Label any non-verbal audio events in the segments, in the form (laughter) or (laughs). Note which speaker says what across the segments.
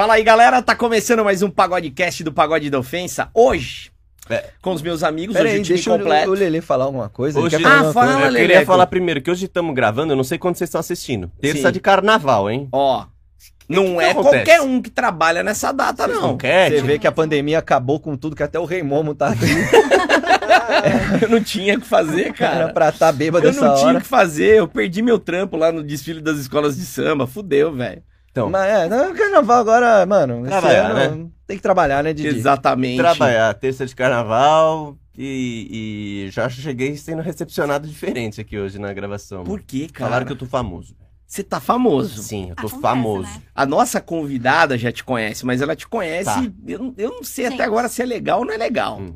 Speaker 1: Fala aí, galera. Tá começando mais um Pagodecast do Pagode da Ofensa. Hoje,
Speaker 2: É.
Speaker 1: com os meus amigos,
Speaker 3: Pera
Speaker 1: hoje
Speaker 3: aí,
Speaker 1: o time
Speaker 3: deixa o,
Speaker 1: completo.
Speaker 3: o Lelê falar alguma coisa. ele
Speaker 2: Hoje-
Speaker 3: quer falar
Speaker 1: Ah, fala,
Speaker 3: coisa.
Speaker 2: Eu queria
Speaker 1: Leleco.
Speaker 2: falar primeiro que hoje estamos gravando, eu não sei quando vocês estão assistindo. Terça
Speaker 1: Sim.
Speaker 2: de carnaval, hein?
Speaker 1: Ó, não
Speaker 2: que
Speaker 1: é
Speaker 2: acontece?
Speaker 1: qualquer um que trabalha nessa data,
Speaker 2: Vocês
Speaker 1: não.
Speaker 2: querem?
Speaker 3: Você vê que a pandemia acabou com tudo, que até o Rei Momo tá aqui. (laughs)
Speaker 1: Eu não tinha o que fazer,
Speaker 3: Era
Speaker 1: cara.
Speaker 3: pra tá bêbado
Speaker 1: Eu não tinha o que fazer. Eu perdi meu trampo lá no desfile das escolas de samba. Fudeu, velho.
Speaker 2: Então,
Speaker 3: Mas é, não, carnaval agora, mano. esse
Speaker 2: Trabalhar,
Speaker 3: ano Tem que trabalhar, né, Didi?
Speaker 1: Exatamente.
Speaker 2: trabalhar, terça de carnaval e, e já cheguei sendo recepcionado diferente aqui hoje na gravação.
Speaker 1: Por quê, cara?
Speaker 2: Falaram que eu tô famoso.
Speaker 1: Você tá famoso.
Speaker 2: Sim, eu tô
Speaker 4: Acontece,
Speaker 2: famoso.
Speaker 4: né?
Speaker 1: A nossa convidada já te conhece, mas ela te conhece.
Speaker 2: Tá.
Speaker 1: Eu, não- eu não sei
Speaker 4: Gente.
Speaker 1: até agora se é legal ou não é legal.
Speaker 2: Hum.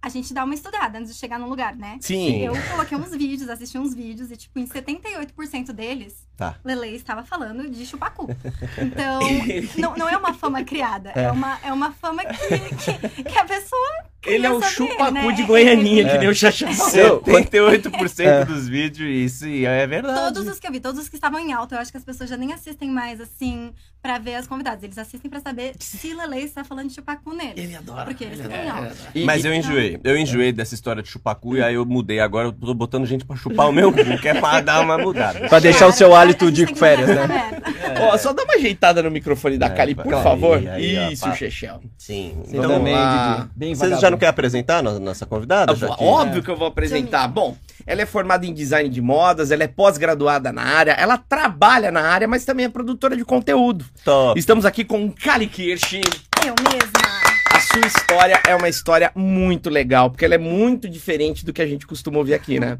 Speaker 4: A gente dá uma estudada antes de chegar no lugar, né?
Speaker 1: Sim.
Speaker 4: Eu coloquei uns vídeos, assisti uns vídeos e, tipo, em 78% deles,
Speaker 2: Tá.
Speaker 4: Lele estava falando de chupacu. (laughs) Então, não, não é uma fama criada, é, uma, é uma fama que, que, que a pessoa.
Speaker 1: Ele é o
Speaker 4: saber,
Speaker 1: chupacu
Speaker 4: né?
Speaker 1: de Goianinha,
Speaker 3: É.
Speaker 1: que nem o Xaxá. (laughs)
Speaker 3: Seu-
Speaker 2: 78%
Speaker 3: É.
Speaker 2: dos vídeos, isso é verdade.
Speaker 4: Todos os que eu vi, todos os que estavam em alta, eu acho que as pessoas já nem assistem mais, assim, pra ver as convidadas. Eles assistem pra saber se Lele está falando de chupacu neles.
Speaker 1: Ele adora.
Speaker 4: Porque eles
Speaker 1: ele adora.
Speaker 3: E-
Speaker 2: Mas eu enjoei. Eu enjoei dessa história de chupacu e aí eu mudei. Agora eu tô botando gente pra chupar o meu cu, que é pra dar uma mudada.
Speaker 3: Pra deixar o seu hálito de férias, né?
Speaker 1: Ó, só dá uma ajeitada no microfone da
Speaker 2: É,
Speaker 1: Kali, por
Speaker 2: aí,
Speaker 1: favor. Isso. Chechel.
Speaker 2: Sim.
Speaker 1: Então,
Speaker 3: também,
Speaker 1: lá.
Speaker 3: Didi. Bem
Speaker 2: Você já não quer apresentar a nossa- convidada? que-
Speaker 1: Óbvio que eu vou apresentar. Bom, ela é formada em design de modas, ela é pós-graduada na área, ela trabalha na área, mas também é produtora de conteúdo.
Speaker 2: Top.
Speaker 1: Estamos aqui com Kali Kirsch.
Speaker 4: Eu mesma.
Speaker 1: A sua história é uma história muito legal, porque ela é muito diferente do que a gente costuma ouvir aqui, né?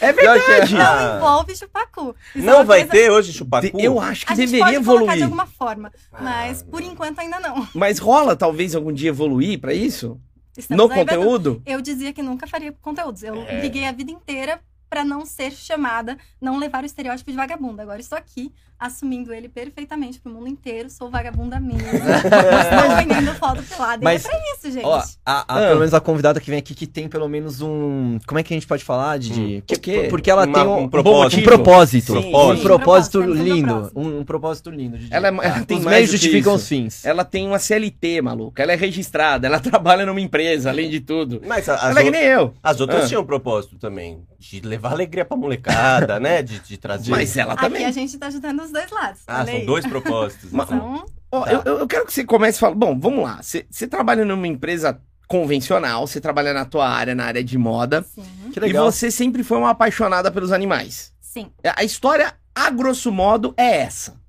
Speaker 4: É.
Speaker 1: É verdade.
Speaker 4: Não
Speaker 2: Ah.
Speaker 4: envolve chupacu. Isso é
Speaker 2: Não
Speaker 4: uma
Speaker 2: vai
Speaker 4: coisa-
Speaker 2: ter hoje chupacu?
Speaker 1: Eu acho que
Speaker 4: A gente
Speaker 1: deveria
Speaker 4: pode colocar de
Speaker 1: evoluir.
Speaker 4: alguma forma, mas por enquanto ainda não.
Speaker 1: Mas rola talvez algum dia evoluir pra isso?
Speaker 4: Estamos
Speaker 1: no conteúdo?
Speaker 4: Eu dizia que nunca faria conteúdos. Eu
Speaker 2: É.
Speaker 4: briguei a vida inteira pra não ser chamada, não levar o estereótipo de vagabunda. Agora estou aqui assumindo ele perfeitamente pro mundo inteiro. Sou vagabunda mesmo. (laughs) Estou vendendo foto pelada.
Speaker 3: Mas,
Speaker 4: e é pra isso, gente.
Speaker 3: Ó, a, a-
Speaker 1: Ah.
Speaker 3: pelo menos a convidada que vem aqui que tem pelo menos um. Como é que a gente pode falar, Didi?
Speaker 1: Hum. O quê?
Speaker 3: Porque ela
Speaker 2: Uma-
Speaker 3: tem um,
Speaker 2: um propósito.
Speaker 3: Um propósito.
Speaker 1: Sim,
Speaker 3: um
Speaker 1: sim.
Speaker 3: propósito
Speaker 4: Propósito, um
Speaker 3: lindo.
Speaker 4: propósito.
Speaker 3: Um, um propósito lindo, Didi.
Speaker 1: Ela é- ela
Speaker 3: Ah,
Speaker 1: tem
Speaker 3: Os
Speaker 1: mais
Speaker 3: meios
Speaker 1: que
Speaker 3: justificam os fins.
Speaker 1: Ela tem uma CLT, maluca. Ela é registrada, ela (laughs) trabalha numa empresa, além de tudo.
Speaker 2: Mas a-
Speaker 1: ela é que nem eu.
Speaker 2: as outras
Speaker 1: Ah.
Speaker 2: tinham propósito também. De levar alegria pra molecada, né? De, de trazer.
Speaker 1: Mas ela
Speaker 4: Aqui
Speaker 1: também.
Speaker 4: a gente tá ajudando os dois lados.
Speaker 2: Ah, são
Speaker 4: aí.
Speaker 2: dois propósitos.
Speaker 1: Ma-
Speaker 2: então.
Speaker 4: Então,
Speaker 1: Ó,
Speaker 2: Tá.
Speaker 1: eu, eu- quero que você comece falando. Bom, vamos lá. Você, você trabalha numa empresa convencional, você trabalha na tua área, na área de moda.
Speaker 4: sim.
Speaker 3: Que
Speaker 1: E
Speaker 3: legal.
Speaker 1: você sempre foi uma apaixonada pelos animais.
Speaker 4: Sim.
Speaker 1: A história, a grosso modo, é essa.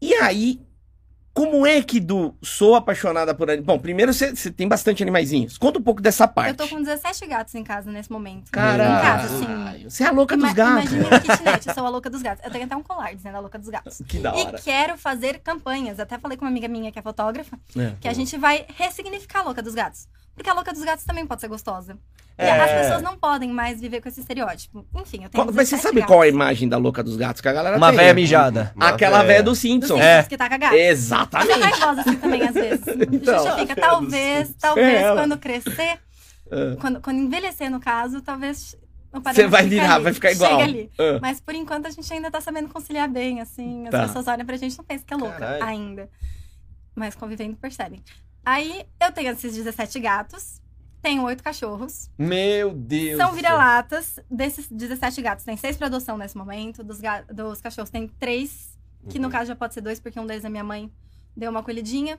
Speaker 1: E aí, como é que do sou apaixonada por animais? Bom, primeiro você, tem bastante animaizinhos. Conta um pouco dessa parte.
Speaker 4: Eu tô com 17 gatos em casa nesse momento.
Speaker 1: Caralho.
Speaker 4: Em casa, sim.
Speaker 1: Você é a louca dos
Speaker 4: Ima-
Speaker 1: gatos.
Speaker 4: Imagina kitnet, eu sou a louca dos gatos. Eu tenho até um colar dizendo a louca dos gatos.
Speaker 1: Que da hora.
Speaker 4: E quero fazer campanhas. Até falei com uma amiga minha que é fotógrafa,
Speaker 1: É.
Speaker 4: que a gente vai ressignificar a louca dos gatos. Porque a louca dos gatos também pode ser gostosa. E
Speaker 2: É.
Speaker 4: as pessoas não podem mais viver com esse estereótipo. Enfim, eu tenho
Speaker 1: Mas você
Speaker 4: 17
Speaker 1: sabe
Speaker 4: gatos.
Speaker 1: qual é a imagem da louca dos gatos que a galera
Speaker 3: Uma
Speaker 1: tem?
Speaker 3: véia
Speaker 1: né?
Speaker 3: mijada.
Speaker 2: Uma
Speaker 1: Aquela
Speaker 2: véia.
Speaker 1: véia do
Speaker 4: Dos
Speaker 1: Simpsons.
Speaker 4: Simpsons,
Speaker 3: É.
Speaker 4: que tá cagado.
Speaker 1: Exatamente.
Speaker 4: Ela é raivosa assim também, às vezes. (laughs)
Speaker 1: Então.
Speaker 4: Justifica. Talvez, talvez,
Speaker 1: É
Speaker 4: quando crescer,
Speaker 1: Ah.
Speaker 4: quando, quando envelhecer, no caso, talvez.
Speaker 1: Você vai virar,
Speaker 4: ali,
Speaker 1: vai ficar igual.
Speaker 4: Chega ali.
Speaker 1: Ah.
Speaker 4: Mas por enquanto a gente ainda tá sabendo conciliar bem, assim. As
Speaker 1: Tá.
Speaker 4: pessoas olham pra gente e não pensam que é louca
Speaker 2: Caralho.
Speaker 4: ainda. Mas convivendo percebem. Aí eu tenho esses 17 gatos, tenho oito cachorros.
Speaker 3: Meu Deus.
Speaker 4: São vira-latas. Desses 17 gatos, tem seis pra adoção nesse momento. Dos, dos cachorros tem três, que no
Speaker 2: Uhum.
Speaker 4: caso já pode ser dois, porque um deles a minha mãe deu uma acolhidinha.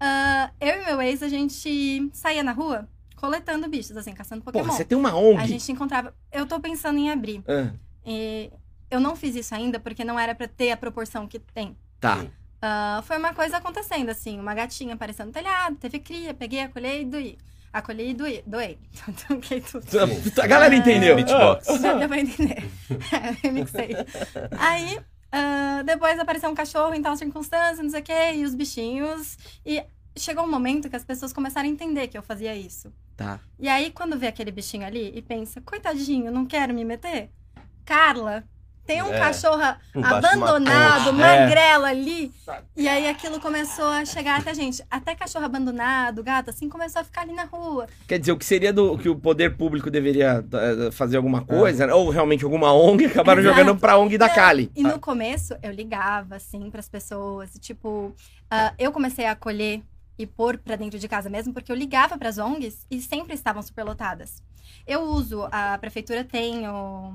Speaker 4: Ah, eu e meu ex, a gente saía na rua coletando bichos, assim, caçando Pokémon.
Speaker 1: Pô, você tem uma ONG.
Speaker 4: A gente encontrava. Eu tô pensando em abrir.
Speaker 1: Ah,
Speaker 4: E eu não fiz isso ainda porque não era pra ter a proporção que tem.
Speaker 1: tá.
Speaker 4: Ah, foi uma coisa acontecendo, assim, uma gatinha aparecendo no telhado, teve cria, peguei, acolhei e doí. Acolhi e doí, doei. (laughs) Tranquei tudo.
Speaker 1: A galera entendeu.
Speaker 2: Beatbox.
Speaker 4: Deu pra entender. (laughs) É, remixei. Aí, ah, depois apareceu um cachorro em tal circunstância, não sei o quê, e os bichinhos. E chegou um momento que as pessoas começaram a entender que eu fazia isso.
Speaker 1: Tá.
Speaker 4: E aí, quando vê aquele bichinho ali e pensa, coitadinho, não quero me meter. Carla tem um
Speaker 2: É.
Speaker 4: cachorro
Speaker 2: Embaixo
Speaker 4: abandonado, magrelo ali. E aí aquilo começou a chegar até a gente. Até cachorro abandonado, gato, assim, começou a ficar ali na rua.
Speaker 1: Quer dizer, o que seria do que o poder público deveria eh, fazer alguma coisa, né? ou realmente alguma ONG, acabaram
Speaker 4: Exato.
Speaker 1: jogando pra ONG da Cali.
Speaker 4: E no começo, eu ligava, assim, pras pessoas. Tipo, ah, eu comecei a acolher e pôr pra dentro de casa mesmo, porque eu ligava pras ONGs e sempre estavam superlotadas. Eu uso, a prefeitura tem o,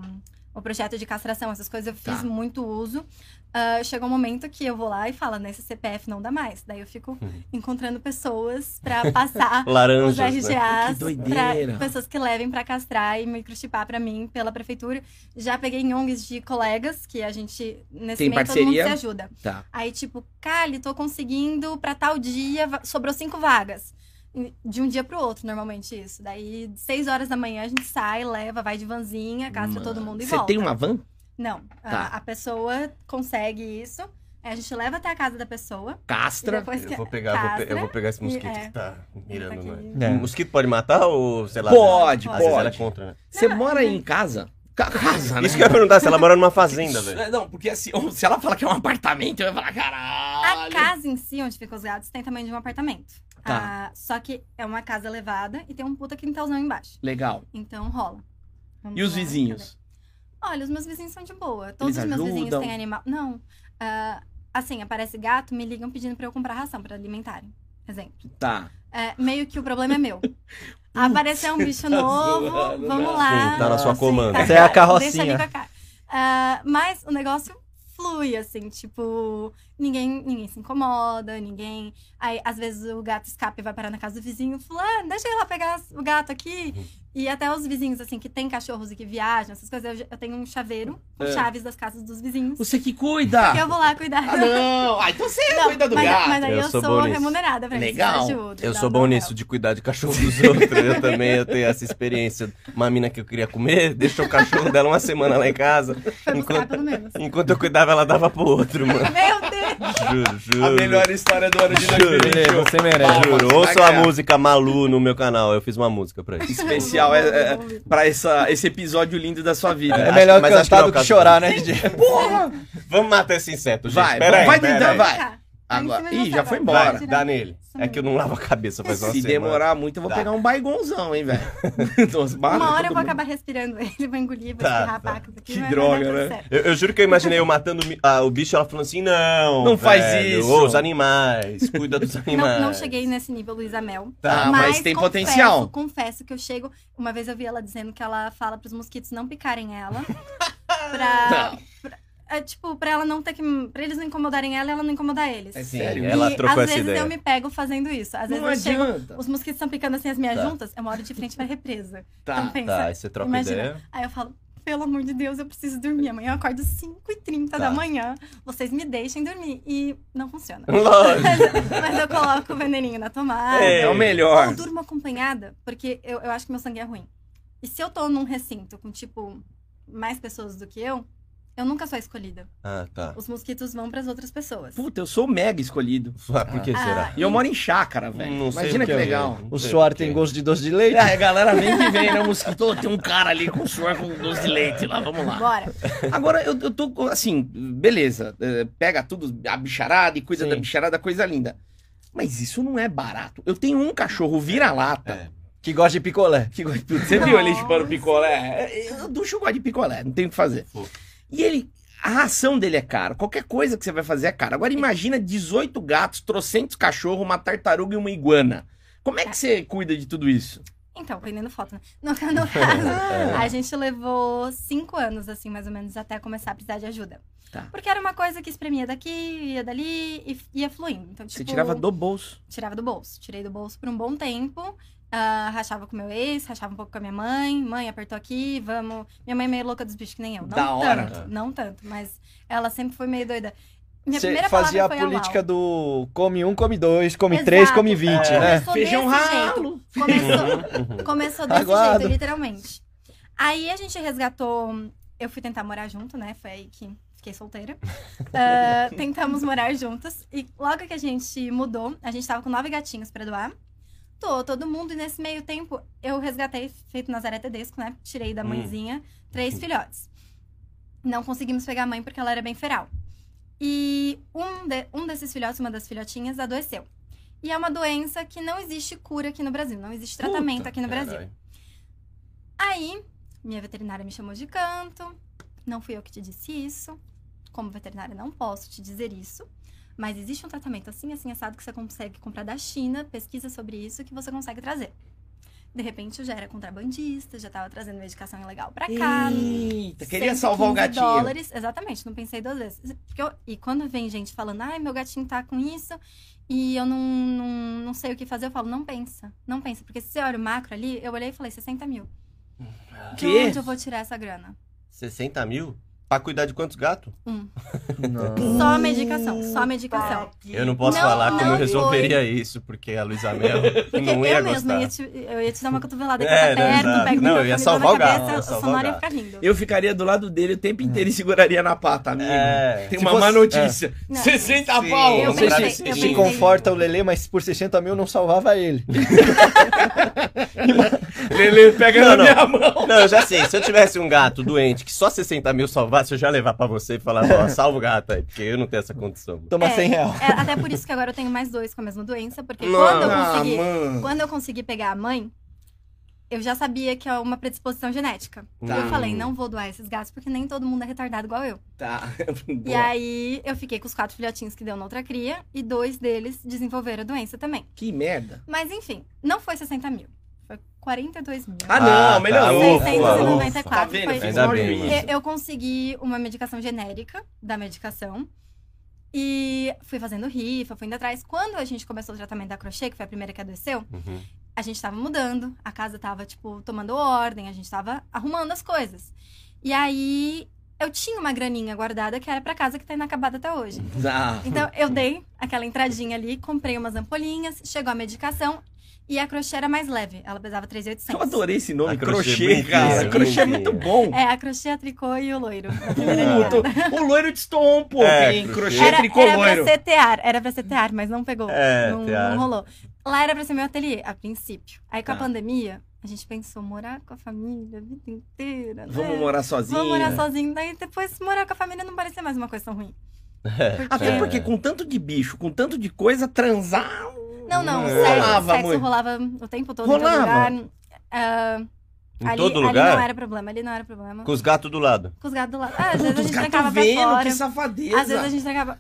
Speaker 4: o projeto de castração, essas coisas eu fiz
Speaker 1: Tá.
Speaker 4: muito uso. Ah, chegou um momento que eu vou lá e falo, nesse CPF não dá mais. Daí eu fico
Speaker 1: Uhum.
Speaker 4: encontrando pessoas pra passar (laughs) os
Speaker 2: Laranjas, né?
Speaker 4: RGAs
Speaker 1: Que doideira.
Speaker 4: pra pessoas que levem pra castrar e microchipar pra mim pela prefeitura. Já peguei em ONGs de colegas que a gente, nesse
Speaker 1: Tem
Speaker 4: meio, todo mundo
Speaker 1: parceria?
Speaker 4: se ajuda.
Speaker 1: Tá.
Speaker 4: Aí, tipo, Cali, tô conseguindo pra tal dia, sobrou cinco vagas. E De um dia pro outro, normalmente, isso. Daí, seis horas da manhã, a gente sai, leva, vai de vanzinha, castra todo mundo e
Speaker 1: Você
Speaker 4: volta.
Speaker 1: tem uma van?
Speaker 4: Não. a-
Speaker 1: Tá.
Speaker 4: A, pessoa consegue isso. A gente leva até a casa da pessoa. E
Speaker 1: Castra.
Speaker 4: que
Speaker 2: Eu vou pegar, eu vou, pe- eu
Speaker 4: castra,
Speaker 2: vou pegar esse
Speaker 4: e-
Speaker 2: mosquito
Speaker 4: é.
Speaker 2: que tá mirando,
Speaker 4: Tá
Speaker 2: né?
Speaker 3: É.
Speaker 2: O mosquito pode matar ou, sei lá...
Speaker 1: Pode,
Speaker 2: vezes ela é
Speaker 1: pode.
Speaker 2: contra, né?
Speaker 1: Você mora em casa? Ca- Casa, né?
Speaker 2: Isso que eu ia perguntar, se ela mora numa fazenda, velho.
Speaker 1: É, Não, porque assim, se ela fala que é um apartamento, eu ia falar,
Speaker 4: A
Speaker 1: caralho.
Speaker 4: casa em si, onde ficam os gatos, tem tamanho de um apartamento.
Speaker 1: Tá.
Speaker 4: Ah, só que é uma casa elevada e tem um puta quintalzão embaixo.
Speaker 1: Legal.
Speaker 4: Então rola. Vamos
Speaker 1: E os vizinhos?
Speaker 4: Olha, os meus vizinhos são de boa. Todos
Speaker 1: Eles
Speaker 4: os meus vizinhos
Speaker 1: ajudam?
Speaker 4: têm animal. Não. Ah, assim, aparece gato, me ligam pedindo pra eu comprar ração pra alimentarem. Exemplo.
Speaker 1: Tá.
Speaker 4: É, meio que o problema é meu. (laughs) Apareceu um bicho novo,
Speaker 1: zoando,
Speaker 4: vamos
Speaker 1: né?
Speaker 4: lá.
Speaker 2: Sim, tá na sua
Speaker 4: Sim,
Speaker 2: comanda.
Speaker 3: Essa é a
Speaker 4: Deixa
Speaker 3: carrocinha.
Speaker 4: ali com a cara. Ah, mas o negócio flui, assim, tipo, ninguém, ninguém se incomoda, ninguém. Aí, às vezes, o gato escapa e vai parar na casa do vizinho, fulano, deixa eu ir lá pegar o gato aqui. E até os vizinhos, assim, que tem cachorros e que viajam, essas coisas, eu, eu tenho um chaveiro com
Speaker 1: É.
Speaker 4: chaves das casas dos vizinhos.
Speaker 1: Você que cuida.
Speaker 4: Que eu vou lá cuidar.
Speaker 1: Ah, não. Ah, então você
Speaker 4: Não,
Speaker 1: cuida do
Speaker 4: mas,
Speaker 1: gato.
Speaker 4: mas aí
Speaker 2: Eu
Speaker 4: eu,
Speaker 2: sou
Speaker 4: sou, remunerada pra
Speaker 1: Legal.
Speaker 4: isso. Ajuda,
Speaker 2: Eu sou bom
Speaker 4: papel.
Speaker 2: nisso, de cuidar de cachorro dos outros. Eu também eu tenho essa experiência. Uma mina que eu queria comer, (laughs) deixou o cachorro dela uma semana lá em casa.
Speaker 4: Foi buscar
Speaker 2: Enquanto,
Speaker 4: pelo menos.
Speaker 2: enquanto eu cuidava, ela dava pro outro, mano.
Speaker 4: Meu Deus!
Speaker 2: Juro, juro.
Speaker 1: A melhor história do ano de
Speaker 2: Juro.
Speaker 1: 2021.
Speaker 3: Você merece.
Speaker 2: Juro.
Speaker 1: vai
Speaker 2: Ouçam a música Malu no meu canal. Eu fiz uma música pra isso.
Speaker 1: Especial é, é, pra essa, esse episódio lindo da sua vida.
Speaker 3: É melhor
Speaker 2: que- acho que
Speaker 3: cantar
Speaker 2: é
Speaker 3: do que chorar, né, DJ?
Speaker 1: Porra!
Speaker 2: Vamos matar esse inseto, gente.
Speaker 1: Vai,
Speaker 2: Pera aí,
Speaker 1: vai
Speaker 2: pera
Speaker 1: tentar,
Speaker 2: aí.
Speaker 1: vai. Agora- Ih, já foi embora.
Speaker 2: Vai, dá nele. É que eu não lavo a cabeça faz uma
Speaker 1: Se
Speaker 2: semana.
Speaker 1: demorar muito, eu vou
Speaker 2: Dá.
Speaker 1: pegar um baigonzão, hein, velho. (laughs)
Speaker 4: Uma hora eu vou acabar respirando (laughs) ele, vou engolir, vou
Speaker 2: Tá,
Speaker 4: espirrar
Speaker 2: tá.
Speaker 4: aqui.
Speaker 1: Que droga, né?
Speaker 2: Eu, eu juro que eu imaginei eu matando ah, o bicho ela falando assim: não.
Speaker 1: Não faz
Speaker 2: velho,
Speaker 1: isso.
Speaker 2: os animais, cuida dos animais.
Speaker 4: Não, não cheguei nesse nível, Luísa Mel.
Speaker 1: Tá, mas tem
Speaker 4: confesso,
Speaker 1: potencial.
Speaker 4: Confesso que eu chego. Uma vez eu vi ela dizendo que ela fala pros mosquitos não picarem ela. (laughs) pra.
Speaker 1: Não.
Speaker 4: pra- é, tipo, pra ela não ter que. Pra eles não incomodarem ela ela não incomodar eles.
Speaker 1: É sério.
Speaker 2: ela
Speaker 4: e
Speaker 2: trocou
Speaker 4: às
Speaker 2: essa
Speaker 4: vezes
Speaker 2: ideia.
Speaker 4: eu me pego fazendo isso. Às vezes
Speaker 1: Não
Speaker 4: eu chego.
Speaker 1: adianta.
Speaker 4: Os mosquitos estão picando assim as minhas
Speaker 2: Tá.
Speaker 4: juntas, eu moro de frente pra represa. Então
Speaker 1: Tá.
Speaker 4: pensa.
Speaker 2: Tá, aí você troca
Speaker 4: Imagina.
Speaker 2: ideia.
Speaker 4: Aí eu falo, pelo amor de Deus, eu preciso dormir. Amanhã eu acordo 5h30
Speaker 2: Tá.
Speaker 4: da manhã. Vocês me deixem dormir. E não funciona. (laughs)
Speaker 2: Lógico.
Speaker 4: mas, mas eu coloco o veneninho na tomada.
Speaker 1: É, é o
Speaker 4: Ou
Speaker 1: melhor.
Speaker 4: durmo acompanhada, porque eu, eu acho que meu sangue é ruim. E se eu tô num recinto com, tipo, mais pessoas do que eu, eu nunca sou escolhida.
Speaker 2: Ah, tá.
Speaker 4: Os mosquitos vão pras outras pessoas.
Speaker 1: Puta, eu sou mega escolhido.
Speaker 2: Ah, por que
Speaker 4: Ah,
Speaker 2: será?
Speaker 1: E eu moro em chácara, velho. Imagina que
Speaker 2: quê.
Speaker 1: legal.
Speaker 3: O suor tem gosto de doce de leite?
Speaker 1: É, a galera vem que vem, né? O mosquito, "Ô, tem um cara ali com suor com doce de leite lá, vamos lá.
Speaker 4: Bora.
Speaker 1: Agora, eu, eu tô, assim, beleza, eh, pega tudo, a bicharada e cuida
Speaker 3: Sim.
Speaker 1: da bicharada, coisa linda. Mas isso não é barato. Eu tenho um cachorro vira-lata.
Speaker 2: É.
Speaker 3: Que gosta de picolé.
Speaker 1: que gosta de- Você viu ele chupando picolé? Eu do gosta de picolé, não tem o que fazer.
Speaker 2: Fofo.
Speaker 1: E ele, a ração dele é cara. Qualquer coisa que você vai fazer é cara. Agora imagina 18 gatos, trocentos cachorros, uma tartaruga e uma iguana. Como é que você cuida de tudo isso?
Speaker 4: Então, vendendo foto, né? (laughs) No, no (laughs) caso,
Speaker 2: É.
Speaker 4: a gente levou cinco anos, assim, mais ou menos, até começar a precisar de ajuda.
Speaker 1: Tá.
Speaker 4: Porque era uma coisa que espremia daqui, ia dali e ia fluindo. Então, tipo,
Speaker 1: Você tirava do bolso.
Speaker 4: tirava do bolso. Tirei do bolso por um bom tempo. Ah, rachava com meu ex, rachava um pouco com a minha mãe. Mãe, apertou aqui, vamos. Minha mãe é meio louca dos bichos que nem eu. Não
Speaker 1: Da hora.
Speaker 4: tanto, não tanto. Mas ela sempre foi meio doida. Minha
Speaker 3: Você
Speaker 4: primeira
Speaker 3: fazia a
Speaker 4: palavra foi
Speaker 3: política
Speaker 4: au,
Speaker 3: do come um, come dois, come
Speaker 4: Exato.
Speaker 3: três, come vinte,
Speaker 2: É.
Speaker 3: né?
Speaker 4: Começou
Speaker 1: Feijão
Speaker 4: desse jeito.
Speaker 1: ralo.
Speaker 4: Começou,
Speaker 2: Uhum. (laughs)
Speaker 4: Começou desse
Speaker 3: Aguardo.
Speaker 4: jeito, literalmente. Aí a gente resgatou. Eu fui tentar morar junto, né? Foi aí que fiquei solteira. Ah, (laughs) tentamos morar juntos. E logo que a gente mudou, a gente tava com nove gatinhos pra doar. Tô, todo mundo. E nesse meio tempo, eu resgatei, feito Nazaré Tedesco, né? Tirei da
Speaker 2: Hum.
Speaker 4: mãezinha, três filhotes. Não conseguimos pegar a mãe porque ela era bem feral. E um, de- um desses filhotes, uma das filhotinhas, adoeceu. E é uma doença que não existe cura aqui no Brasil, não existe tratamento
Speaker 1: Puta,
Speaker 4: aqui no Brasil.
Speaker 2: Caralho.
Speaker 4: Aí, minha veterinária me chamou de canto. Não fui eu que te disse isso. Como veterinária, não posso te dizer isso. Mas existe um tratamento assim, assim, assado que você consegue comprar da China. Pesquisa sobre isso que você consegue trazer. De repente, eu já era contrabandista, já tava trazendo medicação ilegal pra cá.
Speaker 1: Eita, queria salvar o
Speaker 4: 115
Speaker 1: gatinho.
Speaker 4: dólares, exatamente, não pensei duas vezes. Eu- e quando vem gente falando, ai, meu gatinho tá com isso e eu não, não, não sei o que fazer, eu falo, não pensa, não pensa. Porque se você olha o macro ali, eu olhei e falei, 60 mil. De
Speaker 1: Quê?
Speaker 4: onde eu vou tirar essa grana?
Speaker 2: 60 mil? Pra cuidar de quantos gatos?
Speaker 4: Um.
Speaker 3: Não.
Speaker 4: Só a medicação, só a medicação.
Speaker 2: Eu não posso
Speaker 4: Não,
Speaker 2: falar como
Speaker 4: não
Speaker 2: eu resolveria isso, porque a Luísa Mel
Speaker 4: Porque (laughs)
Speaker 2: não ia
Speaker 4: eu mesma
Speaker 2: gostar.
Speaker 4: ia te, eu ia te dar uma cotovelada aqui
Speaker 2: É,
Speaker 4: pra
Speaker 2: não,
Speaker 4: perto,
Speaker 2: exato.
Speaker 4: pego
Speaker 2: Não, eu ia
Speaker 4: microfone
Speaker 2: salvar o
Speaker 4: na
Speaker 2: gato,
Speaker 4: cabeça,
Speaker 2: ia
Speaker 4: o
Speaker 2: salvar o
Speaker 4: sonoro ia
Speaker 2: gato.
Speaker 4: ficar rindo.
Speaker 1: Eu ficaria do lado dele o tempo inteiro e seguraria na pata, amigo.
Speaker 2: É.
Speaker 1: Tem
Speaker 3: Se
Speaker 1: uma
Speaker 3: fosse-
Speaker 1: má notícia.
Speaker 4: Não.
Speaker 1: 60
Speaker 2: Sim,
Speaker 1: pau.
Speaker 4: eu
Speaker 3: Não sei
Speaker 4: pensei-
Speaker 3: se,
Speaker 4: eu
Speaker 3: se
Speaker 4: pensei-
Speaker 3: conforta o Lelê, mas por 60 mil não salvava ele. (laughs)
Speaker 1: Lele pega
Speaker 2: Não,
Speaker 1: na
Speaker 2: não.
Speaker 1: minha mão.
Speaker 2: Não, eu já sei. Se eu tivesse um gato doente que só 60 mil salvasse, eu já levar pra você e falar, ó, (laughs) salva o gato aí, porque eu não tenho essa condição.
Speaker 3: Toma
Speaker 4: É,
Speaker 3: 100 real.
Speaker 4: É, até por isso que agora eu tenho mais dois com a mesma doença, porque
Speaker 2: Não.
Speaker 4: quando eu
Speaker 1: Ah,
Speaker 4: consegui
Speaker 1: mano.
Speaker 4: Quando eu consegui pegar a mãe, eu já sabia que é uma predisposição genética.
Speaker 1: Tá.
Speaker 4: Eu falei, não vou doar esses gatos, porque nem todo mundo é retardado igual eu.
Speaker 1: Tá. (laughs)
Speaker 4: E aí, eu fiquei com os quatro filhotinhos que deu na outra cria, e dois deles desenvolveram a doença também.
Speaker 1: Que merda.
Speaker 4: Mas enfim, não foi 60 mil. Foi 42 mil.
Speaker 1: Ah,
Speaker 2: Ah,
Speaker 1: não,
Speaker 2: tá.
Speaker 1: melhorou.
Speaker 2: Ufa,
Speaker 4: 694
Speaker 1: Tá vendo?
Speaker 4: foi-
Speaker 2: Ainda bem.
Speaker 4: Eu, eu consegui uma medicação genérica da medicação. E fui fazendo rifa, fui indo atrás. Quando a gente começou o tratamento da crochê, que foi a primeira que adoeceu,
Speaker 2: Uhum.
Speaker 4: a gente tava mudando, a casa tava, tipo, tomando ordem, a gente tava arrumando as coisas. E aí, eu tinha uma graninha guardada que era pra casa que tá inacabada até hoje.
Speaker 1: Ah.
Speaker 4: Então, eu dei aquela entradinha ali, comprei umas ampolinhas, chegou a medicação e a crochê era mais leve. Ela pesava
Speaker 1: Eu
Speaker 4: 3,800.
Speaker 1: adorei esse nome,
Speaker 2: Ah, crochê
Speaker 1: crochê,
Speaker 2: bonitinho,
Speaker 1: cara. Crochê é muito bom.
Speaker 4: É, a crochê, a tricô e o loiro.
Speaker 1: Puto, o loiro destoou um pouco,
Speaker 2: É,
Speaker 1: hein?
Speaker 2: crochê.
Speaker 4: Era,
Speaker 1: tricô
Speaker 4: era pra
Speaker 1: loiro.
Speaker 4: ser tear, era pra ser tear, mas não pegou.
Speaker 2: É,
Speaker 4: não,
Speaker 2: tear.
Speaker 4: não rolou. Lá era pra ser meu ateliê, a princípio. Aí com a
Speaker 1: Tá.
Speaker 4: pandemia, a gente pensou morar com a família a vida inteira, né?
Speaker 1: Vamos morar sozinho.
Speaker 4: Vamos morar sozinho. Daí depois morar com a família não parecia mais uma coisa tão ruim. Porque... (laughs)
Speaker 1: Até porque com tanto de bicho, com tanto de coisa, transar.
Speaker 4: Não, não,
Speaker 2: É.
Speaker 4: sexo,
Speaker 1: Rolava
Speaker 4: sexo
Speaker 1: muito.
Speaker 4: rolava o tempo todo, em todo
Speaker 1: Rolava?
Speaker 4: lugar. Ah,
Speaker 2: Em
Speaker 4: ali,
Speaker 2: todo
Speaker 4: ali
Speaker 2: lugar?
Speaker 4: não era problema, ali não era problema.
Speaker 2: Com os gatos do lado.
Speaker 4: Com os gatos do lado. Ah, às vezes a gente trancava pra
Speaker 1: vendo,
Speaker 4: fora.
Speaker 1: que safadeza.
Speaker 4: Às vezes a gente trancava...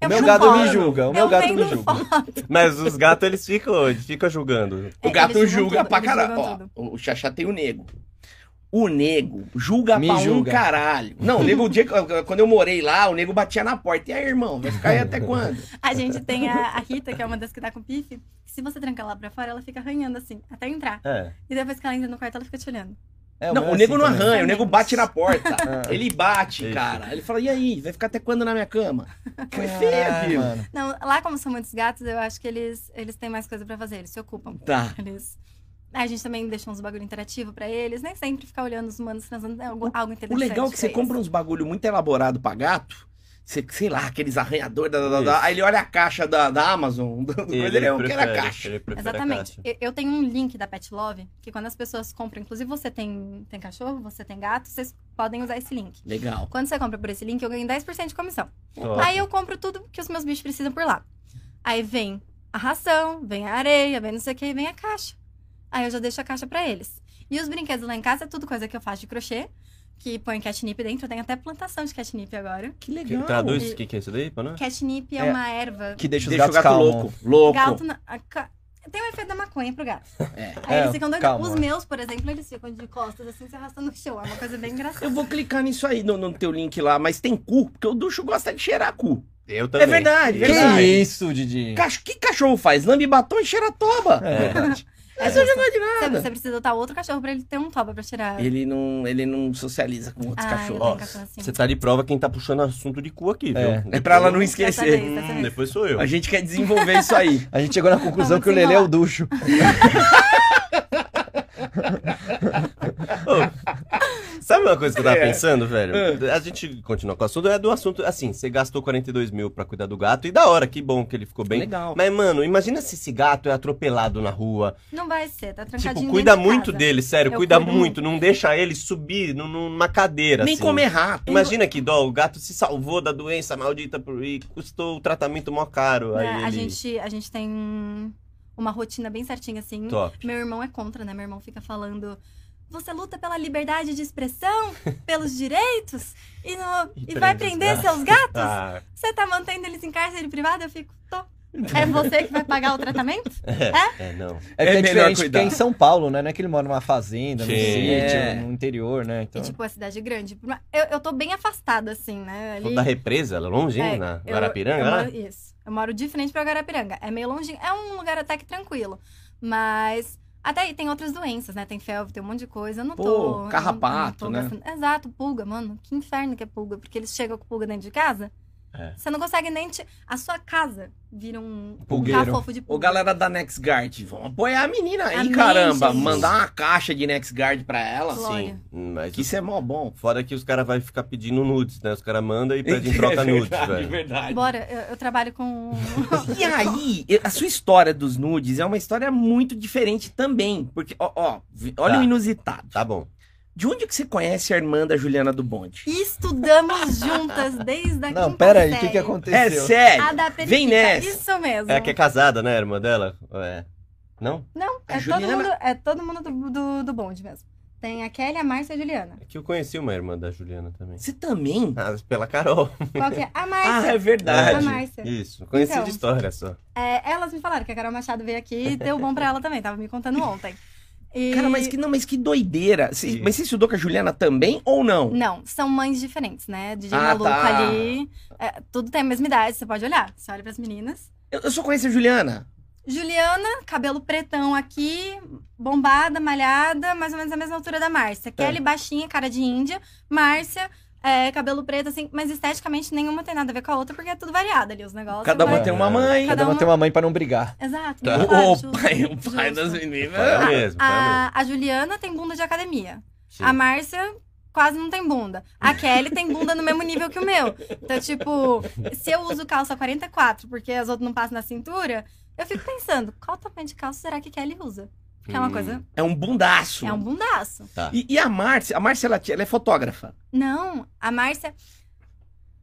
Speaker 3: O
Speaker 4: Eu
Speaker 3: meu gado
Speaker 4: foto.
Speaker 3: me julga, o meu
Speaker 4: Eu
Speaker 3: gato me julga.
Speaker 4: foto.
Speaker 2: Mas os gatos, eles ficam, eles ficam julgando.
Speaker 1: O
Speaker 4: É,
Speaker 1: gato
Speaker 4: eles julgam
Speaker 1: julga
Speaker 4: tudo,
Speaker 1: pra caralho.
Speaker 4: tudo.
Speaker 1: o Xaxá tem o nego. O nego julga
Speaker 3: Me
Speaker 1: pra
Speaker 3: julga.
Speaker 1: um caralho. Não, o nego, o dia, que- quando eu morei lá, o nego batia na porta. E aí, irmão, vai ficar aí até quando?
Speaker 4: A gente tem a, a Rita, que é uma das que tá com pife. Se você trancar lá pra fora, ela fica arranhando assim, até entrar.
Speaker 2: É.
Speaker 4: E depois que ela entra no quarto, ela fica te olhando.
Speaker 3: É,
Speaker 1: não, o nego
Speaker 3: assim
Speaker 1: não
Speaker 3: também.
Speaker 1: arranha, o nego bate na porta. (laughs)
Speaker 3: Ah.
Speaker 1: Ele bate,
Speaker 2: Isso.
Speaker 1: cara. Ele fala, e aí, vai ficar até quando na minha cama? Foi feio
Speaker 3: Ah,
Speaker 1: aquilo.
Speaker 3: mano.
Speaker 4: Não, lá como são muitos gatos, eu acho que eles, eles têm mais coisa pra fazer, eles se ocupam.
Speaker 1: Tá.
Speaker 4: Eles... A gente também deixa uns bagulho interativo pra eles, nem sempre ficar olhando os humanos transando é algo, algo
Speaker 1: O
Speaker 4: interessante.
Speaker 1: legal é que você compra uns bagulho muito elaborado pra gato. Você, sei lá, aqueles arranhadores, da, da, da, aí ele olha a caixa da, da Amazon, (laughs) do, coisa, ele, é o que era a caixa.
Speaker 2: ele prefere a
Speaker 4: Exatamente.
Speaker 2: caixa.
Speaker 4: Eu, eu tenho um link da Pet Love, que quando as pessoas compram, inclusive você tem, tem cachorro, você tem gato, vocês podem usar esse link.
Speaker 1: Legal.
Speaker 4: Quando você compra por esse link, eu ganho 10% de comissão.
Speaker 2: Top.
Speaker 4: Aí eu compro tudo que os meus bichos precisam por lá. Aí vem a ração, vem a areia, vem não sei o que, e vem a caixa. Aí eu já deixo a caixa pra eles. E os brinquedos lá em casa é tudo coisa que eu faço de crochê, que põe catnip dentro. Eu tenho até plantação de catnip agora.
Speaker 1: Que
Speaker 2: Que-
Speaker 1: legal.
Speaker 2: Traduz
Speaker 4: E-
Speaker 2: o que, que é isso daí, pra nós?
Speaker 4: Catnip é,
Speaker 3: É.
Speaker 4: uma erva.
Speaker 3: Que deixa os
Speaker 1: Deixa o
Speaker 3: gatos
Speaker 1: gato
Speaker 3: calmos.
Speaker 1: louco. Louco.
Speaker 4: Gato na- a ca- Tem o efeito da maconha pro gato.
Speaker 1: É.
Speaker 4: Aí
Speaker 3: É,
Speaker 4: eles ficam doidos.
Speaker 3: calma.
Speaker 4: Os meus, por exemplo, eles ficam de costas assim, se arrastando no chão. É uma coisa bem engraçada.
Speaker 1: Eu vou clicar nisso aí no, no teu link lá, mas tem cu, porque o Ducho gosta de cheirar cu.
Speaker 2: Eu também.
Speaker 1: É verdade,
Speaker 3: Que
Speaker 1: verdade.
Speaker 3: isso, Didi?
Speaker 1: Cach- que cachorro faz? Lambe batom e cheira toba.
Speaker 3: É verdade.
Speaker 4: É,
Speaker 1: é de
Speaker 4: você,
Speaker 1: nada.
Speaker 4: você precisa adotar outro cachorro pra ele ter um toba pra tirar.
Speaker 1: Ele não, ele não socializa com outros
Speaker 4: Ah,
Speaker 1: cachorros.
Speaker 4: assim.
Speaker 2: Você tá de prova quem tá puxando assunto de cu aqui, viu?
Speaker 3: É.
Speaker 1: É pra ela não
Speaker 4: Dessa
Speaker 1: esquecer.
Speaker 4: vez, dessa
Speaker 2: Hum, depois sou eu.
Speaker 1: A gente quer desenvolver isso aí.
Speaker 3: A gente chegou na conclusão
Speaker 4: Vamos
Speaker 3: que o Lelê é o ducho. (laughs)
Speaker 2: Sabe uma coisa que eu tava
Speaker 1: É.
Speaker 2: pensando, velho? A gente continua com o assunto. É do assunto, assim, você gastou 42 mil pra cuidar do gato. E da hora, que bom que ele ficou bem.
Speaker 1: Legal.
Speaker 2: Mas, mano, imagina se esse gato é atropelado na rua.
Speaker 4: Não vai ser, tá trancadinho
Speaker 2: Tipo, cuida muito
Speaker 4: casa.
Speaker 2: dele, sério.
Speaker 4: Eu
Speaker 2: cuida
Speaker 4: cuido
Speaker 2: muito. Não deixa ele subir num- numa cadeira,
Speaker 1: Nem
Speaker 2: assim.
Speaker 1: comer rato.
Speaker 2: Imagina que dó, o gato se salvou da doença maldita por- e custou o tratamento mó caro. Aí
Speaker 4: É, a,
Speaker 2: ele...
Speaker 4: gente, a gente tem uma rotina bem certinha, assim.
Speaker 2: Top.
Speaker 4: Meu irmão é contra, né? Meu irmão fica falando. Você luta pela liberdade de expressão, (laughs) pelos direitos, e, no-
Speaker 2: E
Speaker 4: e vai prender
Speaker 2: gatos.
Speaker 4: seus gatos?
Speaker 2: Ah,
Speaker 4: Você tá mantendo eles em cárcere privado? Eu fico, tô. (laughs) É você que vai pagar o tratamento? (laughs)
Speaker 2: é, não.
Speaker 3: É,
Speaker 1: É
Speaker 3: que é
Speaker 1: melhor
Speaker 3: diferente
Speaker 1: cuidar.
Speaker 3: porque é em São Paulo, né? Não é que ele mora numa fazenda, num sítio,
Speaker 1: É.
Speaker 3: no interior, né? Então...
Speaker 4: E, tipo, a cidade é grande. Eu, eu tô bem afastada, assim, né?
Speaker 2: Falou da represa, ela é longe?
Speaker 4: É,
Speaker 2: Na
Speaker 4: eu-
Speaker 2: Guarapiranga,
Speaker 4: eu
Speaker 2: né?
Speaker 4: moro- Isso. Eu moro de frente pra Guarapiranga. É meio longinho. É um lugar até que tranquilo. Mas. Até aí tem outras doenças, né? Tem felve, tem um monte de coisa. Eu não
Speaker 1: Pô,
Speaker 4: tô. não-
Speaker 1: carrapato,
Speaker 4: não
Speaker 1: né?
Speaker 4: tô gastando- Exato, pulga, mano. Que inferno que é pulga. Porque eles chegam com pulga dentro de casa.
Speaker 2: É.
Speaker 4: Você não consegue nem. Te... A sua casa vira um
Speaker 3: Pulgueiro.
Speaker 4: cafofo de pulga.
Speaker 1: Ô, galera da NextGuard, vamos apoiar a menina aí,
Speaker 4: Amém,
Speaker 1: caramba.
Speaker 4: gente.
Speaker 1: Mandar uma caixa de NextGuard pra ela.
Speaker 4: Glória.
Speaker 2: Sim, mas
Speaker 1: Que isso é mó bom.
Speaker 2: Foda é que os caras vão ficar pedindo nudes, né? Os caras mandam e pedem em (laughs) troca
Speaker 1: É
Speaker 2: nudes,
Speaker 1: verdade,
Speaker 2: velho.
Speaker 1: verdade.
Speaker 4: Bora, eu, eu trabalho com.
Speaker 1: E aí, a sua história dos nudes é uma história muito diferente também. Porque, ó, ó, olha
Speaker 2: Tá.
Speaker 1: o inusitado.
Speaker 2: Tá bom.
Speaker 1: De onde que você conhece a irmã da Juliana do Bonde?
Speaker 4: Estudamos (laughs) juntas desde a
Speaker 3: Não, pera aí, o que, que
Speaker 1: É
Speaker 3: aconteceu?
Speaker 1: sério?
Speaker 4: A da
Speaker 1: Vem nessa.
Speaker 4: Isso mesmo.
Speaker 2: É a que é casada, né, a irmã dela? É. Não?
Speaker 4: Não, é todo
Speaker 1: Juliana-
Speaker 4: mundo, é todo mundo do, do, do bonde mesmo. Tem a Kelly, a Márcia e a Juliana.
Speaker 2: É que eu conheci uma irmã da Juliana também.
Speaker 1: Você também?
Speaker 2: Ah, pela Carol.
Speaker 4: Qual que é? A
Speaker 1: Ah,
Speaker 4: Márcia.
Speaker 1: é verdade.
Speaker 4: A Márcia.
Speaker 2: Isso, conheci
Speaker 4: Então.
Speaker 2: de história só.
Speaker 4: É, elas me falaram que a Carol Machado veio aqui e deu bom pra ela também. Tava me contando ontem. E-
Speaker 1: Cara, mas que, não, mas que doideira.
Speaker 2: Sim.
Speaker 1: mas você estudou com a Juliana também ou não?
Speaker 4: Não, são mães diferentes, né? DJ
Speaker 1: Ah,
Speaker 4: maluco
Speaker 1: tá.
Speaker 4: ali. é, tudo tem a mesma idade, você pode olhar. Você olha pras meninas.
Speaker 1: Eu, eu só conheço a Juliana.
Speaker 4: Juliana, cabelo pretão aqui, bombada, malhada, mais ou menos a mesma altura da Márcia. Kelly, baixinha, cara de índia. Márcia, é, cabelo preto, assim, mas esteticamente nenhuma tem nada a ver com a outra, porque é tudo variado ali os negócios.
Speaker 1: Cada uma tem uma mãe.
Speaker 3: Cada
Speaker 4: Cada
Speaker 3: uma
Speaker 4: uma-
Speaker 3: tem uma mãe pra não brigar.
Speaker 4: Exato.
Speaker 2: Tá.
Speaker 1: O, o pai, o pai das meninas.
Speaker 2: Pai é
Speaker 4: A-
Speaker 2: mesmo, pai é
Speaker 4: a, a Juliana tem bunda de academia.
Speaker 2: Sim.
Speaker 4: A Márcia quase não tem bunda. A Kelly tem bunda no mesmo nível que o meu. Então, tipo, se eu uso calça 44 porque as outras não passam na cintura, eu fico pensando, qual tamanho de calça será que Kelly usa? Que é uma
Speaker 2: Hum.
Speaker 4: coisa.
Speaker 1: É um bundaço.
Speaker 4: É um bundaço.
Speaker 2: Tá.
Speaker 1: E, e a Márcia? A Márcia, ela, ela é fotógrafa.
Speaker 4: Não, a Márcia.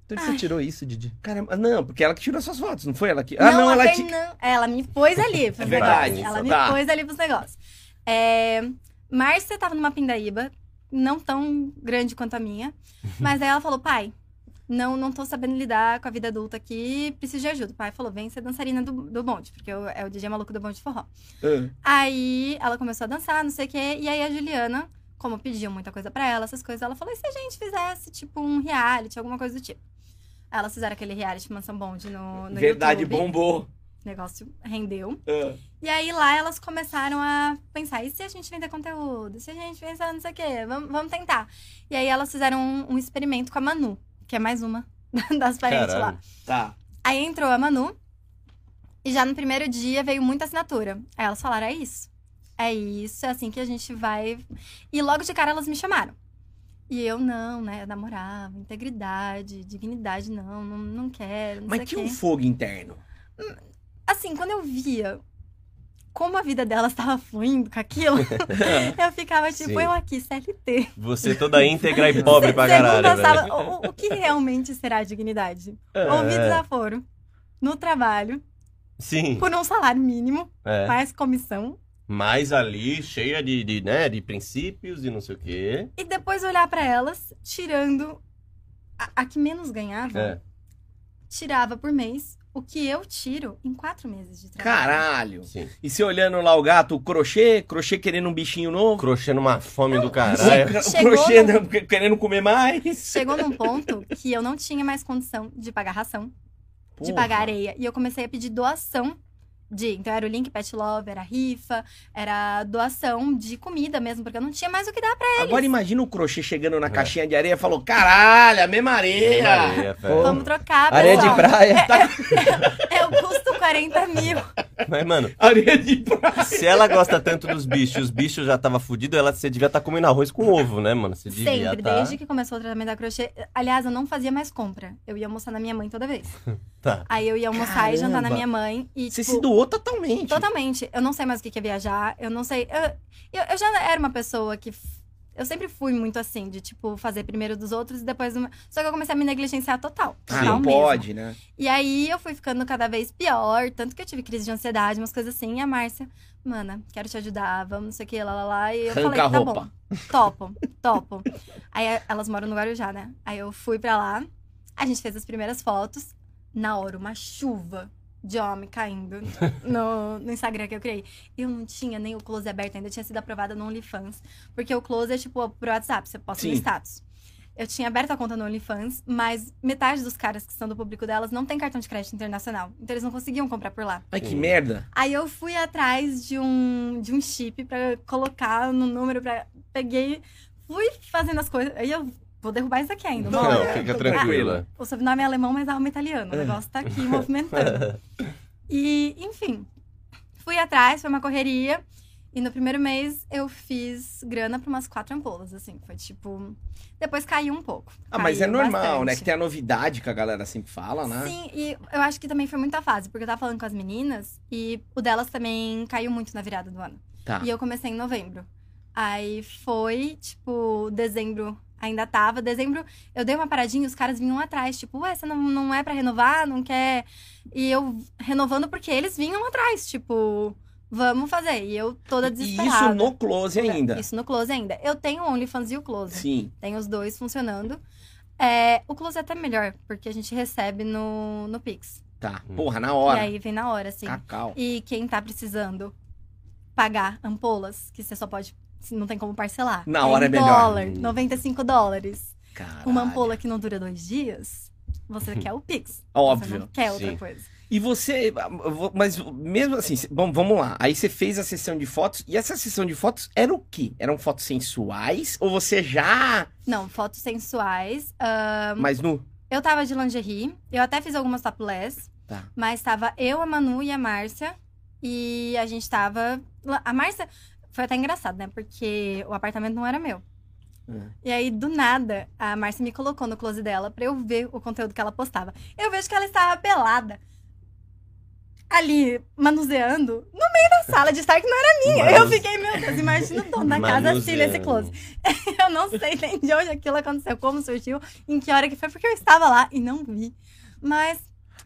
Speaker 3: Então você
Speaker 4: Ai.
Speaker 3: tirou isso, Didi?
Speaker 1: Caramba, não, porque ela que tirou suas fotos, não foi ela que... Ah, não,
Speaker 4: a
Speaker 1: ela te...
Speaker 4: Fernan- Ela me pôs ali (laughs) pros
Speaker 1: É verdade,
Speaker 4: negócios. Ela me
Speaker 1: tá.
Speaker 4: pôs ali pros negócios. É, Márcia tava numa pindaíba, não tão grande quanto a minha. (laughs) Mas aí ela falou, pai, não, não tô sabendo lidar com a vida adulta aqui, preciso de ajuda. O pai falou, vem ser dançarina do, do bonde, porque eu- é o DJ maluco do bonde de forró.
Speaker 1: Ah,
Speaker 4: Aí ela começou a dançar, não sei o quê. E aí a Juliana, como pediam muita coisa pra ela, essas coisas, ela falou: e se a gente fizesse, tipo, um reality, alguma coisa do tipo? Elas fizeram aquele reality Mansão Bonde no, no
Speaker 1: verdade,
Speaker 4: YouTube.
Speaker 1: bombou.
Speaker 4: O negócio rendeu.
Speaker 1: Ah,
Speaker 4: E aí lá elas começaram a pensar: e se a gente vender conteúdo? Se a gente pensar não sei o quê? Vamos, vamos tentar. E aí elas fizeram um, um experimento com a Manu, que é mais uma (laughs) das parentes lá.
Speaker 2: Caralho.
Speaker 1: tá.
Speaker 4: Aí entrou a Manu e já no primeiro dia veio muita assinatura. Aí elas falaram: é isso. É isso, é assim que a gente vai. E logo de cara elas me chamaram. E eu não, né? Eu namorava, integridade, dignidade, não, não, não quero, não
Speaker 1: Mas tinha um fogo interno.
Speaker 4: Assim, quando eu via como a vida delas estava fluindo com aquilo, (laughs) eu ficava tipo,
Speaker 2: Sim.
Speaker 4: eu aqui, CLT.
Speaker 2: Você toda íntegra e pobre pra caralho,
Speaker 4: tava, o, o que realmente será dignidade?
Speaker 2: É.
Speaker 4: Ouvir desaforo no trabalho,
Speaker 2: Sim,
Speaker 4: por um salário mínimo,
Speaker 2: é.
Speaker 4: mais comissão,
Speaker 2: Mas ali, cheia de, de, né, de princípios e não sei o quê.
Speaker 4: e depois olhar pra elas, tirando a, a que menos ganhava,
Speaker 2: É.
Speaker 4: tirava por mês o que eu tiro em quatro meses de trabalho.
Speaker 1: Caralho.
Speaker 2: Sim.
Speaker 1: E você olhando lá o gato, o crochê, crochê querendo um bichinho novo.
Speaker 2: Crochê numa fome do caralho.
Speaker 1: cro- o crochê não- querendo comer mais.
Speaker 4: Chegou num (laughs) ponto que eu não tinha mais condição de pagar ração, de
Speaker 1: Porra.
Speaker 4: pagar areia. E eu comecei a pedir doação de. Então era o Link Pet Love, era rifa, era doação de comida mesmo, porque eu não tinha mais o que dar pra eles.
Speaker 1: Agora imagina o crochê chegando na
Speaker 2: É.
Speaker 1: caixinha de areia e falou: caralho, a mesma areia.
Speaker 2: Areia.
Speaker 4: Vamos trocar,
Speaker 3: Areia de
Speaker 4: pessoal.
Speaker 3: praia.
Speaker 4: Eu custo 40 mil.
Speaker 2: Mas, mano,
Speaker 1: Areia de praia.
Speaker 2: se ela gosta tanto dos bichos e os bichos já tava fudido, ela você devia estar comendo arroz com ovo, né, mano? Você devia
Speaker 4: Sempre,
Speaker 2: tá...
Speaker 4: desde que começou o tratamento da crochê. Aliás, eu não fazia mais compra. Eu ia almoçar na minha mãe toda vez. (laughs)
Speaker 2: Tá.
Speaker 4: Aí eu ia almoçar e jantar na
Speaker 1: Caramba.
Speaker 4: minha mãe. E,
Speaker 1: Você
Speaker 4: tipo,
Speaker 1: se doou totalmente.
Speaker 4: Totalmente. Eu não sei mais o que é viajar. Eu não sei. Eu, eu, eu já era uma pessoa que. Eu sempre fui muito assim, de tipo, fazer primeiro dos outros e depois. Só que eu comecei a me negligenciar total.
Speaker 1: Ah,
Speaker 4: total
Speaker 1: não
Speaker 4: mesmo.
Speaker 1: pode, né?
Speaker 4: E aí eu fui ficando cada vez pior, tanto que eu tive crise de ansiedade, umas coisas assim. E a Márcia, mana, quero te ajudar, vamos, não sei o que, lá, lá, lá. E eu
Speaker 1: Arranca
Speaker 4: falei,
Speaker 1: a
Speaker 4: tá
Speaker 1: roupa.
Speaker 4: bom, topo, topo. aí eh, elas moram no Guarujá, né? Aí eu fui pra lá, a gente fez as primeiras fotos. Na hora, uma chuva de homem caindo (laughs) no, no Instagram que eu criei. Eu não tinha nem o close aberto ainda, tinha sido aprovada no OnlyFans. Porque o close é tipo pro WhatsApp, você posta no
Speaker 1: Sim.
Speaker 4: status. Eu tinha aberto a conta no OnlyFans, mas metade dos caras que são do público delas não tem cartão de crédito internacional. Então eles não conseguiam comprar por lá.
Speaker 1: Ai, que merda.
Speaker 4: Aí eu fui atrás de um, de um chip pra colocar no número, pra... peguei, fui fazendo as coisas. Aí eu vou derrubar isso aqui ainda.
Speaker 1: Não.
Speaker 2: Não, fica tranquila. (laughs)
Speaker 4: O sobrenome é alemão, mas a alma é italiano. O negócio tá aqui movimentando. (laughs) E, enfim, fui atrás, foi uma correria. E no primeiro mês eu fiz grana pra umas quatro ampolas, assim. Foi tipo. Depois caiu um pouco.
Speaker 1: Ah, mas é normal,
Speaker 4: bastante.
Speaker 1: né? Que tem a novidade que a galera sempre fala, né?
Speaker 4: Sim, e eu acho que também foi muita fase, porque eu tava falando com as meninas e o delas também caiu muito na virada do ano.
Speaker 1: Tá.
Speaker 4: E eu comecei em novembro. Aí foi, tipo, dezembro ainda tava. Dezembro eu dei uma paradinha e os caras vinham atrás, tipo, ué, você não, não é pra renovar, não quer. E eu renovando porque eles vinham atrás, tipo, vamos fazer. E eu toda
Speaker 1: E
Speaker 4: desesperada.
Speaker 1: isso no close ainda.
Speaker 4: Isso no Close ainda. Eu tenho o OnlyFans e o Close.
Speaker 1: Sim.
Speaker 4: Tem os dois funcionando. É, o Close é até melhor, porque a gente recebe no, no Pix.
Speaker 1: Tá.
Speaker 2: Hum.
Speaker 1: Porra, na
Speaker 4: E
Speaker 1: hora.
Speaker 4: aí vem na hora, assim.
Speaker 1: Cacau.
Speaker 4: E quem tá precisando pagar ampolas, que você só pode. Não tem como parcelar.
Speaker 1: Na hora é melhor.
Speaker 4: dólar, 95 dólares.
Speaker 1: Caralho.
Speaker 4: Uma ampola que não dura dois dias, você quer o Pix. Você
Speaker 1: Óbvio.
Speaker 4: não quer outra
Speaker 2: Sim.
Speaker 4: coisa.
Speaker 1: E você, mas mesmo assim, bom, vamos lá. Aí você fez a sessão de fotos e essa sessão de fotos era o quê? Eram fotos sensuais ou você já
Speaker 4: Não, fotos sensuais. ah,
Speaker 1: mais nu?
Speaker 4: eu tava de lingerie. Eu até fiz algumas topless.
Speaker 1: Tá.
Speaker 4: Mas tava eu, a Manu e a Márcia. E a gente tava. A Márcia. Foi até engraçado, né? Porque o apartamento não era meu.
Speaker 1: Hum.
Speaker 4: E aí, do nada, a Márcia me colocou no close dela pra eu ver o conteúdo que ela postava. Eu vejo que ela estava pelada. Ali, manuseando, no meio da sala de estar que não era minha. Eu fiquei, meu Deus, imagina o dono da casa assim nesse close. (laughs) Eu não sei nem de onde aquilo aconteceu, como surgiu, em que hora que foi, porque eu estava lá e não vi. Mas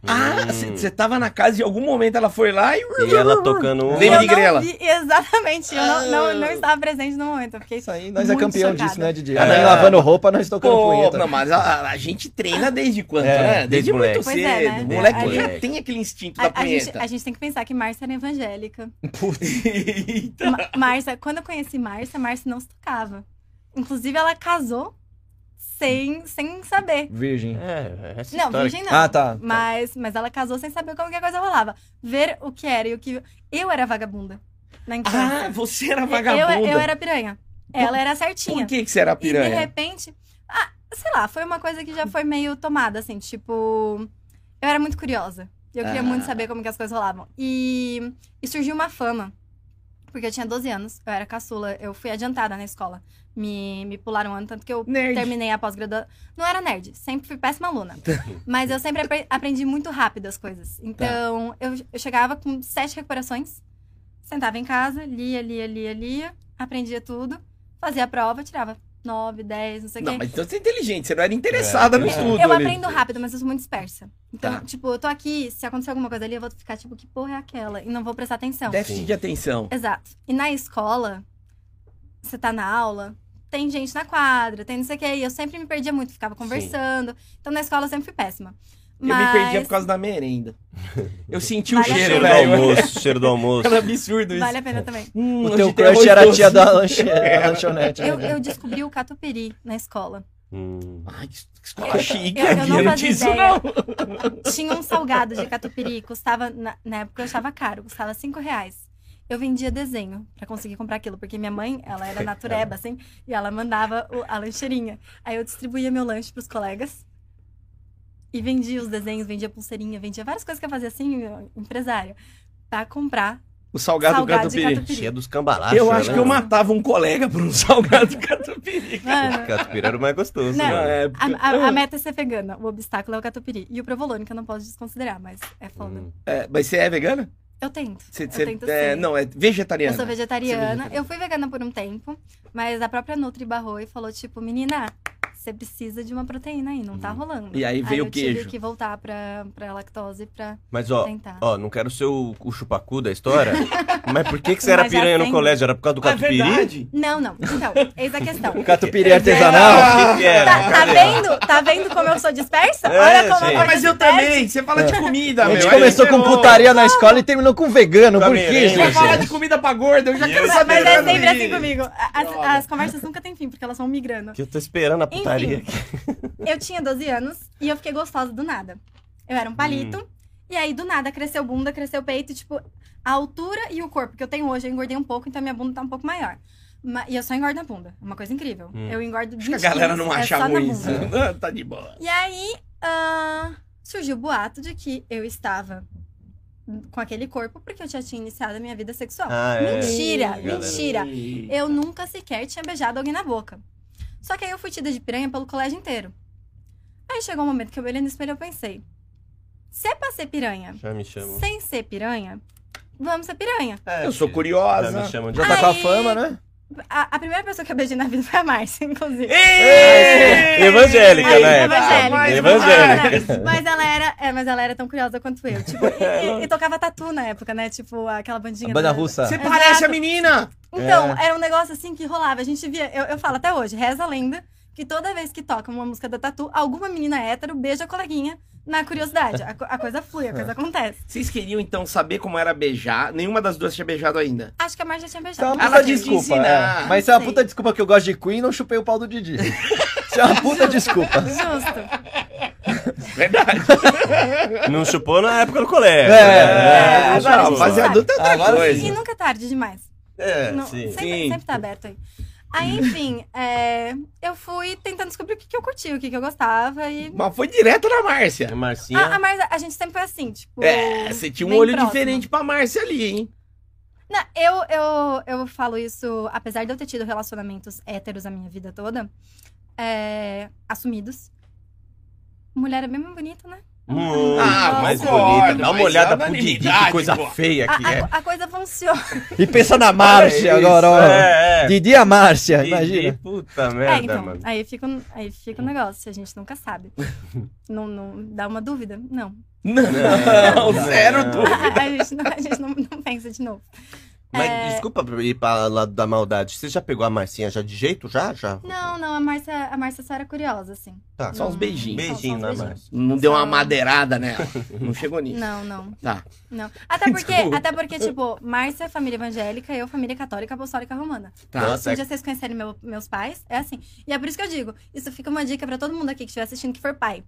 Speaker 1: Ah,
Speaker 2: Hum.
Speaker 1: você tava na casa e em algum momento ela foi lá e
Speaker 2: E ela tocando um...
Speaker 4: Não
Speaker 1: Grela.
Speaker 4: vi, exatamente, eu não, não,
Speaker 1: Ah.
Speaker 4: não estava presente no momento. Eu fiquei
Speaker 3: Isso aí, nós é campeão
Speaker 4: chocada.
Speaker 3: disso, né, Didi?
Speaker 1: É.
Speaker 3: A lavando roupa, nós tocando
Speaker 1: Pô,
Speaker 3: punheta.
Speaker 1: não, mas a, a gente treina desde quando,
Speaker 3: É,
Speaker 1: né?
Speaker 2: desde
Speaker 1: Desde, muito
Speaker 2: moleque.
Speaker 1: Cedo.
Speaker 4: é, né?
Speaker 1: O moleque
Speaker 4: Aí-
Speaker 1: já tem aquele instinto da
Speaker 4: A, a, gente,
Speaker 1: punheta.
Speaker 4: a gente tem que pensar que Márcia era evangélica. (laughs) Ma- Márcia, quando eu conheci Márcia, Márcia não se tocava. Inclusive, ela casou sem, sem saber.
Speaker 3: Virgem.
Speaker 2: É, essa
Speaker 4: Não, virgem não.
Speaker 3: Ah, tá.
Speaker 4: Mas, mas ela casou sem saber como que a coisa rolava. Ver o que era e o que. Eu era vagabunda na infância.
Speaker 1: Ah, você era vagabunda.
Speaker 4: Eu, eu era piranha. Ela era certinha.
Speaker 1: Por que, que você era
Speaker 4: E de
Speaker 1: piranha?
Speaker 4: repente. Ah, sei lá, foi uma coisa que já foi meio tomada, assim, tipo. Eu era muito curiosa. Eu queria
Speaker 1: Ah.
Speaker 4: muito saber como que as coisas rolavam. E, e surgiu uma fama. Porque eu tinha 12 anos, eu era caçula, eu fui adiantada na escola. Me, me pularam um ano, tanto que eu
Speaker 1: Nerd.
Speaker 4: terminei a pós-graduação. Não era nerd, sempre fui péssima aluna. (laughs) Mas eu sempre apre- aprendi muito rápido as coisas. Então, eu, eu chegava com sete recuperações, sentava em casa, lia, lia, lia, lia, aprendia tudo, fazia a prova, tirava nove, dez, não sei o
Speaker 1: Não,
Speaker 4: quê.
Speaker 1: mas então você é inteligente, você não era interessada no
Speaker 2: É.
Speaker 1: estudo.
Speaker 4: Eu
Speaker 1: ali.
Speaker 4: aprendo rápido, mas eu sou muito dispersa. Então,
Speaker 1: Tá.
Speaker 4: tipo, eu tô aqui, se acontecer alguma coisa ali, eu vou ficar tipo, que porra é aquela? E não vou prestar atenção.
Speaker 1: Déficit
Speaker 2: Sim.
Speaker 1: de atenção.
Speaker 4: Exato. E na escola, você tá na aula, tem gente na quadra, tem não sei o quê. E eu sempre me perdia muito, ficava conversando. Então na escola eu sempre fui péssima.
Speaker 1: Eu
Speaker 4: Mas...
Speaker 1: me perdia por causa da merenda. Eu senti o
Speaker 4: Vale a
Speaker 1: cheiro,
Speaker 2: Cheiro do
Speaker 1: velho.
Speaker 2: almoço, cheiro do almoço.
Speaker 1: Era absurdo isso.
Speaker 4: Vale a pena também.
Speaker 1: Hum,
Speaker 3: O teu crush era a tia da, lanche... da lanchonete. né?
Speaker 4: Eu, eu descobri o catupiry na escola.
Speaker 2: Hum.
Speaker 1: Ai, que escola chique.
Speaker 4: eu- eu não fazia
Speaker 1: tinha isso,
Speaker 4: ideia.
Speaker 1: não.
Speaker 4: Tinha um salgado de catupiry, custava, na, na época eu achava caro, custava 5 reais. Eu vendia desenho pra conseguir comprar aquilo, porque minha mãe, ela era natureba, assim, e ela mandava o- a lancheirinha. Aí eu distribuía meu lanche pros colegas e vendia os desenhos, vendia pulseirinha, vendia várias coisas que eu fazia assim, empresária, pra comprar
Speaker 1: O salgado,
Speaker 4: salgado de
Speaker 1: catupiry.
Speaker 4: catupiry.
Speaker 2: Cheia dos cambalachos.
Speaker 1: Eu acho
Speaker 2: né?
Speaker 1: que eu matava um colega por um (laughs) salgado catupiry.
Speaker 4: Mano,
Speaker 2: Catupiry era o mais gostoso.
Speaker 4: Não.
Speaker 1: Na
Speaker 4: a, a- a meta é ser vegana, o obstáculo é o catupiry. E o provolone, que eu não posso desconsiderar, mas é foda.
Speaker 2: Hum.
Speaker 1: É, mas você é vegana?
Speaker 4: Eu tento.
Speaker 1: Você,
Speaker 4: eu
Speaker 1: você-
Speaker 4: tento
Speaker 1: é, não, é
Speaker 4: Eu
Speaker 1: vegetariana.
Speaker 4: sou vegetariana.
Speaker 1: vegetariana.
Speaker 4: Eu fui vegana por um tempo, mas a própria Nutri barrou e falou, tipo, menina, você precisa de uma proteína aí, não tá rolando.
Speaker 1: E aí veio
Speaker 4: eu
Speaker 1: o queijo.
Speaker 4: tive que voltar pra, pra lactose pra
Speaker 2: Mas ó,
Speaker 4: tentar.
Speaker 2: ó, não quero ser o, o chupacu da história, (laughs) mas por que, que você era piranha no
Speaker 4: tem.
Speaker 2: colégio? Era por causa do
Speaker 1: É
Speaker 2: catupiry?
Speaker 1: verdade.
Speaker 4: Não, não. Então, eis a questão. (laughs)
Speaker 3: Catupiry artesanal.
Speaker 2: O que que era?
Speaker 4: Tá, tá vendo? Tá vendo como eu sou dispersa?
Speaker 2: É,
Speaker 4: Olha como
Speaker 2: gente.
Speaker 4: eu
Speaker 1: Ah, mas eu
Speaker 4: dispersa.
Speaker 1: também. Você fala de comida,
Speaker 3: A
Speaker 1: meu.
Speaker 3: gente
Speaker 1: aí
Speaker 3: começou com putaria na escola e terminou com vegano.
Speaker 2: Com
Speaker 3: Por
Speaker 2: a
Speaker 3: que,
Speaker 2: merenda,
Speaker 1: Você
Speaker 3: gente?
Speaker 1: fala de comida pra gorda, eu já quero
Speaker 2: eu-
Speaker 1: saber.
Speaker 4: Mas é sempre assim comigo. As, conversas nunca têm fim, porque elas vão migrando.
Speaker 2: Que eu tô esperando a putaria
Speaker 4: Enfim. (laughs) Eu tinha 12 anos e eu fiquei gostosa do nada. Eu era um palito.
Speaker 2: Hum.
Speaker 4: E aí, do nada, cresceu bunda, cresceu peito. Tipo, a altura e o corpo que eu tenho hoje, eu engordei um pouco, então minha bunda tá um pouco maior. Ma- E eu só engordo na bunda. É uma coisa incrível.
Speaker 2: Hum.
Speaker 4: Eu engordo 20
Speaker 1: Acho que a galera não
Speaker 4: é
Speaker 1: acha
Speaker 4: na
Speaker 1: ruim isso.
Speaker 4: bunda. (laughs)
Speaker 1: tá de boa.
Speaker 4: E aí, ah, surgiu o boato de que eu estava com aquele corpo porque eu já tinha iniciado a minha vida sexual.
Speaker 2: Ah, é.
Speaker 4: Mentira,
Speaker 2: Galera.
Speaker 4: mentira. Eu nunca sequer tinha beijado alguém na boca. Só que aí eu fui tida de piranha pelo colégio inteiro. Aí chegou um momento que eu olhei no espelho e eu pensei: se é pra ser piranha,
Speaker 2: Já me chamam.
Speaker 4: sem ser piranha, vamos ser piranha.
Speaker 2: É,
Speaker 1: Eu sou curiosa.
Speaker 2: Já me chamam de...
Speaker 3: Já tá com a
Speaker 4: Aí-
Speaker 3: fama, né?
Speaker 4: A, a primeira pessoa que eu beijei na vida foi a Márcia, (laughs) inclusive.
Speaker 1: Ei!
Speaker 2: Evangélica,
Speaker 4: Aí,
Speaker 2: né?
Speaker 4: evangélica.
Speaker 1: Mais
Speaker 2: Evangélica.
Speaker 4: Mas ela era, é, mas ela era tão curiosa quanto eu. Tipo, e, e- e tocava tatu na época, né? Tipo, aquela bandinha.
Speaker 3: A banda
Speaker 4: da-
Speaker 3: russa.
Speaker 1: Você
Speaker 4: Exato.
Speaker 1: parece a menina!
Speaker 4: Então,
Speaker 3: É.
Speaker 4: era um negócio assim que rolava. A gente via, eu, eu falo até hoje, reza a lenda, que toda vez que toca uma música da Tatu, alguma menina hétero beija a coleguinha na curiosidade. A, (laughs) a coisa flui, a coisa acontece.
Speaker 1: Vocês queriam então saber como era beijar? Nenhuma das duas tinha beijado ainda.
Speaker 4: Acho que a Marcia tinha beijado.
Speaker 3: uma
Speaker 1: Ela quis
Speaker 3: desculpa.
Speaker 1: ensinar.
Speaker 3: É. Mas isso é uma
Speaker 4: Sei.
Speaker 3: puta desculpa que eu gosto de Queen e não chupei o pau do Didi. (laughs) Isso é uma puta desculpa.
Speaker 4: Justo.
Speaker 1: Verdade. (laughs)
Speaker 2: Não chupou na época do colégio.
Speaker 3: É,
Speaker 2: né?
Speaker 4: é,
Speaker 2: Não
Speaker 4: agora a
Speaker 1: não,
Speaker 4: gente
Speaker 1: fazer
Speaker 4: sabe.
Speaker 1: adulto é outra
Speaker 3: Agora
Speaker 1: coisa.
Speaker 4: E nunca é tarde demais.
Speaker 2: É,
Speaker 4: Não-
Speaker 2: sim.
Speaker 4: sempre,
Speaker 1: Sim.
Speaker 4: sempre tá aberto aí. Aí, (laughs) enfim, é, eu fui tentando descobrir o que, que eu curtia, o que, que eu gostava. E
Speaker 1: Mas foi direto na Márcia.
Speaker 2: A Marcinha...
Speaker 4: a, a, Marcia- a gente sempre foi assim, tipo.
Speaker 1: É, você tinha um
Speaker 4: bem
Speaker 1: olho
Speaker 4: próximo.
Speaker 1: diferente pra Márcia ali, hein?
Speaker 4: Não, eu, eu, eu falo isso, apesar de eu ter tido relacionamentos héteros a minha vida toda, é, assumidos. Mulher é bem mais bonita, né?
Speaker 2: Muito
Speaker 1: Ah,
Speaker 2: mais
Speaker 1: concordo,
Speaker 2: bonita. Dá uma olhada
Speaker 1: é
Speaker 2: pro Didi, que coisa
Speaker 1: pô.
Speaker 2: feia que
Speaker 4: a-
Speaker 2: é.
Speaker 4: a coisa funciona.
Speaker 3: E pensa na Márcia
Speaker 2: Isso,
Speaker 3: agora, ó.
Speaker 2: É, é.
Speaker 3: Didi e a Márcia,
Speaker 2: Didi,
Speaker 3: imagina.
Speaker 2: Puta
Speaker 4: é,
Speaker 2: merda,
Speaker 4: então,
Speaker 2: mano.
Speaker 4: aí fica, um- aí fica o negócio, a gente nunca sabe. (laughs) não, não dá uma dúvida? Não.
Speaker 1: Não,
Speaker 2: Não,
Speaker 1: zero
Speaker 2: não.
Speaker 1: dúvida.
Speaker 4: A, gente, não, a gente não, não pensa de novo.
Speaker 2: Mas
Speaker 4: É.
Speaker 2: desculpa ir pra lado da maldade. Você já pegou a Marcinha já de jeito? Já? Já?
Speaker 4: Não, não, a Márcia, a Márcia só era curiosa, assim.
Speaker 2: Tá.
Speaker 1: Só uns beijinhos.
Speaker 2: Beijinho
Speaker 4: só uns
Speaker 2: Márcia.
Speaker 1: Não deu uma
Speaker 4: Só-
Speaker 1: madeirada nela. Não chegou nisso.
Speaker 4: Não, não.
Speaker 1: Tá.
Speaker 4: Não. Até porque, (laughs)
Speaker 1: Desculpa.
Speaker 4: até porque, tipo, Márcia é família evangélica, eu família católica apostólica romana.
Speaker 1: Tá.
Speaker 2: Nossa,
Speaker 4: Se um
Speaker 2: é-
Speaker 4: dia vocês conhecerem meu- meus pais, é assim. E é por isso que eu digo, isso fica uma dica pra todo mundo aqui que estiver assistindo que for pai.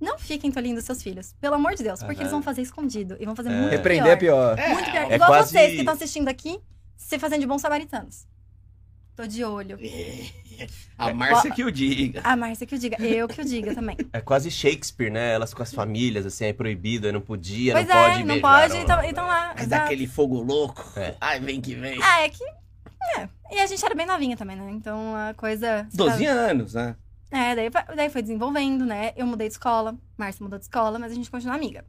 Speaker 4: Não fiquem tolindo seus filhos, pelo amor de Deus, porque
Speaker 2: Aham.
Speaker 4: eles vão fazer escondido e vão fazer
Speaker 2: É.
Speaker 4: muito
Speaker 3: Repreender é
Speaker 4: pior.
Speaker 3: pior.
Speaker 4: Muito pior.
Speaker 2: É
Speaker 4: Igual
Speaker 2: quase-
Speaker 4: vocês que estão assistindo aqui, se fazendo de bons samaritanos. Tô de olho.
Speaker 1: A Márcia que o diga.
Speaker 4: A Márcia que o diga, eu que o diga também. (laughs)
Speaker 2: É quase Shakespeare, né? Elas com as famílias, assim, é proibido, aí não podia,
Speaker 4: pois
Speaker 2: não
Speaker 4: é,
Speaker 2: pode
Speaker 4: não
Speaker 2: beijar,
Speaker 4: pode,
Speaker 2: não.
Speaker 4: então, então lá.
Speaker 1: Mas
Speaker 4: exato.
Speaker 1: daquele fogo louco.
Speaker 2: É.
Speaker 1: Ai, vem que vem.
Speaker 4: Ah, é que. É. E a gente era bem novinha também, né? Então a coisa.
Speaker 1: 12 anos, né?
Speaker 4: É, daí, daí foi desenvolvendo, né? Eu mudei de escola, Márcia mudou de escola, mas a gente continua amiga.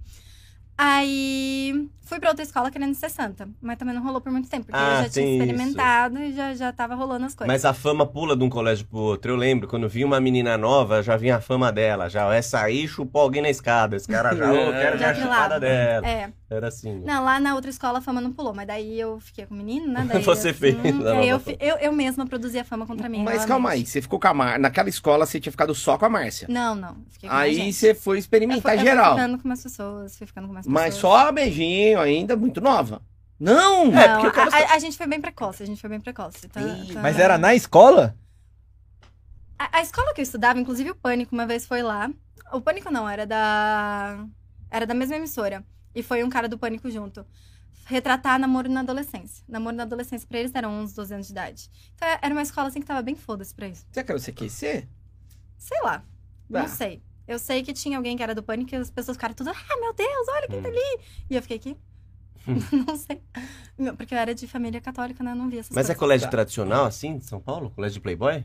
Speaker 4: Aí fui pra outra escola querendo ser santa, mas também não rolou por muito tempo, porque
Speaker 2: Ah,
Speaker 4: eu já tinha
Speaker 2: tem isso.
Speaker 4: experimentado e já, já tava rolando as coisas.
Speaker 2: Mas a fama pula de um colégio pro outro. Eu lembro, quando vinha uma menina nova, já vinha a fama dela. Já, essa aí chupou alguém na escada. Esse cara já, (laughs) quero
Speaker 4: Já
Speaker 2: a chupada dela.
Speaker 4: É,
Speaker 2: Era assim.
Speaker 4: não, lá na outra escola a fama não pulou, mas daí eu fiquei com o menino, né? Daí, (laughs)
Speaker 2: Você
Speaker 4: assim,
Speaker 2: fez a
Speaker 4: aí
Speaker 2: nova
Speaker 4: eu, eu, eu mesma produzi a fama contra mim.
Speaker 1: Mas
Speaker 4: novamente.
Speaker 1: calma aí, você ficou com a Mar... Naquela escola você tinha ficado só com a Márcia.
Speaker 4: Não, não. Fiquei com mais
Speaker 1: Aí você foi
Speaker 4: Eu
Speaker 1: experimentar
Speaker 4: fui- eu fui
Speaker 1: geral.
Speaker 4: ficando com mais pessoas, fui ficando com mais pessoas.
Speaker 1: Mas só beijinho ainda, muito nova. Não!
Speaker 2: É,
Speaker 4: Não,
Speaker 2: porque eu quero
Speaker 4: a, a- a gente foi bem precoce, a gente foi bem precoce. Tá, tá-
Speaker 3: Mas era na escola?
Speaker 4: A, a escola que eu estudava, inclusive o Pânico, uma vez foi lá. O Pânico não, era da. Era da mesma emissora. E foi um cara do Pânico junto. Retratar namoro na adolescência. Namoro na adolescência pra eles eram uns 12 anos de idade. Então era uma escola assim que tava bem foda-se pra isso.
Speaker 1: Será que era o CQC?
Speaker 4: Sei lá.
Speaker 1: Ah.
Speaker 4: Não sei. Eu sei que tinha alguém que era do pânico e as pessoas ficaram tudo, ah, meu Deus, olha quem tá
Speaker 2: Hum.
Speaker 4: ali. E eu fiquei aqui. (laughs) não sei. Porque eu era de família católica, né? Eu não via essas
Speaker 2: Mas é
Speaker 4: coisas.
Speaker 2: colégio tradicional, assim, de São Paulo? Colégio de Playboy?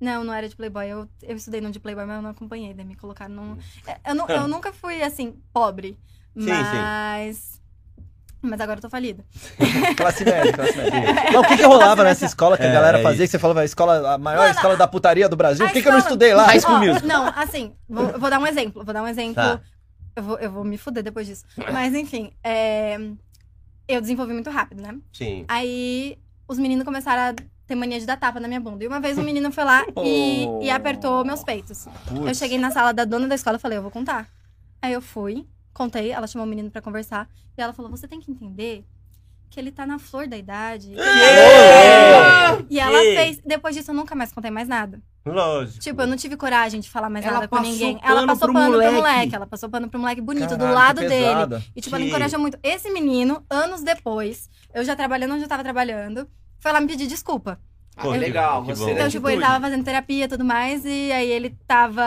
Speaker 4: Não, não era de Playboy. Eu, eu estudei no de Playboy, mas eu não acompanhei. Daí me colocaram
Speaker 2: Hum.
Speaker 4: num. É, Eu, nu- eu (laughs) nunca fui, assim, pobre.
Speaker 2: sim.
Speaker 4: Mas. Mas agora eu tô falida. (laughs)
Speaker 3: Classe média, classe média. Mas o que que rolava nessa escola que a
Speaker 2: É,
Speaker 3: galera
Speaker 2: é
Speaker 3: fazia? Que você falava, a escola, a maior
Speaker 4: Mano,
Speaker 3: escola da putaria do Brasil? Por que, que eu não
Speaker 4: escola-
Speaker 3: estudei lá?
Speaker 1: High School Musical.
Speaker 4: Não, assim, vou, eu vou dar um exemplo. Vou dar um exemplo.
Speaker 2: Tá.
Speaker 4: Eu, vou, eu vou me fuder depois disso. Mas, enfim, é, eu desenvolvi muito rápido, né?
Speaker 2: Sim.
Speaker 4: Aí os meninos começaram a ter mania de dar tapa na minha bunda. E uma vez um menino foi lá (laughs) e,
Speaker 1: Oh.
Speaker 4: e apertou meus peitos. Eu cheguei na sala da dona da escola e falei, eu vou contar. Aí eu fui, contei, ela chamou o menino pra conversar. E ela falou, você tem que entender que ele tá na flor da idade. E ela fez. Depois disso, eu nunca mais contei mais nada.
Speaker 2: Lógico.
Speaker 4: Tipo, eu não tive coragem de falar mais
Speaker 1: Ela
Speaker 4: nada com ninguém. Ela passou
Speaker 1: pro
Speaker 4: pano
Speaker 1: moleque.
Speaker 4: pro moleque. Ela passou pano pro moleque bonito, do lado dele. E, tipo, ela
Speaker 2: Que-
Speaker 4: encorajou muito. Esse menino, anos depois, eu já trabalhando onde eu tava trabalhando, foi lá me pedir desculpa.
Speaker 1: Ah,
Speaker 2: que-
Speaker 1: legal,
Speaker 2: que
Speaker 1: você
Speaker 2: bom.
Speaker 4: Então, tipo, ele tava fazendo terapia e tudo mais, e aí ele tava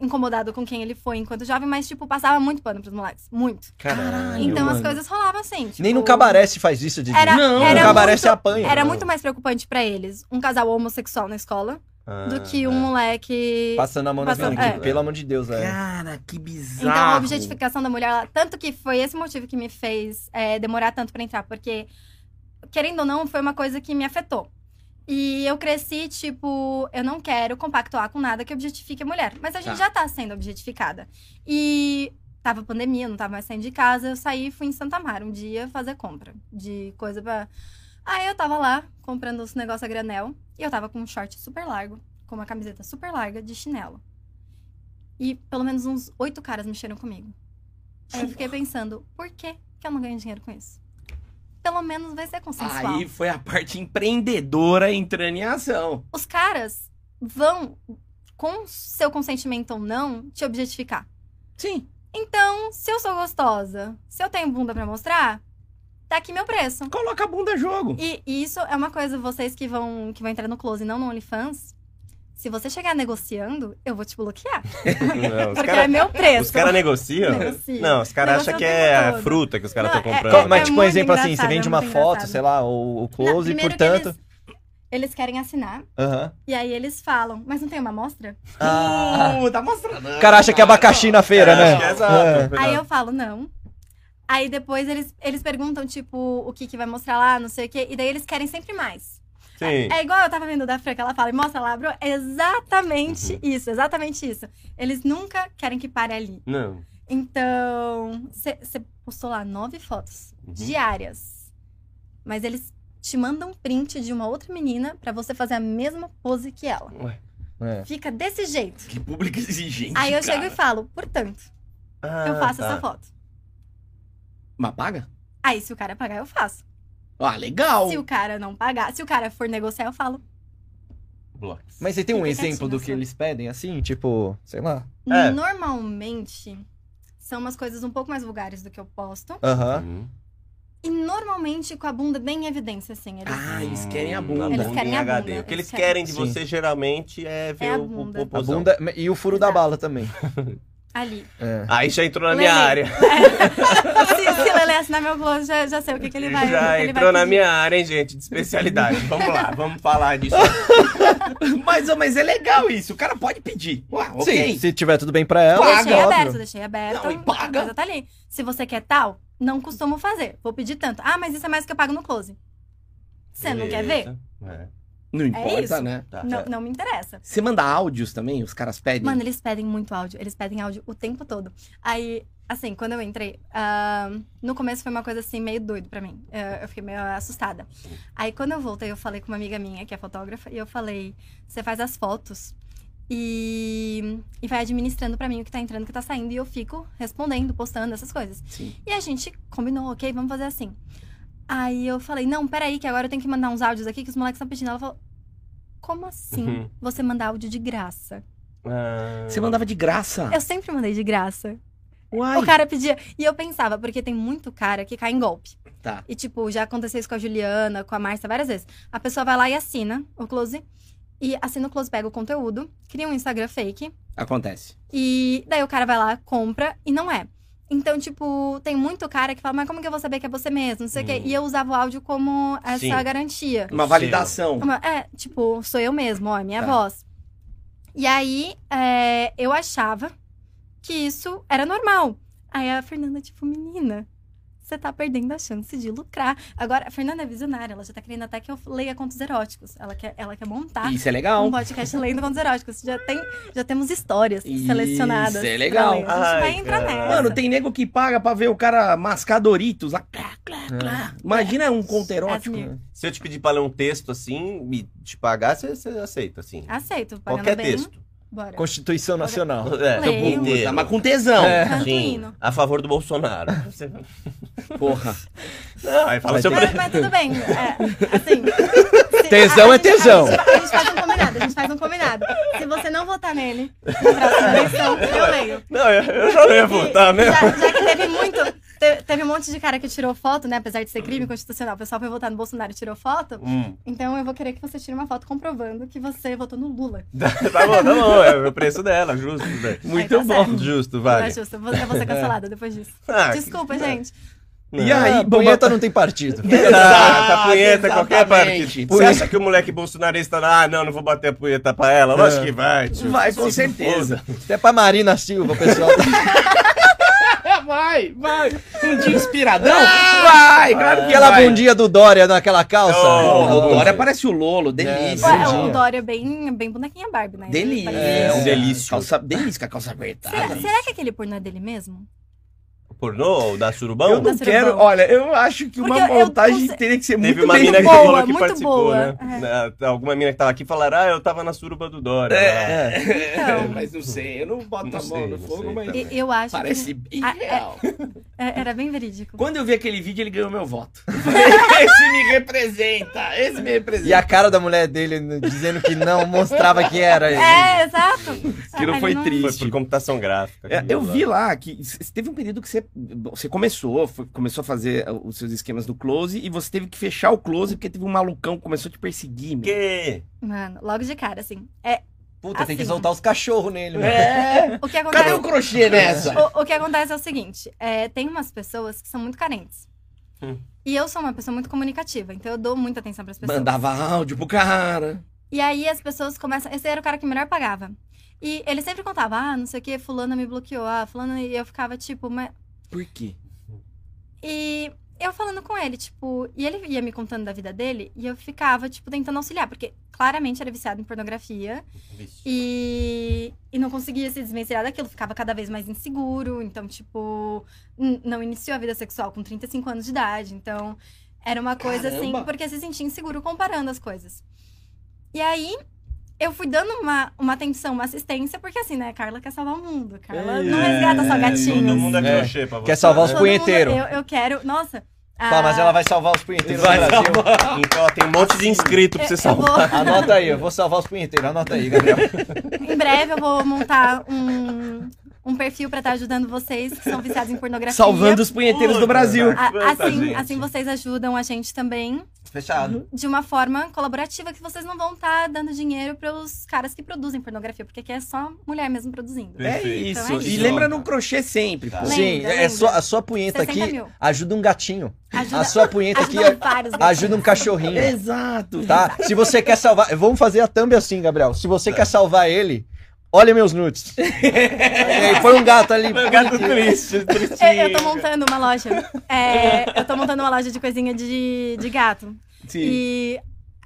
Speaker 4: incomodado com quem ele foi enquanto jovem, mas, tipo, passava muito pano pros moleques. Muito.
Speaker 3: Caralho,
Speaker 4: então as
Speaker 3: mano.
Speaker 4: coisas rolavam assim. Tipo,
Speaker 3: Nem no cabaré se faz isso, Didi.
Speaker 4: Era,
Speaker 1: Não,
Speaker 4: era
Speaker 3: no cabaré
Speaker 4: muito,
Speaker 3: se apanha.
Speaker 4: Era
Speaker 2: Não.
Speaker 4: muito mais preocupante pra eles um casal homossexual na escola
Speaker 2: Ah,
Speaker 4: do que um
Speaker 2: é.
Speaker 4: moleque.
Speaker 3: Passando a mão na
Speaker 4: Passando-
Speaker 3: frente.
Speaker 4: é.
Speaker 3: Pelo amor de Deus, é.
Speaker 1: Cara, que bizarro.
Speaker 4: Então, a objetificação da mulher, ela- tanto que foi esse motivo que me fez é, demorar tanto pra entrar, porque, querendo ou não, foi uma coisa que me afetou. E eu cresci, tipo, eu não quero compactuar com nada que objetifique a mulher. Mas a gente
Speaker 1: Tá.
Speaker 4: já tá sendo objetificada. E tava pandemia, eu não tava mais saindo de casa, eu saí e fui em Santa Mara um dia fazer compra de coisa pra. Aí eu tava lá comprando os negócios a granel e eu tava com um short super largo, com uma camiseta super larga de chinelo. E pelo menos uns oito caras mexeram comigo. Aí eu fiquei pensando, por que, que eu não ganho dinheiro com isso? Pelo menos vai ser consensual.
Speaker 1: Aí foi a parte empreendedora entrando em ação.
Speaker 4: Os caras vão, com seu consentimento ou não, te objetificar.
Speaker 1: Sim.
Speaker 4: Então, se eu sou gostosa, se eu tenho bunda pra mostrar, tá aqui meu preço.
Speaker 1: Coloca a bunda jogo.
Speaker 4: E isso é uma coisa, vocês que vão, que vão entrar no Close e não no OnlyFans, se você chegar negociando, eu vou te bloquear.
Speaker 2: Não, (laughs)
Speaker 4: Porque
Speaker 2: cara-
Speaker 4: é meu preço.
Speaker 2: Os caras negociam?
Speaker 4: Negocia.
Speaker 2: Não, os caras acham que é a
Speaker 4: todo.
Speaker 2: fruta que os caras
Speaker 4: Não,
Speaker 2: estão
Speaker 4: é-
Speaker 2: comprando.
Speaker 3: Co- Mas,
Speaker 4: É
Speaker 3: tipo, um exemplo assim, você
Speaker 4: engraçado,
Speaker 3: vende
Speaker 4: é
Speaker 3: uma foto,
Speaker 4: engraçado.
Speaker 3: sei lá, o, o
Speaker 4: Não,
Speaker 3: close,
Speaker 4: primeiro
Speaker 3: portanto.
Speaker 4: que eles, eles querem assinar,
Speaker 3: Aham.
Speaker 4: e aí eles falam, mas não tem uma amostra?
Speaker 3: Ah,
Speaker 1: Uh, tá mostrando.
Speaker 3: o cara acha que é abacaxi na feira,
Speaker 2: É,
Speaker 3: né?
Speaker 2: é exato.
Speaker 4: Aí eu falo, não. Aí depois eles, eles perguntam, tipo, o que que vai mostrar lá, não sei o quê. E daí eles querem sempre mais.
Speaker 2: Sim.
Speaker 4: É igual eu tava vendo da Fran, que ela fala, mostra lá, bro. É exatamente isso, exatamente isso. Eles nunca querem que pare ali.
Speaker 2: Não.
Speaker 4: Então, você postou lá nove fotos
Speaker 2: Uhum.
Speaker 4: diárias. Mas eles te mandam print de uma outra menina pra você fazer a mesma pose que ela.
Speaker 2: Ué.
Speaker 3: É.
Speaker 4: Fica desse jeito.
Speaker 1: Que público (laughs) exigente.
Speaker 4: Aí eu
Speaker 1: cara.
Speaker 4: chego e falo, portanto, eu
Speaker 2: Ah,
Speaker 4: faço
Speaker 2: tá.
Speaker 4: essa foto.
Speaker 1: Mas paga?
Speaker 4: Aí, se o cara pagar, eu faço.
Speaker 1: Ah, legal.
Speaker 4: Se o cara não pagar, se o cara for negociar, eu falo.
Speaker 2: Blocos.
Speaker 3: Mas você tem um
Speaker 4: Fica
Speaker 3: exemplo do que
Speaker 4: assim.
Speaker 3: eles pedem, assim? Tipo, sei lá.
Speaker 2: É.
Speaker 4: Normalmente, são umas coisas um pouco mais vulgares do que eu posto.
Speaker 3: Aham.
Speaker 2: Uhum.
Speaker 4: E normalmente com a bunda bem em evidência, assim. Eles...
Speaker 1: Ah, eles querem a
Speaker 2: Hum,
Speaker 1: bunda.
Speaker 4: Eles querem
Speaker 2: em
Speaker 4: a
Speaker 2: HD.
Speaker 4: bunda,
Speaker 2: O que eles
Speaker 4: querem.
Speaker 2: querem de
Speaker 3: Sim.
Speaker 2: você geralmente é ver
Speaker 4: É a
Speaker 2: o, o
Speaker 4: bunda.
Speaker 3: A
Speaker 2: popozão.
Speaker 3: bunda e o furo da
Speaker 4: Exato.
Speaker 3: bala também. (laughs)
Speaker 4: Ali.
Speaker 3: É.
Speaker 2: Aí já entrou na minha
Speaker 4: Lele.
Speaker 2: área. (laughs)
Speaker 4: se, se Lele assinar meu blog, já, já sei o que, que ele vai
Speaker 2: já
Speaker 4: que ele
Speaker 2: entrou
Speaker 4: vai
Speaker 2: na minha área, hein, gente, de especialidade. (laughs) vamos lá, vamos falar disso. (laughs)
Speaker 1: Mas, mas é legal isso. O cara pode pedir. Ué, ok.
Speaker 3: Sim, se tiver tudo bem pra ela,
Speaker 1: Paga,
Speaker 4: Deixei
Speaker 3: óbvio.
Speaker 4: aberto, deixei aberto.
Speaker 1: Não, e paga.
Speaker 4: A coisa tá ali. Se você quer tal, não costumo fazer. Vou pedir tanto. Ah, mas isso é mais do que eu pago no close. Você não quer ver?
Speaker 2: É.
Speaker 1: Não importa,
Speaker 4: isso.
Speaker 1: né?
Speaker 2: Tá.
Speaker 4: Não, não me interessa.
Speaker 1: Você manda áudios também? Os caras pedem?
Speaker 4: Mano, eles pedem muito áudio. Eles pedem áudio o tempo todo. Aí, assim, quando eu entrei, ah, no começo foi uma coisa assim, meio doido pra mim. Eh, Eu fiquei meio assustada. Aí, quando eu voltei, eu falei com uma amiga minha, que é fotógrafa, e eu falei: você faz as fotos e, e vai administrando pra mim o que tá entrando, o que tá saindo, e eu fico respondendo, postando essas coisas.
Speaker 1: Sim.
Speaker 4: E a gente combinou, ok, vamos fazer assim. Aí eu falei, não, peraí, que agora eu tenho que mandar uns áudios aqui que os moleques estão pedindo. Ela falou, como assim
Speaker 2: Uhum.
Speaker 4: você manda áudio de graça?
Speaker 2: Ah.
Speaker 1: Você mandava de graça.
Speaker 4: Eu sempre mandei de graça.
Speaker 1: Uai.
Speaker 4: O cara pedia. E eu pensava, porque tem muito cara que cai em golpe.
Speaker 1: Tá.
Speaker 4: E, tipo, já aconteceu isso com a Juliana, com a Márcia várias vezes. A pessoa vai lá e assina o close. E assim no Close pega o conteúdo, cria um Instagram fake.
Speaker 1: Acontece.
Speaker 4: E daí o cara vai lá, compra e não é. Então, tipo, tem muito cara que fala, mas como que eu vou saber que é você mesmo? Não sei o quê.
Speaker 2: Hum.
Speaker 4: E eu usava o áudio como essa
Speaker 2: Sim.
Speaker 4: garantia.
Speaker 1: Uma validação.
Speaker 4: Uma- é, tipo, sou eu mesmo, ó, é minha
Speaker 1: Tá.
Speaker 4: voz. E aí, é, eu achava que isso era normal. Aí a Fernanda, tipo, menina, você tá perdendo a chance de lucrar. Agora, a Fernanda é visionária, ela já tá querendo até que eu leia contos eróticos. Ela quer, ela quer montar
Speaker 1: Isso é legal.
Speaker 4: um podcast lendo contos eróticos. Já, tem, já temos histórias
Speaker 1: Isso
Speaker 4: selecionadas.
Speaker 1: é
Speaker 4: pra
Speaker 1: legal.
Speaker 4: A gente
Speaker 2: Ai,
Speaker 4: vai entrar
Speaker 2: cara.
Speaker 4: nessa.
Speaker 1: Mano, tem nego que paga pra ver o cara mascar Doritos. lá, clá, clá,
Speaker 3: É.
Speaker 1: clá. Imagina um conto erótico.
Speaker 4: Asmir.
Speaker 2: Se eu te pedir pra ler um texto assim e te pagar, você, você aceita, assim.
Speaker 4: Aceito, pagando
Speaker 2: Qualquer
Speaker 4: bem.
Speaker 2: texto.
Speaker 4: Bora.
Speaker 3: Constituição Nacional.
Speaker 2: É,
Speaker 4: Leio.
Speaker 2: inteiro.
Speaker 1: Mas com tesão.
Speaker 3: É.
Speaker 2: Sim, a favor do Bolsonaro.
Speaker 1: Porra.
Speaker 2: Não, aí fala seu
Speaker 4: Mas,
Speaker 2: pre...
Speaker 4: mas tudo bem. É, assim. (laughs) se-
Speaker 3: Tesão
Speaker 4: a- a
Speaker 3: é tesão.
Speaker 4: A gente, a gente faz um combinado, a gente faz um combinado. Se você não votar nele na próxima eleição, eu leio.
Speaker 2: Não, eu, eu já ia votar, né?
Speaker 4: Já, já que teve muito. Te- Teve um monte de cara que tirou foto, né? Apesar de ser crime constitucional, o pessoal foi votar no Bolsonaro e tirou foto.
Speaker 2: Hum.
Speaker 4: Então eu vou querer que você tire uma foto comprovando que você votou no Lula. (laughs)
Speaker 2: Tá bom, tá bom. É o preço dela, justo, velho.
Speaker 1: Muito
Speaker 4: Aí tá
Speaker 1: bom.
Speaker 4: certo.
Speaker 2: Justo,
Speaker 4: Não
Speaker 2: vale.
Speaker 4: é justo, eu vou, ser cancelada depois disso. (laughs)
Speaker 2: Ah,
Speaker 4: Desculpa, gente.
Speaker 1: E aí,
Speaker 3: Ah,
Speaker 1: bom,
Speaker 3: punheta não tem partido. (laughs)
Speaker 2: Exato, a punheta, qualquer parte. Você acha que o moleque bolsonarista, ah, não, não vou bater a punheta pra ela? Lógico que vai, tio.
Speaker 1: Vai, com certeza.
Speaker 3: Até pra Marina Silva, o pessoal.
Speaker 1: Vai, vai. Um dia inspiradão? Vai, claro que
Speaker 3: Aquela
Speaker 1: vai.
Speaker 3: bundinha do Dória naquela calça.
Speaker 2: Oh,
Speaker 1: o Dória parece o Lolo, delícia.
Speaker 3: É,
Speaker 4: Ué,
Speaker 3: bundinha.
Speaker 4: o Dória é bem, bem bonequinha Barbie, né?
Speaker 1: Delícia.
Speaker 2: É, um delício.
Speaker 1: Calça, delícia com a calça apertada.
Speaker 4: Será, será que aquele pornô é dele mesmo?
Speaker 2: Pornô da Surubão?
Speaker 1: Eu não quero,
Speaker 4: surubão.
Speaker 1: olha, eu acho que uma
Speaker 4: Porque eu
Speaker 1: montagem
Speaker 4: não
Speaker 1: teria que ser
Speaker 2: Teve
Speaker 1: muito
Speaker 2: uma
Speaker 1: bem
Speaker 2: mina que falou que participou,
Speaker 4: boa.
Speaker 2: né? Na- Alguma mina que tava aqui falaram, ah, eu tava na suruba do Dória.
Speaker 1: É,
Speaker 4: Então.
Speaker 1: mas não sei, eu não boto
Speaker 2: Não
Speaker 1: a mão
Speaker 2: sei,
Speaker 1: no
Speaker 2: não
Speaker 1: fogo,
Speaker 2: sei
Speaker 1: mas
Speaker 2: também.
Speaker 4: Eu acho
Speaker 1: parece
Speaker 4: que
Speaker 1: bem
Speaker 4: Ah, é.
Speaker 1: real.
Speaker 4: é- era bem verídico.
Speaker 1: Quando eu vi aquele vídeo, ele ganhou meu voto. (laughs) Esse me representa, esse me representa.
Speaker 3: E a cara da mulher dele dizendo que não mostrava que era ele.
Speaker 4: É, exato.
Speaker 1: Aquilo
Speaker 4: Ele
Speaker 1: foi
Speaker 4: não-
Speaker 1: triste.
Speaker 2: Foi por computação gráfica.
Speaker 1: É, eu vi lá que teve um período que você, você começou, foi- começou a fazer os seus esquemas do close e você teve que fechar o close porque teve um malucão que começou a te perseguir, meu.
Speaker 2: Que?
Speaker 4: Mano, logo de cara, assim. É,
Speaker 3: Puta, tem que
Speaker 4: Assim.
Speaker 3: soltar os cachorros nele, mano.
Speaker 1: É.
Speaker 4: o que acontece...
Speaker 1: Cadê o crochê nessa?
Speaker 4: O, o que acontece é o seguinte: é, tem umas pessoas que são muito carentes.
Speaker 2: Hum.
Speaker 4: E eu sou uma pessoa muito comunicativa, então eu dou muita atenção pras pessoas.
Speaker 1: Mandava áudio pro cara.
Speaker 4: E aí as pessoas começam. Esse era o cara que melhor pagava. E ele sempre contava, ah, não sei o que, fulana me bloqueou, ah, fulana. E eu ficava tipo, mas.
Speaker 1: Por quê?
Speaker 4: E eu falando com ele, tipo, e ele ia me contando da vida dele, e eu ficava, tipo, tentando auxiliar, porque claramente era viciado em pornografia
Speaker 2: Vixe.
Speaker 4: e, e não conseguia se desvencilhar daquilo, ficava cada vez mais inseguro, então, tipo, não iniciou a vida sexual com 35 anos de idade, então era uma coisa assim,
Speaker 1: Caramba!
Speaker 4: porque se sentia inseguro comparando as coisas. E aí. Eu fui dando uma, uma atenção, uma assistência, porque assim, né? Carla quer salvar o mundo. Carla não
Speaker 1: É,
Speaker 4: resgata só
Speaker 2: Todo
Speaker 4: gatinhos.
Speaker 2: mundo é
Speaker 3: É.
Speaker 2: crochê pra você.
Speaker 3: Quer salvar os
Speaker 4: Todo
Speaker 3: punheteiros.
Speaker 4: Eu, eu quero. Nossa.
Speaker 3: Fala, mas ela vai salvar os punheteiros
Speaker 1: Vai
Speaker 3: do Brasil.
Speaker 2: Então, ó, tem um monte de inscrito pra você salvar.
Speaker 4: vou-
Speaker 3: Anota aí, eu vou salvar os punheteiros. Anota aí, Gabriel.
Speaker 4: Em breve eu vou montar um, um perfil pra estar ajudando vocês que são viciados em pornografia.
Speaker 1: Salvando os punheteiros do
Speaker 2: Puta,
Speaker 1: Brasil.
Speaker 2: velho.
Speaker 4: A- assim, assim vocês ajudam a gente também
Speaker 3: Fechado.
Speaker 4: de uma forma colaborativa que vocês não vão estar dando dinheiro para os caras que produzem pornografia, porque aqui é só mulher mesmo produzindo.
Speaker 1: É isso.
Speaker 4: Então é
Speaker 1: E
Speaker 4: isso.
Speaker 1: lembra no crochê sempre, pô.
Speaker 2: Tá.
Speaker 3: Sim,
Speaker 4: Lembra,
Speaker 3: é
Speaker 4: lembra.
Speaker 3: só, a sua punheta
Speaker 4: 60
Speaker 3: aqui
Speaker 4: mil.
Speaker 3: ajuda um gatinho.
Speaker 4: Ajuda,
Speaker 3: A sua (laughs) punheta aqui
Speaker 4: ajuda
Speaker 3: um cachorrinho.
Speaker 1: Exato.
Speaker 3: Tá? Se você quer salvar. Vamos fazer a thumb assim, Gabriel. Se você quer salvar ele, olha meus nudes. (laughs) Aí, põe um gato ali.
Speaker 2: Meu gato triste,
Speaker 4: Eu,
Speaker 2: tristinho.
Speaker 4: eu tô montando uma loja. É, eu tô montando uma loja de coisinha de, de gato.
Speaker 1: Sim.
Speaker 4: E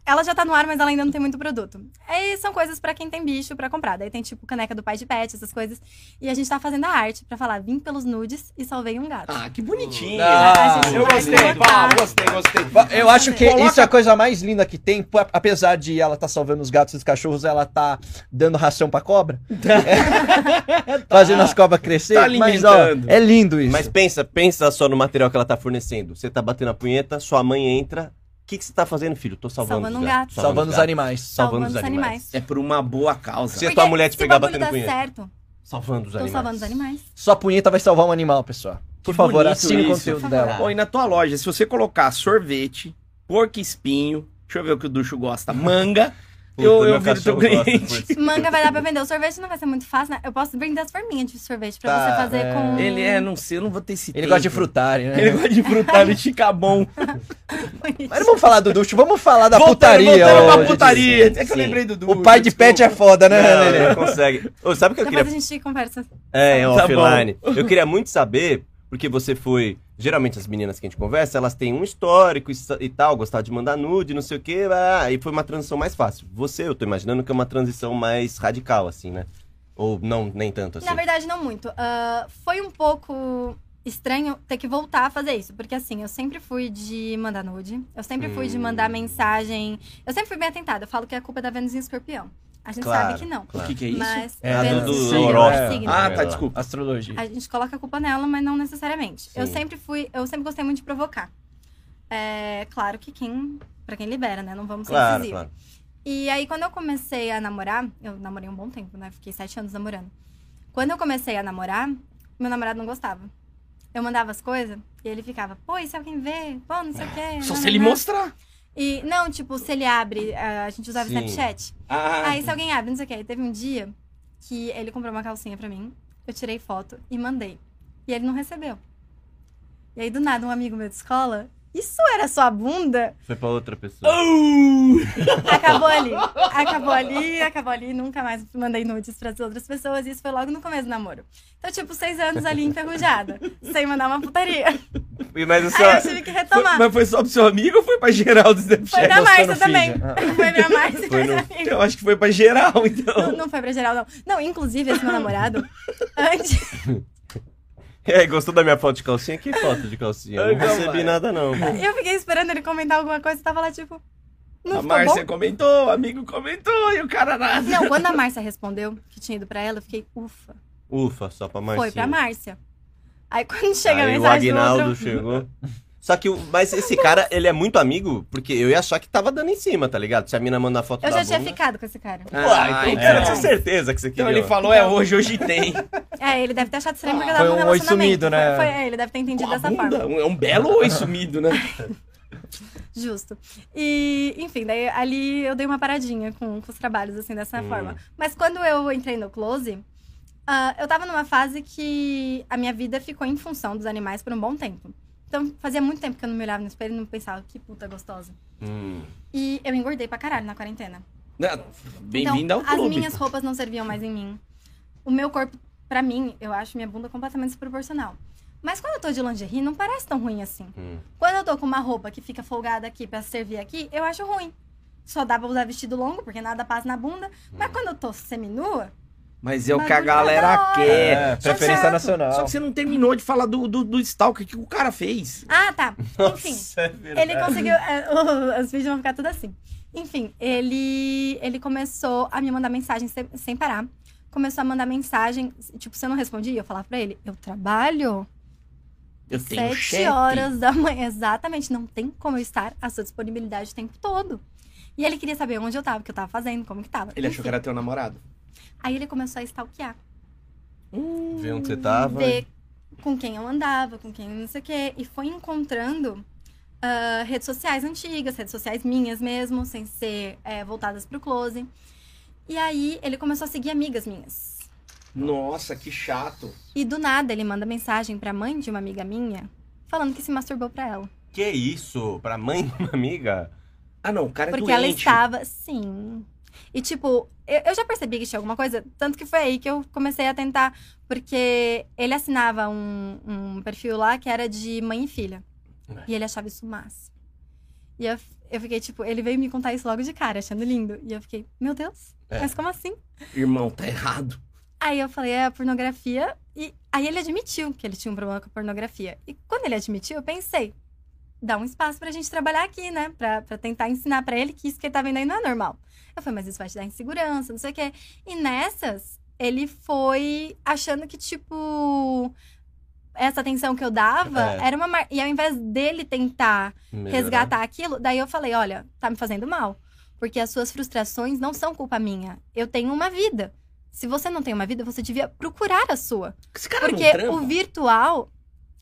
Speaker 4: ela já tá no ar, mas ela ainda não tem muito produto. Aí são coisas pra quem tem bicho pra comprar. Daí tem tipo caneca do pai de pet, essas coisas. E a gente tá fazendo a arte pra falar: vim pelos nudes e salvei um gato.
Speaker 1: Ah, que bonitinho.
Speaker 3: Ah,
Speaker 1: eu gostei, pá, gostei, gostei.
Speaker 3: Eu acho que
Speaker 1: Coloca-
Speaker 3: isso é a coisa mais linda que tem. Apesar de ela tá salvando os gatos e os cachorros, ela tá dando ração pra cobra. (laughs) Fazendo as cobras crescer.
Speaker 1: Tá
Speaker 3: mas, ó, é lindo isso.
Speaker 2: Mas pensa, pensa só no material que ela tá fornecendo. Você tá batendo a punheta, sua mãe entra. O que, que você tá fazendo, filho? Tô salvando,
Speaker 4: Salvando
Speaker 2: os
Speaker 4: um gato.
Speaker 3: Salvando os
Speaker 2: gatos.
Speaker 3: animais.
Speaker 2: Salvando os animais.
Speaker 1: É por uma boa causa.
Speaker 2: Se a tua mulher te pegar batendo punheta.
Speaker 4: certo,
Speaker 2: Salvando os
Speaker 4: tô
Speaker 2: animais.
Speaker 4: salvando os animais.
Speaker 3: Sua punheta vai salvar um animal, pessoal. Por
Speaker 1: Que
Speaker 3: favor, assine o conteúdo
Speaker 4: Por
Speaker 3: dela.
Speaker 1: Ó, e na tua loja, se você colocar sorvete, porco espinho, deixa eu ver o que o Ducho gosta, manga,
Speaker 2: Puta,
Speaker 1: Eu- eu viro teu cliente. (laughs)
Speaker 4: Manga vai dar pra vender. O sorvete não vai ser muito fácil, né? Eu posso vender as forminhas de sorvete pra
Speaker 3: Tá,
Speaker 4: você fazer
Speaker 3: é.
Speaker 4: com.
Speaker 1: Ele é, não sei, eu não vou ter esse
Speaker 3: Ele
Speaker 1: tempo.
Speaker 3: gosta de frutari, né?
Speaker 1: Ele gosta de frutar, de bom. (laughs)
Speaker 3: Mas não vamos falar do Ducho, vamos falar da
Speaker 1: Voltando-
Speaker 3: putaria.
Speaker 1: voltando pra putaria. É que eu lembrei do
Speaker 3: O pai de pet é foda, né,
Speaker 2: Não, consegue. Ô, sabe o que eu
Speaker 4: Depois
Speaker 2: queria
Speaker 4: a gente conversa.
Speaker 2: É,
Speaker 1: Tá
Speaker 2: offline. eu queria muito saber, porque você foi. Geralmente as meninas que a gente conversa, elas têm um histórico e e tal, gostar de mandar nude, não sei o quê, ah, aí foi uma transição mais fácil. Você, eu tô imaginando que é uma transição mais radical, assim, né? Ou não, nem tanto assim.
Speaker 4: Na verdade, não muito. Ah, foi um pouco estranho ter que voltar a fazer isso. Porque assim, eu sempre fui de mandar nude. Eu sempre fui de mandar
Speaker 2: Hum.
Speaker 4: mensagem. Eu sempre fui bem atentada. Eu falo que a culpa é da Vênus em escorpião. A gente
Speaker 2: Claro,
Speaker 4: sabe que não.
Speaker 1: O
Speaker 2: claro.
Speaker 1: que, que é isso?
Speaker 4: Mas
Speaker 3: É, a
Speaker 2: do- do
Speaker 4: signo,
Speaker 2: horóscopo.
Speaker 1: Ah,
Speaker 2: É,
Speaker 1: tá,
Speaker 2: lá.
Speaker 1: desculpa.
Speaker 3: Astrologia.
Speaker 4: A gente coloca a culpa nela, mas não necessariamente. Eu
Speaker 2: Sim.
Speaker 4: sempre fui, eu sempre gostei muito de provocar. É claro que quem, para quem libera, né? Não vamos ser
Speaker 2: Claro,
Speaker 4: incisivos.
Speaker 2: claro.
Speaker 4: E aí, quando eu comecei a namorar, eu namorei um bom tempo, né? Fiquei sete anos namorando. Quando eu comecei a namorar, meu namorado não gostava. Eu mandava as coisas e ele ficava, pô, e se alguém vê? Pô, não sei o quê.
Speaker 1: Só
Speaker 4: não,
Speaker 1: se ele
Speaker 4: não."
Speaker 1: mostrar.
Speaker 4: E, não, tipo, se ele abre, ah, a gente usava
Speaker 2: Sim.
Speaker 4: Snapchat.
Speaker 1: Ah,
Speaker 4: Aí, se alguém abre, não sei o quê. Aí teve um dia que ele comprou uma calcinha pra mim, eu tirei foto e mandei. E ele não recebeu. E aí, do nada, um amigo meu de escola, isso era sua bunda?
Speaker 2: Foi pra outra pessoa.
Speaker 1: Uh! (laughs)
Speaker 4: Acabou ali. Acabou ali, acabou ali. Nunca mais mandei nudes pras outras pessoas. Isso foi logo no começo do namoro. Então, tipo, seis anos ali enferrujada. (laughs) sem mandar uma putaria.
Speaker 2: E Mas o
Speaker 4: Aí eu tive que
Speaker 1: Foi-
Speaker 4: retomar.
Speaker 1: mas foi só pro seu amigo ou foi pra geral do
Speaker 4: Foi
Speaker 1: Snapchat?
Speaker 4: pra Márcia (laughs)
Speaker 3: no
Speaker 4: também.
Speaker 3: feed.
Speaker 4: Foi pra e
Speaker 2: Foi no-
Speaker 4: amigos.
Speaker 1: Eu acho que foi pra geral,
Speaker 4: Não,
Speaker 1: então.
Speaker 4: não foi pra geral, não. Não, inclusive, esse meu namorado, antes, (laughs)
Speaker 2: É, gostou da minha foto de calcinha? Que foto de calcinha? Eu não recebi nada, não.
Speaker 4: eu fiquei esperando ele comentar alguma coisa e tava lá, tipo. Não
Speaker 1: a Márcia comentou, o amigo comentou e o cara nada.
Speaker 4: Não, quando a Márcia respondeu que tinha ido pra ela, eu fiquei, ufa.
Speaker 2: Ufa, só pra Marcinha.
Speaker 4: Foi pra Márcia. Aí quando chega a
Speaker 2: Aí o
Speaker 4: mensagem do
Speaker 2: Aguinaldo
Speaker 4: outro.
Speaker 2: chegou. (laughs) Só que, o, mas esse cara, ele é muito amigo, porque eu ia achar que tava dando em cima, tá ligado? Se a mina manda a foto
Speaker 4: Eu
Speaker 2: da
Speaker 4: já tinha
Speaker 2: bunda...
Speaker 4: ficado com esse cara.
Speaker 2: Uai, então,
Speaker 1: então.
Speaker 2: cara, eu tinha certeza que você
Speaker 1: Então
Speaker 2: queria.
Speaker 1: ele falou, é hoje, hoje tem. (laughs)
Speaker 4: É, ele deve ter achado estranho porque eu
Speaker 3: Foi
Speaker 4: tava num
Speaker 3: um oi sumido, né?
Speaker 4: Foi, foi- é, ele deve ter entendido
Speaker 1: Com a
Speaker 4: dessa
Speaker 1: bunda.
Speaker 4: forma.
Speaker 1: É um belo oi sumido, né? (laughs)
Speaker 4: Justo. E, enfim, daí ali eu dei uma paradinha com, com os trabalhos, assim, dessa
Speaker 2: Hum.
Speaker 4: forma. Mas quando eu entrei no Close, ah, eu tava numa fase que a minha vida ficou em função dos animais por um bom tempo. Então, fazia muito tempo que eu não me olhava no espelho e não pensava, que puta gostosa.
Speaker 2: Hum.
Speaker 4: E eu engordei pra caralho na quarentena.
Speaker 1: Bem-vindo
Speaker 4: então,
Speaker 1: ao clube.
Speaker 4: As minhas roupas não serviam mais em mim. O meu corpo, pra mim, eu acho minha bunda completamente desproporcional. Mas quando eu tô de lingerie, não parece tão ruim assim.
Speaker 2: Hum.
Speaker 4: Quando eu tô com uma roupa que fica folgada aqui pra servir aqui, eu acho ruim. Só dá pra usar vestido longo, porque nada passa na bunda. Mas
Speaker 2: Hum.
Speaker 4: quando eu tô seminua,
Speaker 1: Mas é o que a
Speaker 4: não
Speaker 1: galera quer.
Speaker 3: É,
Speaker 4: Só
Speaker 3: preferência nacional.
Speaker 1: Só que você não terminou de falar do, do, do Stalker que o cara fez.
Speaker 4: Ah, tá. Enfim,
Speaker 2: Nossa, é verdade.
Speaker 4: ele conseguiu. é, (laughs) os vídeos vão ficar tudo assim. Enfim, ele, ele começou a me mandar mensagem sem, sem parar. Começou a mandar mensagem. Tipo, se eu não respondia, eu falava pra ele: Eu trabalho
Speaker 1: Eu tenho
Speaker 4: sete
Speaker 1: chefe.
Speaker 4: horas da manhã. Exatamente, não tem como eu estar à sua disponibilidade o tempo todo. E ele queria saber onde eu tava, o que eu tava fazendo, como que tava.
Speaker 1: Ele achou
Speaker 4: Enfim.
Speaker 1: que era teu namorado.
Speaker 4: Aí ele começou a stalkear.
Speaker 2: Ver onde você tava.
Speaker 4: ver com quem eu andava, com quem não sei o quê. E foi encontrando ah, redes sociais antigas, redes sociais minhas mesmo, sem ser é, voltadas pro close. E aí ele começou a seguir amigas minhas.
Speaker 1: Nossa, que chato.
Speaker 4: E do nada ele manda mensagem pra mãe de uma amiga minha, falando que se masturbou pra ela.
Speaker 2: Que isso? Pra mãe de uma amiga?
Speaker 1: Ah, não, o cara é
Speaker 4: Porque
Speaker 1: doente.
Speaker 4: ela estava. Sim. E, tipo, eu, eu já percebi que tinha alguma coisa, tanto que foi aí que eu comecei a tentar. Porque ele assinava um, um perfil lá que era de mãe e filha.
Speaker 2: É.
Speaker 4: E ele achava isso massa. E eu, eu fiquei, tipo, ele veio me contar isso logo de cara, achando lindo. E eu fiquei, meu Deus,
Speaker 2: É.
Speaker 4: mas como assim?
Speaker 1: Irmão, tá errado.
Speaker 4: Aí eu falei, é a pornografia. E aí ele admitiu que ele tinha um problema com a pornografia. E quando ele admitiu, eu pensei, dá um espaço pra gente trabalhar aqui, né? Pra, pra tentar ensinar pra ele que isso que ele tá vendo aí não é normal. Eu falei, mas isso vai te dar insegurança, não sei o quê. E nessas, ele foi achando que, tipo, essa atenção que eu dava
Speaker 2: É.
Speaker 4: era uma. Mar... E ao invés dele tentar
Speaker 2: Melhorar.
Speaker 4: resgatar aquilo, daí eu falei, olha, tá me fazendo mal. Porque as suas frustrações não são culpa minha. Eu tenho uma vida. Se você não tem uma vida, você devia procurar a sua.
Speaker 1: Esse cara
Speaker 4: Porque
Speaker 1: não trampa.
Speaker 4: o virtual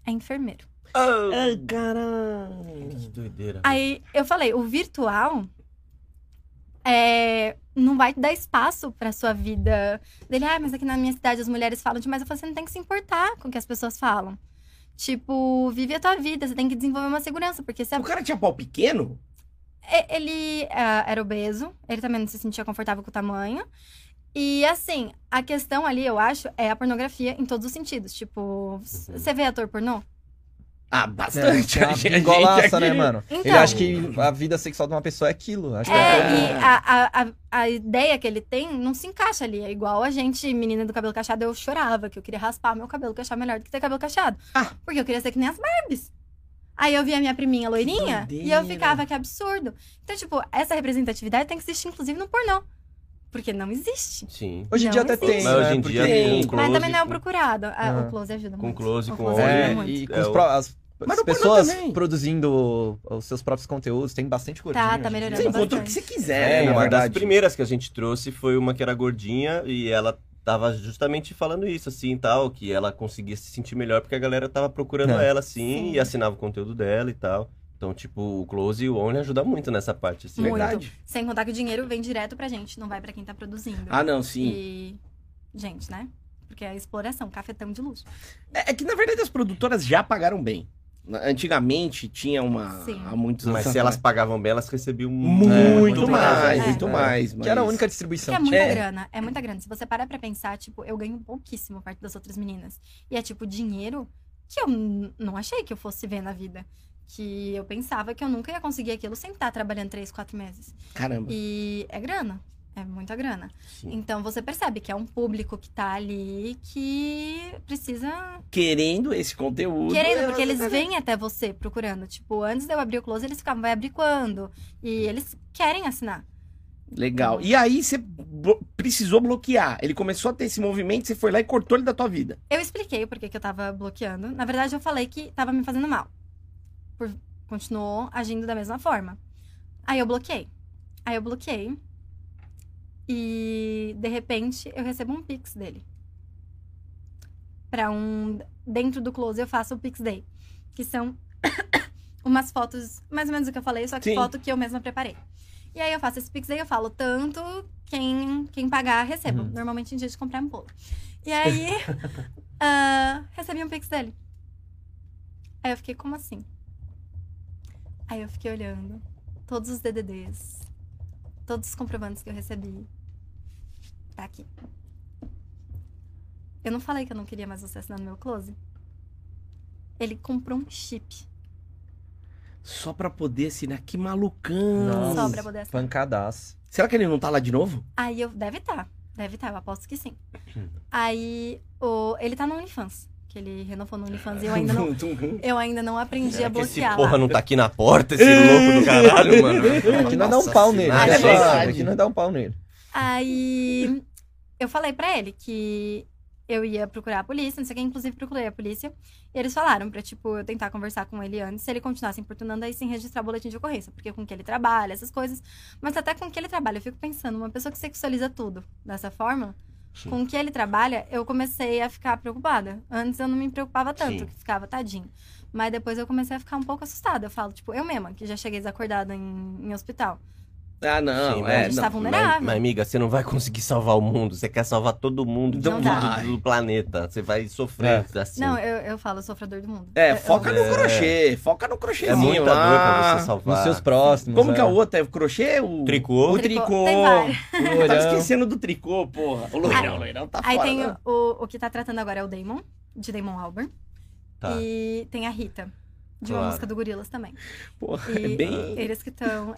Speaker 4: é enfermeiro.
Speaker 1: Ai, caralho.
Speaker 2: Que doideira.
Speaker 4: Aí eu falei, o virtual é, não vai dar espaço pra sua vida. Dele, ah, mas aqui na minha cidade as mulheres falam demais. Eu falo, você não tem que se importar com o que as pessoas falam. Tipo, vive a tua vida, você tem que desenvolver uma segurança, porque se a
Speaker 1: O cara tinha pau pequeno?
Speaker 4: Ele ah, era obeso, ele também não se sentia confortável com o tamanho. E assim, a questão ali, eu acho, é a pornografia em todos os sentidos. Tipo, c- você vê ator pornô?
Speaker 1: Ah, bastante.
Speaker 3: É,
Speaker 1: A gente- a
Speaker 3: uma
Speaker 1: gente
Speaker 3: golaça,
Speaker 1: aqui-
Speaker 3: né, mano? Ele
Speaker 4: Então.
Speaker 3: acha que a vida sexual de uma pessoa é aquilo. Acho que
Speaker 4: É,
Speaker 3: é.
Speaker 4: e a, a, a, ideia que ele tem não se encaixa ali. É igual a gente, menina do cabelo cacheado, eu chorava que eu queria raspar meu cabelo, que eu achava melhor do que ter cabelo cacheado.
Speaker 1: Ah.
Speaker 4: Porque eu queria ser que nem as Barbies. Aí eu via a minha priminha loirinha e eu ficava, que absurdo. Então, tipo, essa representatividade tem que existir, inclusive, no pornô. Porque não existe.
Speaker 2: Sim.
Speaker 3: Hoje em dia até
Speaker 4: existe.
Speaker 3: tem.
Speaker 2: Mas hoje
Speaker 3: né?
Speaker 2: em dia
Speaker 1: tem.
Speaker 2: close,
Speaker 4: Mas também não é o procurado. Ah,
Speaker 3: Ah.
Speaker 4: O close ajuda
Speaker 2: Com
Speaker 4: muito.
Speaker 2: close,
Speaker 4: O
Speaker 2: com
Speaker 4: close
Speaker 3: É,
Speaker 4: muito.
Speaker 3: e com
Speaker 2: É
Speaker 3: os as,
Speaker 1: Mas
Speaker 3: pessoas produzindo os seus próprios conteúdos, tem bastante gordinho.
Speaker 4: Tá, tá melhorando.
Speaker 1: Você encontra o que você quiser,
Speaker 2: É,
Speaker 1: na
Speaker 2: uma das
Speaker 1: verdade.
Speaker 2: primeiras que a gente trouxe foi uma que era gordinha e ela tava justamente falando isso, assim, tal, que ela conseguia se sentir melhor porque a galera tava procurando
Speaker 3: É.
Speaker 2: ela, assim,
Speaker 4: Sim.
Speaker 2: e assinava o conteúdo dela e tal. Então, tipo, o Close e o Only ajuda muito nessa parte, assim.
Speaker 4: Muito.
Speaker 1: Verdade.
Speaker 4: Sem contar que o dinheiro vem direto pra gente, não vai pra quem tá produzindo.
Speaker 1: Ah, não, sim.
Speaker 4: E. Gente, né? Porque é a exploração, cafetão de luxo.
Speaker 1: É, é que, na verdade, as produtoras já pagaram bem. Antigamente tinha uma.
Speaker 4: Sim.
Speaker 1: Há muitos anos.
Speaker 2: Mas se elas pagavam bem, elas recebiam
Speaker 1: Muito,
Speaker 3: É,
Speaker 1: muito mais,
Speaker 3: mais.
Speaker 1: muito
Speaker 3: É.
Speaker 1: mais.
Speaker 3: Que era a
Speaker 1: mas-
Speaker 3: única distribuição.
Speaker 4: Que é muita
Speaker 1: É.
Speaker 4: grana, é muita grana. Se você parar pra pensar, tipo, eu ganho pouquíssimo perto das outras meninas. E é tipo dinheiro que eu não achei que eu fosse ver na vida. Que eu pensava que eu nunca ia conseguir aquilo sem estar trabalhando três, quatro meses.
Speaker 1: Caramba.
Speaker 4: E é grana. É muita grana.
Speaker 2: Sim.
Speaker 4: Então você percebe que é um público que tá ali que precisa.
Speaker 1: Querendo esse conteúdo.
Speaker 4: Querendo, porque eles vêm até você procurando. Tipo, antes de eu abrir o close, eles ficavam, vai abrir quando? E eles querem assinar.
Speaker 1: Legal. E aí você precisou bloquear. Ele começou a ter esse movimento, você foi lá e cortou ele da tua vida.
Speaker 4: Eu expliquei o porquê que eu tava bloqueando. Na verdade, eu falei que tava me fazendo mal. Por... Continuou agindo da mesma forma. Aí eu bloqueei. Aí eu bloqueei. E de repente eu recebo um pix dele. Pra um. Dentro do close eu faço o pix day. Que são (coughs) umas fotos, mais ou menos o que eu falei, só que
Speaker 1: Sim.
Speaker 4: foto que eu mesma preparei. E aí eu faço esse pix day, eu falo tanto, quem, quem pagar, recebo.
Speaker 3: Uhum.
Speaker 4: Normalmente em dia de comprar um bolo. E (laughs) aí, ah, recebi um pix dele. Aí eu fiquei, como assim? Aí eu fiquei olhando todos os DDDs, todos os comprovantes que eu recebi. Tá aqui. Eu não falei que eu não queria mais você assinando meu close? Ele comprou um chip
Speaker 1: Só pra poder assinar. Que malucão.
Speaker 4: só pra poder assinar.
Speaker 3: Pancadaço.
Speaker 1: Será que ele não tá lá de novo?
Speaker 4: Aí eu. Deve estar. Deve estar, eu aposto que sim. Aí o, ele tá no OnlyFans. Que ele renovou no OnlyFans e eu ainda não. (laughs) Eu ainda não aprendi a
Speaker 2: É que esse
Speaker 4: bloquear
Speaker 2: porra
Speaker 4: lá.
Speaker 2: não tá aqui na porta, esse louco do caralho, mano. (laughs)
Speaker 3: Aqui não dá um pau nele.
Speaker 1: Ah,
Speaker 3: né?
Speaker 1: é
Speaker 3: Suave,
Speaker 1: verdade.
Speaker 3: Aqui não dá um pau nele.
Speaker 4: Aí eu falei pra ele que eu ia procurar a polícia, não sei o que, inclusive procurei a polícia. E eles falaram pra, tipo, eu tentar conversar com ele antes, se ele continuasse importunando, aí sim registrar boletim de ocorrência, porque com que ele trabalha, essas coisas. Mas até com que ele trabalha, eu fico pensando, uma pessoa que sexualiza tudo dessa forma,
Speaker 1: Sim.
Speaker 4: com que ele trabalha, eu comecei a ficar preocupada. Antes eu não me preocupava tanto,
Speaker 2: Sim.
Speaker 4: que ficava tadinho. Mas depois eu comecei a ficar um pouco assustada. Eu falo, tipo, eu mesma, que já cheguei desacordada em, em hospital.
Speaker 1: Ah, não.
Speaker 2: Sim,
Speaker 1: é,
Speaker 4: a
Speaker 1: não.
Speaker 4: tá vulnerável.
Speaker 2: Mas, mas, amiga, você não vai conseguir salvar o mundo. Você quer salvar todo mundo tudo
Speaker 1: dá.
Speaker 2: do planeta. Você vai sofrer assim.
Speaker 4: Não, eu, eu falo, sofredor do mundo.
Speaker 1: É,
Speaker 4: Eu-
Speaker 1: foca
Speaker 4: eu-
Speaker 1: no crochê. Foca no crochêzinho
Speaker 2: é muita
Speaker 1: lá.
Speaker 2: dor pra você salvar.
Speaker 3: Nos seus próximos.
Speaker 1: Como que é
Speaker 3: é
Speaker 1: o outro? É o crochê? O
Speaker 2: Tricô.
Speaker 1: O
Speaker 4: Tricô.
Speaker 1: tricô.
Speaker 4: Tem. (laughs)
Speaker 1: Tá esquecendo do tricô, porra. O loirão,
Speaker 4: Aí-
Speaker 1: o loirão tá
Speaker 4: Aí
Speaker 1: fora.
Speaker 4: tem
Speaker 1: não.
Speaker 4: o, o que tá tratando agora é o Damon, de Damon Albarn.
Speaker 2: Tá.
Speaker 4: E tem a Rita, de uma
Speaker 2: Claro.
Speaker 4: música do Gorilas também.
Speaker 1: Porra,
Speaker 4: E
Speaker 1: é bem...
Speaker 4: eles que estão...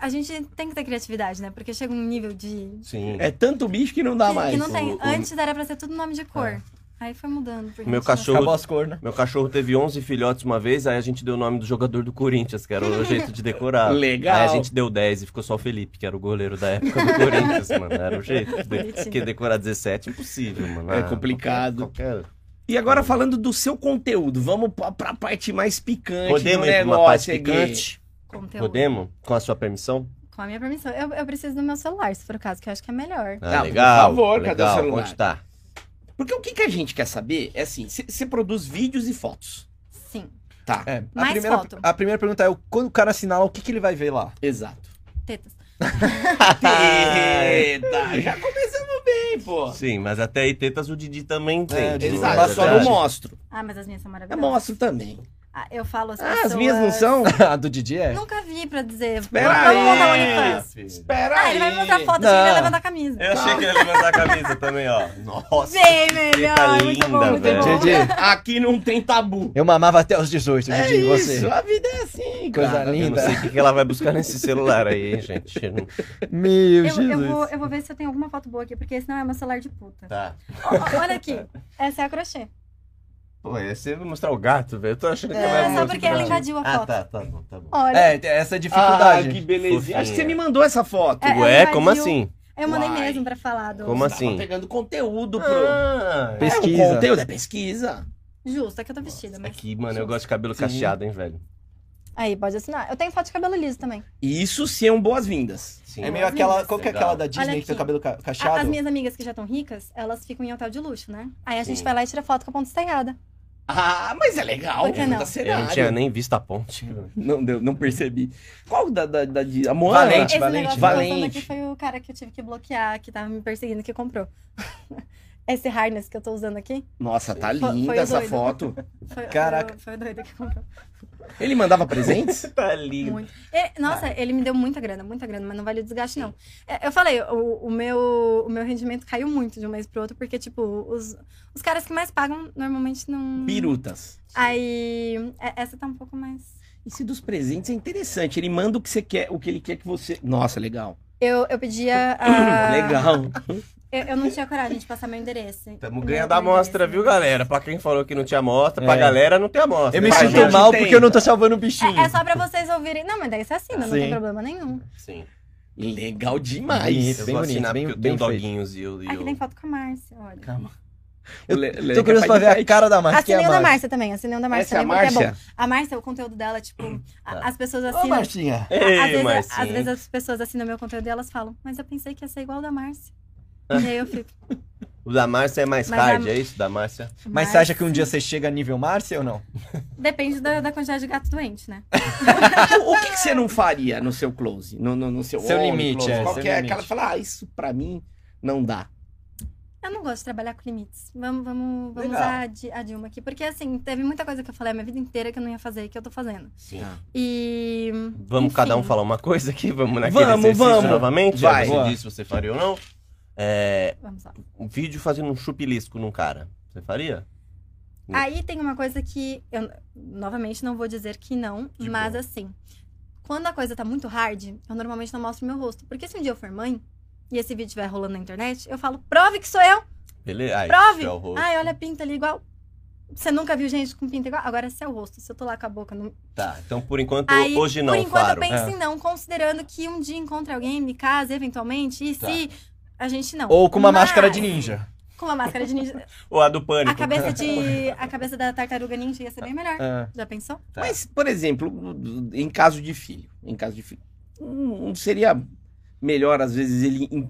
Speaker 4: A gente tem que ter criatividade, né? Porque chega um nível de...
Speaker 2: Sim.
Speaker 1: É tanto bicho que não dá
Speaker 4: que,
Speaker 1: mais.
Speaker 4: que não tem.
Speaker 2: O- o-
Speaker 4: Antes era pra ser tudo nome de cor. Aí foi mudando. porque
Speaker 2: Meu
Speaker 4: não-
Speaker 2: cachorro-
Speaker 3: cores, né?
Speaker 2: Meu cachorro teve 11 filhotes uma vez, aí a gente deu o nome do jogador do Corinthians, que era o (laughs) jeito de decorar.
Speaker 1: Legal.
Speaker 2: Aí a gente deu 10 e ficou só o Felipe, que era o goleiro da época do Corinthians, mano. Era o jeito. De... Porque decorar 17 é impossível, mano.
Speaker 1: É
Speaker 2: Ah,
Speaker 1: complicado.
Speaker 2: Qualquer, qualquer...
Speaker 1: E agora falando do seu conteúdo, vamos pra, pra parte mais picante
Speaker 2: Podemos
Speaker 1: do
Speaker 2: ir pra uma
Speaker 1: negócio
Speaker 2: parte picante?
Speaker 4: Conteúdo.
Speaker 2: Podemos? Com a sua permissão?
Speaker 4: Com a minha permissão. Eu, eu preciso do meu celular, se for o caso, que eu acho que é melhor.
Speaker 2: Ah,
Speaker 1: Ah,
Speaker 2: legal.
Speaker 1: por favor, cadê o
Speaker 2: legal.
Speaker 1: celular?
Speaker 2: Onde tá?
Speaker 1: Porque o que, que a gente quer saber é assim, você produz vídeos e fotos.
Speaker 4: Sim.
Speaker 1: Tá,
Speaker 3: É, a
Speaker 4: Mais
Speaker 3: primeira,
Speaker 4: foto.
Speaker 3: A primeira pergunta é: quando o cara assinar, o que, que ele vai ver lá?
Speaker 1: exato.
Speaker 4: Tetas. (laughs) (laughs)
Speaker 1: Eita, já começamos pô.
Speaker 2: Sim, mas até aí tetas o Didi também tem.
Speaker 3: É, Didi,
Speaker 1: Exato,
Speaker 3: mas
Speaker 1: só não mostro.
Speaker 4: Ah, mas as minhas são
Speaker 1: Eu
Speaker 4: maravilhosas.
Speaker 1: mostro também.
Speaker 4: Ah, eu falo as
Speaker 1: Ah,
Speaker 4: pessoas...
Speaker 1: as minhas não são? (laughs)
Speaker 3: A do Didi é?
Speaker 4: Nunca vi pra dizer.
Speaker 1: Espera
Speaker 4: Vamos montar
Speaker 1: aí.
Speaker 4: OnlyFans.
Speaker 1: Espera
Speaker 4: Ah,
Speaker 1: aí.
Speaker 4: ele vai me mostrar foto,
Speaker 3: Não.
Speaker 4: achei que ele ia levantar a camisa.
Speaker 2: Eu achei que ele ia levantar a camisa também, ó. Nossa.
Speaker 4: Bem melhor, muito
Speaker 2: linda,
Speaker 4: bom, muito
Speaker 2: velho.
Speaker 3: Didi, (laughs)
Speaker 1: Aqui não tem tabu.
Speaker 3: eu mamava até os 18,
Speaker 1: É
Speaker 3: Didi,
Speaker 1: isso,
Speaker 3: você.
Speaker 1: a vida é assim,
Speaker 3: Coisa
Speaker 1: cara.
Speaker 2: Eu não
Speaker 3: linda.
Speaker 2: sei o que ela vai buscar nesse celular aí, hein, gente.
Speaker 3: Meu
Speaker 4: Eu,
Speaker 3: Jesus.
Speaker 4: eu, vou, eu vou ver se eu tenho alguma foto boa aqui, porque esse não é meu celular de puta.
Speaker 2: Tá.
Speaker 4: Ó, olha aqui. (laughs) Essa é a crochê.
Speaker 2: Pô, você vai mostrar o gato, velho. Eu tô achando que
Speaker 3: É,
Speaker 2: ela vai
Speaker 4: É só
Speaker 2: mostrar.
Speaker 4: porque ela invadiu a
Speaker 2: Ah,
Speaker 4: foto.
Speaker 2: tá, tá bom, tá bom.
Speaker 4: Olha.
Speaker 3: É, essa
Speaker 1: Ah,
Speaker 3: dificuldade.
Speaker 1: que belezinha. Acho que você me mandou essa foto.
Speaker 4: É,
Speaker 2: Ué, como assim?
Speaker 4: Eu mandei
Speaker 1: Uai.
Speaker 4: mesmo pra falar do.
Speaker 2: Como
Speaker 1: Tava
Speaker 2: assim?
Speaker 1: pegando conteúdo pro...
Speaker 2: Ah,
Speaker 1: É,
Speaker 3: Pesquisa.
Speaker 1: o conteúdo é pesquisa.
Speaker 4: Justo, é que eu tô vestida, mas.
Speaker 2: Aqui, mano, eu gosto de cabelo
Speaker 3: Sim.
Speaker 2: cacheado, hein, velho.
Speaker 4: Aí, pode assinar. Eu tenho foto de cabelo liso também.
Speaker 1: Isso são boas-vindas.
Speaker 2: Sim.
Speaker 3: É meio aquela. Qual que é aquela da Disney que tem o cabelo ca-
Speaker 4: A-
Speaker 3: cacheado?
Speaker 4: As minhas amigas que já estão ricas, elas ficam em hotel de luxo, né? Aí a gente
Speaker 2: Sim.
Speaker 4: vai lá e tira foto com a ponta estaiada.
Speaker 1: Ah, mas é legal.
Speaker 4: Por que não?
Speaker 1: Tá
Speaker 2: Eu não tinha nem visto a ponte.
Speaker 1: Não, deu, não percebi. Qual da, da, da de- a Moana?
Speaker 3: Valente,
Speaker 4: Esse
Speaker 3: Valente.
Speaker 1: Valente.
Speaker 4: aqui foi o cara que eu tive que bloquear, que tava me perseguindo, que comprou. Esse harness que eu tô usando aqui,
Speaker 1: Nossa, tá
Speaker 4: Foi- foi
Speaker 1: linda
Speaker 4: o
Speaker 1: essa
Speaker 4: doido.
Speaker 1: foto.
Speaker 4: foi,
Speaker 3: Caraca.
Speaker 4: foi, foi doido que comprou.
Speaker 1: Ele mandava presentes? (laughs)
Speaker 2: Tá lindo.
Speaker 4: Muito. Ele- nossa, ele me deu muita grana, muita grana, mas não vale o desgaste, não. É, Eu falei, o, o meu, o meu rendimento caiu muito de um mês pro outro, porque, tipo, os, os caras que mais pagam normalmente não.
Speaker 1: Pirutas.
Speaker 4: Aí, é- essa tá um pouco mais.
Speaker 1: Esse dos presentes é interessante. Ele manda o que você quer, o que ele quer que você. Nossa, legal.
Speaker 4: Eu, eu pedia. (coughs) a-
Speaker 1: Legal. (laughs)
Speaker 4: Eu, eu não tinha coragem de passar meu endereço.
Speaker 2: Tamo
Speaker 4: Meu-
Speaker 2: ganhando
Speaker 4: meu
Speaker 2: amostra, viu, galera? Pra quem falou que não tinha amostra, pra
Speaker 3: É.
Speaker 2: galera não tem amostra.
Speaker 3: Eu me
Speaker 2: Pra
Speaker 3: sinto
Speaker 1: gente
Speaker 3: mal porque eu não tô salvando o bichinho.
Speaker 4: É, é só pra vocês ouvirem. Não, mas daí isso é assim, não
Speaker 3: Sim.
Speaker 4: tem problema nenhum.
Speaker 2: Sim.
Speaker 1: Legal demais.
Speaker 3: Bonito.
Speaker 2: Eu
Speaker 3: Bem
Speaker 2: vou
Speaker 3: bonito,
Speaker 2: assinar
Speaker 3: bem-
Speaker 2: porque eu tenho doguinhos e eu... E
Speaker 4: Aqui
Speaker 2: eu...
Speaker 4: tem foto com a Márcia, olha.
Speaker 1: Calma.
Speaker 3: Eu
Speaker 1: Le- le-
Speaker 3: tô curioso pra ver a cara da Márcia. que é
Speaker 4: Assinei o
Speaker 3: a
Speaker 4: da
Speaker 3: Márcia.
Speaker 4: Também, assinei o da Márcia
Speaker 1: é a
Speaker 4: também, porque é
Speaker 1: Márcia?
Speaker 4: bom. A Márcia, o conteúdo dela, tipo, a-
Speaker 2: Tá.
Speaker 4: as pessoas
Speaker 3: Ô,
Speaker 4: assinam.
Speaker 3: Marcinha.
Speaker 2: Ei,
Speaker 4: às, vezes,
Speaker 2: Marcinha.
Speaker 4: às vezes as pessoas assinam meu conteúdo e elas falam, mas eu pensei que ia ser igual ao da Márcia. E aí eu fico. (laughs)
Speaker 2: O da Márcia é mais
Speaker 4: Mas
Speaker 2: hard,
Speaker 4: a-
Speaker 2: é isso? Da Márcia?
Speaker 3: Mas você acha que um dia você chega a nível Márcia ou não?
Speaker 4: Depende da, da quantidade de gato doente, né?
Speaker 1: O, o que, que você não faria no seu close? No, no, no seu
Speaker 3: Seu
Speaker 1: only
Speaker 3: limite,
Speaker 1: close?
Speaker 3: é,
Speaker 1: Qual
Speaker 3: seu
Speaker 1: que é
Speaker 3: limite.
Speaker 1: aquela que fala, ah, isso pra mim não dá.
Speaker 4: Eu não gosto de trabalhar com limites. Vamos, vamos, vamos
Speaker 3: Legal.
Speaker 4: usar a, Di- a Dilma aqui. Porque, assim, teve muita coisa que eu falei a minha vida inteira que eu não ia fazer e que eu tô fazendo.
Speaker 2: Sim.
Speaker 4: E.
Speaker 2: Vamos
Speaker 4: enfim,
Speaker 2: cada um falar uma coisa aqui? Vamos naquele
Speaker 1: Vamos,
Speaker 2: exercício
Speaker 1: vamos.
Speaker 2: novamente?
Speaker 1: Vai.
Speaker 2: Você disse se você faria ou não. É,
Speaker 4: Vamos lá.
Speaker 2: um vídeo fazendo um chupilisco num cara. Você faria?
Speaker 4: Aí tem uma coisa que eu, novamente, não vou dizer que não,
Speaker 2: De
Speaker 4: mas
Speaker 2: boa.
Speaker 4: assim, quando a coisa tá muito hard, eu normalmente não mostro meu rosto. Porque se um dia eu for mãe e esse vídeo estiver rolando na internet, eu falo, prove que sou eu,
Speaker 2: Beleza? Ai,
Speaker 4: prove!
Speaker 2: é.
Speaker 4: Ai, olha a pinta ali igual. Você nunca viu gente com pinta igual? Agora se é o rosto, se eu tô lá com a boca. Não...
Speaker 2: Tá, então por enquanto,
Speaker 4: Aí,
Speaker 2: hoje não,
Speaker 4: por enquanto
Speaker 2: claro.
Speaker 4: eu penso
Speaker 3: É.
Speaker 4: em não, considerando que um dia encontre alguém, me case eventualmente, e
Speaker 2: Tá.
Speaker 4: se a gente não.
Speaker 3: Ou com uma
Speaker 4: Mas-
Speaker 3: máscara de ninja.
Speaker 4: Com uma máscara de ninja. (laughs)
Speaker 2: Ou a do pânico.
Speaker 4: a cabeça de. A cabeça da tartaruga ninja ia ser bem melhor.
Speaker 3: Ah,
Speaker 4: Já pensou?
Speaker 2: Tá.
Speaker 1: Mas, por exemplo, em caso de filho, em caso de filho, não seria melhor, às vezes, ele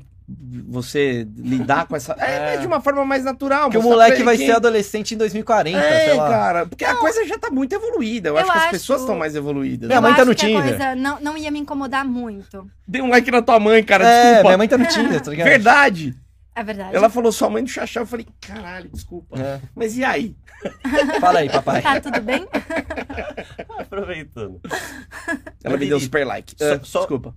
Speaker 1: você lidar com essa. É,
Speaker 3: É.
Speaker 1: de uma forma mais natural.
Speaker 3: Porque o moleque vai
Speaker 1: ele
Speaker 3: ser
Speaker 1: quem-
Speaker 3: adolescente em 2040,
Speaker 1: É,
Speaker 3: sei lá.
Speaker 1: cara, porque a coisa já tá muito evoluída. Eu,
Speaker 4: Eu
Speaker 1: acho que as
Speaker 4: acho-
Speaker 1: pessoas estão mais evoluídas.
Speaker 3: Minha
Speaker 4: eu
Speaker 3: mãe tá no
Speaker 4: que a
Speaker 3: Tinder.
Speaker 4: coisa não, não ia me incomodar muito.
Speaker 1: Dê um like na tua mãe, cara,
Speaker 3: É,
Speaker 1: desculpa.
Speaker 3: minha mãe tá no Tinder, tá ligado?
Speaker 1: Verdade.
Speaker 4: É verdade.
Speaker 1: Ela falou sua mãe do Xaxá, eu falei, caralho, desculpa.
Speaker 3: É.
Speaker 1: Mas e aí? (laughs)
Speaker 3: Fala aí, papai.
Speaker 4: Tá tudo bem? (laughs)
Speaker 2: Aproveitando.
Speaker 1: Ela me deu super like.
Speaker 2: só- só-
Speaker 1: Desculpa.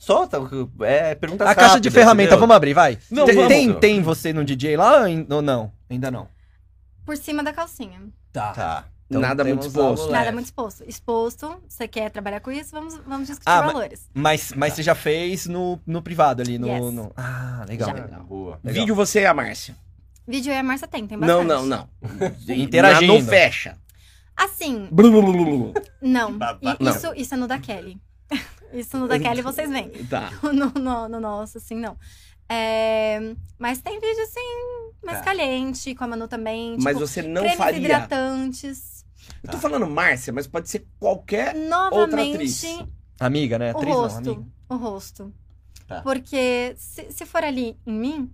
Speaker 2: Solta, é, pergunta
Speaker 3: A caixa de ferramenta, vamos abrir, vai.
Speaker 1: Não,
Speaker 3: tem,
Speaker 1: vamos.
Speaker 3: tem, tem você no DJ lá ou não? Ainda não.
Speaker 4: Por cima da calcinha.
Speaker 3: Tá.
Speaker 2: Tá.
Speaker 1: Nada muito exposto.
Speaker 4: Nada
Speaker 3: leve.
Speaker 4: muito exposto. Exposto, você quer trabalhar com isso, vamos, vamos discutir
Speaker 3: Ah,
Speaker 4: valores.
Speaker 3: Mas, mas você já fez no, no privado ali, no,
Speaker 4: Yes.
Speaker 3: no- Ah, legal.
Speaker 4: Já.
Speaker 2: Legal. Boa.
Speaker 3: Legal.
Speaker 1: Vídeo você e a Márcia.
Speaker 4: Vídeo e a Márcia tem, tem
Speaker 1: Não,
Speaker 4: bastante.
Speaker 1: não, não. (laughs)
Speaker 3: Interagindo.
Speaker 1: Não fecha.
Speaker 4: Assim,
Speaker 1: Blu, blu, blu, blu, blu.
Speaker 4: não. Isso, isso é no da Kelly. (laughs) Isso no da (laughs) Kelly vocês veem.
Speaker 1: Tá. (laughs)
Speaker 4: No, no, no nosso, assim, não. É, mas tem vídeo, assim, mais
Speaker 2: Tá.
Speaker 4: caliente, com a Manu também.
Speaker 1: Mas
Speaker 4: tipo,
Speaker 1: você não
Speaker 4: cremes
Speaker 1: faria.
Speaker 4: hidratantes.
Speaker 1: Eu tô falando Márcia, mas pode ser qualquer.
Speaker 4: Novamente,
Speaker 1: atriz.
Speaker 3: Amiga, né?
Speaker 4: o
Speaker 3: Atriz não,
Speaker 4: rosto.
Speaker 3: amiga.
Speaker 4: o rosto.
Speaker 2: Tá.
Speaker 4: Porque se, se for ali em mim,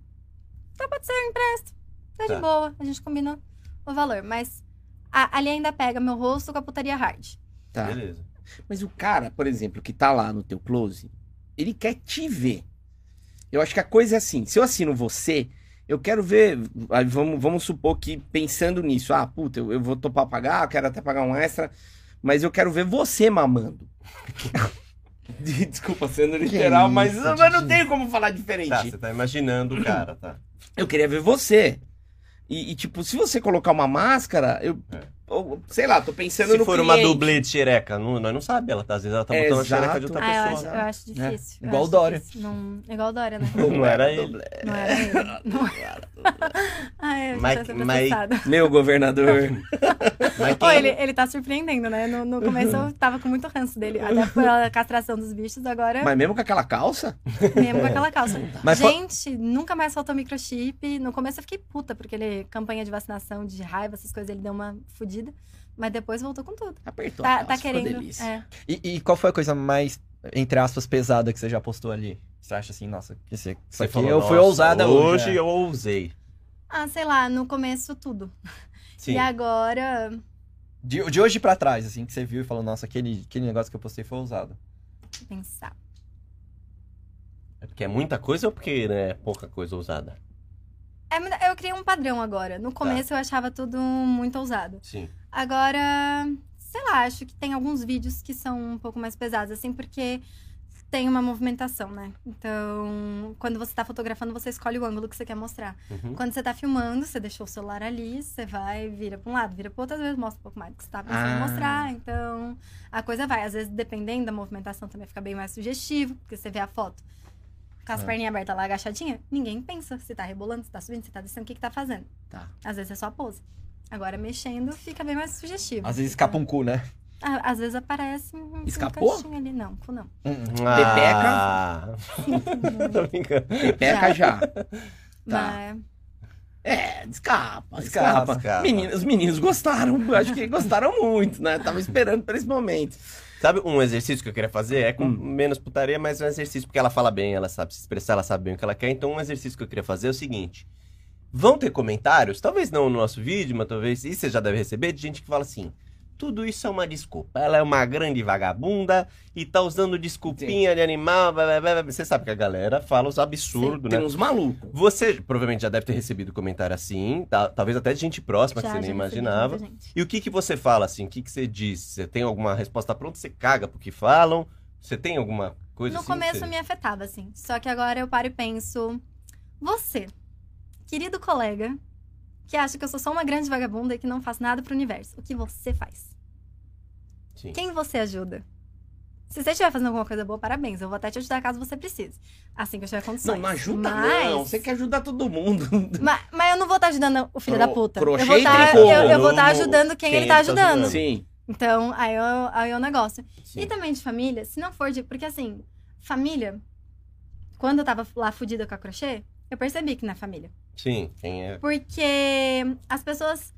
Speaker 4: tá, pode ser, eu empresto. Tá,
Speaker 2: Tá.
Speaker 4: de boa, a gente combina o valor. Mas a- ali ainda pega meu rosto com a putaria hard.
Speaker 1: Tá.
Speaker 2: Beleza.
Speaker 1: Mas o cara, por exemplo, que tá lá no teu close, ele quer te ver. Eu acho que a coisa é assim, se eu assino você, eu quero ver, vamos, vamos supor que pensando nisso, ah, puta, eu, eu vou topar pagar, eu quero até pagar um extra, mas eu quero ver você mamando. (laughs) Desculpa sendo literal,
Speaker 3: isso,
Speaker 1: mas
Speaker 3: Didi?
Speaker 1: não tenho como falar diferente.
Speaker 2: Tá, você tá imaginando o cara, tá?
Speaker 1: Eu queria ver você. E, e, tipo, se você colocar uma máscara, eu.
Speaker 2: É.
Speaker 1: ou, sei lá, tô pensando
Speaker 2: Se
Speaker 1: no
Speaker 2: for uma
Speaker 1: cliente.
Speaker 2: dublê de xereca, não, nós não sabemos. Ela tá, às vezes ela tá
Speaker 1: É,
Speaker 2: botando a xereca de outra
Speaker 4: Ah, eu acho,
Speaker 2: pessoa.
Speaker 4: eu acho difícil. eu
Speaker 3: Igual
Speaker 4: acho
Speaker 3: o Dória.
Speaker 4: difícil. Não, igual o Dória, né?
Speaker 2: Não era ele.
Speaker 4: Não era ele. Não era. (laughs) Ai, eu
Speaker 2: Mas- mas-
Speaker 4: processada.
Speaker 1: Meu governador.
Speaker 2: Mas
Speaker 4: Pô, ele, ele tá surpreendendo, né? No, no começo eu tava com muito ranço dele. Até pela castração dos bichos, agora
Speaker 1: Mas mesmo com aquela calça?
Speaker 4: mesmo com aquela calça.
Speaker 3: Mas fa-
Speaker 4: Gente, nunca mais faltou microchip. No começo eu fiquei puta, porque ele, campanha de vacinação, de raiva, essas coisas, ele deu uma fudida. Mas depois voltou com tudo.
Speaker 1: Apertou.
Speaker 4: Tá,
Speaker 1: a
Speaker 4: tá querendo.
Speaker 1: delícia.
Speaker 4: É.
Speaker 3: E, e qual foi a coisa mais, entre aspas, pesada que você já postou ali? Você acha assim, nossa, esse, isso
Speaker 2: Você
Speaker 3: aqui
Speaker 2: falou,
Speaker 3: eu fui
Speaker 2: "Nossa,
Speaker 3: ousada hoje.
Speaker 2: Hoje
Speaker 3: é."
Speaker 2: eu ousei.
Speaker 4: Ah, sei lá, no começo tudo.
Speaker 2: Sim.
Speaker 4: E agora.
Speaker 3: De, de hoje pra trás, assim, que você viu e falou, nossa, aquele, aquele negócio que eu postei foi ousado.
Speaker 4: Deixa eu pensar.
Speaker 2: É porque é muita coisa ou porque né, é pouca coisa ousada?
Speaker 4: É, eu criei um padrão agora. No começo eu achava tudo muito ousado.
Speaker 2: Sim.
Speaker 4: Agora, sei lá, acho que tem alguns vídeos que são um pouco mais pesados, assim, porque tem uma movimentação, né? Então, quando você tá fotografando, você escolhe o ângulo que você quer mostrar.
Speaker 2: Uhum.
Speaker 4: Quando você tá filmando, você deixou o celular ali, você vai, vira pra um lado, vira pro outro, às vezes mostra um pouco mais do que você tá pensando em
Speaker 1: Ah.
Speaker 4: mostrar. Então, a coisa vai. Às vezes, dependendo da movimentação, também fica bem mais sugestivo, porque você vê a foto com as
Speaker 3: É.
Speaker 4: perninhas abertas lá, agachadinha, ninguém pensa se tá rebolando, se tá subindo, se tá descendo, o que que tá fazendo.
Speaker 1: Tá.
Speaker 4: Às vezes é só a pose. Agora, mexendo, fica bem mais sugestivo.
Speaker 3: Às vezes escapa um cu, né?
Speaker 4: Ah, Às vezes aparece um, um
Speaker 1: Escapou?
Speaker 4: cantinho ali. Não, cu não.
Speaker 2: Ah. (laughs) Tô brincando.
Speaker 1: Pepeca já. Tá.
Speaker 4: Mas,
Speaker 1: É, escapa,
Speaker 3: Escapa,
Speaker 1: escapa. Meninos, os meninos gostaram, acho que gostaram muito, né? Tava esperando por esse momento.
Speaker 2: Sabe um exercício que eu queria fazer? É com
Speaker 1: Hum.
Speaker 2: menos putaria, mas é um exercício porque ela fala bem, ela sabe se expressar, ela sabe bem o que ela quer. Então, um exercício que eu queria fazer é o seguinte: vão ter comentários, talvez não no nosso vídeo, mas talvez, e você já deve receber, de gente que fala assim. Tudo isso é uma desculpa. Ela é uma grande vagabunda e tá usando desculpinha de animal. blá, blá, blá. Você sabe que a galera fala os absurdos,
Speaker 1: Tem
Speaker 2: né?
Speaker 1: uns malucos.
Speaker 2: Você provavelmente já deve ter recebido comentário assim, tá- talvez até de gente próxima que
Speaker 4: já,
Speaker 2: você nem imaginava. E o que que você fala assim? O que que você diz? Você tem alguma resposta pronta? Você caga pro que falam? Você tem alguma coisa
Speaker 4: No
Speaker 2: assim?
Speaker 4: começo
Speaker 2: você...
Speaker 4: me afetava, assim. Só que agora eu paro e penso. Você, querido colega, que acha que eu sou só uma grande vagabunda e que não faço nada pro universo. O que você faz?
Speaker 2: Sim.
Speaker 4: Quem você ajuda? Se você estiver fazendo alguma coisa boa, parabéns. Eu vou até te ajudar caso você precise. Assim que eu tiver condições.
Speaker 1: Não, não ajuda
Speaker 4: Mas-
Speaker 1: não. Você quer ajudar todo mundo. (laughs)
Speaker 4: Mas, mas eu não vou estar ajudando o filho
Speaker 1: Cro-
Speaker 4: da puta.
Speaker 1: crochê
Speaker 4: Eu vou
Speaker 1: e
Speaker 4: estar
Speaker 1: tricô.
Speaker 4: eu, eu vou estar
Speaker 2: No-
Speaker 4: ajudando quem,
Speaker 2: quem
Speaker 4: ele tá
Speaker 2: ele tá
Speaker 4: ajudando.
Speaker 2: ajudando.
Speaker 1: Sim.
Speaker 4: Então, aí eu, aí é o negócio.
Speaker 2: Sim.
Speaker 4: E também de família, se não for de. Porque assim, família, quando eu tava lá fudida com a crochê, eu percebi que não é família.
Speaker 2: Sim, quem é.
Speaker 4: Porque as pessoas,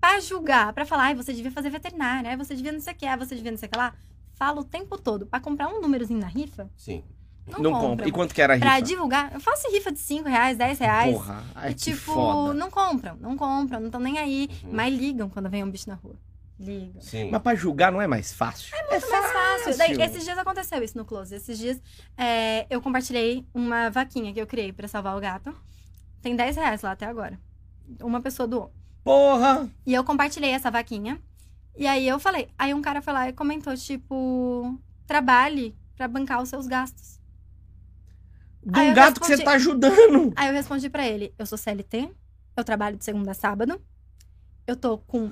Speaker 4: pra julgar, pra falar, ai, você devia fazer veterinária, ai, você devia não sei o que, ai, você devia não sei o que lá, fala o tempo todo. Pra comprar um númerozinho na rifa,
Speaker 2: Sim.
Speaker 4: não,
Speaker 1: Não
Speaker 4: compra.
Speaker 1: compra. E quanto que era a rifa?
Speaker 4: Pra divulgar, eu faço rifa de 5 reais, 10 reais.
Speaker 1: Porra. Ai,
Speaker 4: e
Speaker 1: que
Speaker 4: tipo,
Speaker 1: foda.
Speaker 4: não compram, não compram, não estão nem aí.
Speaker 2: Uhum.
Speaker 4: Mas ligam quando vem um bicho na rua. Ligam.
Speaker 2: Sim.
Speaker 1: Mas pra julgar não é mais fácil? É
Speaker 4: muito mais fácil. Daí, esses dias aconteceu isso no Close. Esses dias é, eu compartilhei uma vaquinha que eu criei pra salvar o gato. Tem 10 reais lá até agora. Uma pessoa doou.
Speaker 1: Porra!
Speaker 4: E eu compartilhei essa vaquinha. E aí eu falei. Aí um cara foi lá e comentou, tipo, trabalhe pra bancar os seus gastos.
Speaker 1: De
Speaker 4: Aí
Speaker 1: um gato que você
Speaker 4: respondi-
Speaker 1: tá ajudando.
Speaker 4: Aí eu respondi pra ele: eu sou CLT, eu trabalho de segunda a sábado, eu tô com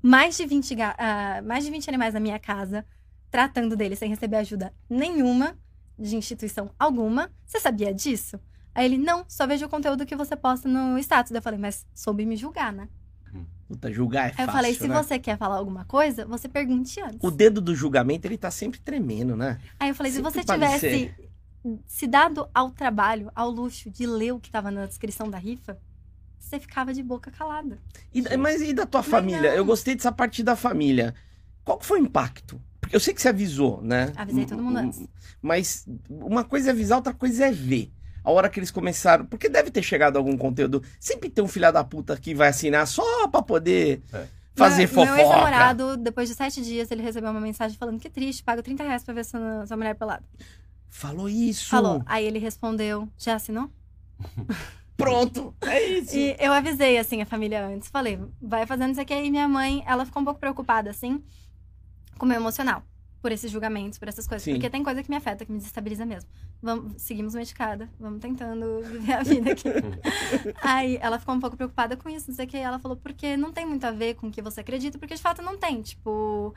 Speaker 4: mais de 20, ga- ah, mais de 20 animais na minha casa, tratando deles sem receber ajuda nenhuma, de instituição alguma. Você sabia disso? Aí ele: não, só vejo o conteúdo que você posta no status. Daí eu falei: mas soube me julgar, né?
Speaker 1: Puta, julgar é
Speaker 4: Aí
Speaker 1: fácil,
Speaker 4: eu falei: se
Speaker 1: né?
Speaker 4: você quer falar alguma coisa, você pergunte antes.
Speaker 1: O dedo do julgamento, ele tá sempre tremendo, né?
Speaker 4: Aí eu falei: se
Speaker 1: Sempre
Speaker 4: você
Speaker 1: pode
Speaker 4: tivesse se dado ao trabalho, ao luxo de ler o que tava na descrição da rifa, você ficava de boca calada.
Speaker 1: E mas e da tua
Speaker 4: Mas
Speaker 1: família?
Speaker 4: não.
Speaker 1: Eu gostei dessa parte da família. Qual foi o impacto? Porque eu sei que você avisou, né?
Speaker 4: Avisei todo mundo
Speaker 1: M-
Speaker 4: antes.
Speaker 1: Mas uma coisa é avisar, outra coisa é ver. A hora que eles começaram. Porque deve ter chegado algum conteúdo. Sempre tem um filho da puta que vai assinar só pra poder
Speaker 2: É.
Speaker 1: fazer
Speaker 4: meu,
Speaker 1: fofoca.
Speaker 4: Meu ex-namorado, depois de sete dias, ele recebeu uma mensagem falando que triste, pago 30 reais pra ver sua, sua mulher pelada.
Speaker 1: Falou isso.
Speaker 4: Falou. Aí ele respondeu: Já assinou? (laughs)
Speaker 1: Pronto. É isso.
Speaker 4: E eu avisei, assim, a família antes. Falei, vai fazendo isso aqui. E minha mãe, ela ficou um pouco preocupada, assim, com o meu emocional. Por esses julgamentos, por essas coisas.
Speaker 1: Sim.
Speaker 4: Porque tem coisa que me afeta, que me desestabiliza mesmo. Vamos, seguimos medicada. Vamos tentando viver a vida aqui. (laughs) Aí ela ficou um pouco preocupada com isso, não sei o que. Ela falou, porque não tem muito a ver com o que você acredita. Porque de fato não tem. Tipo...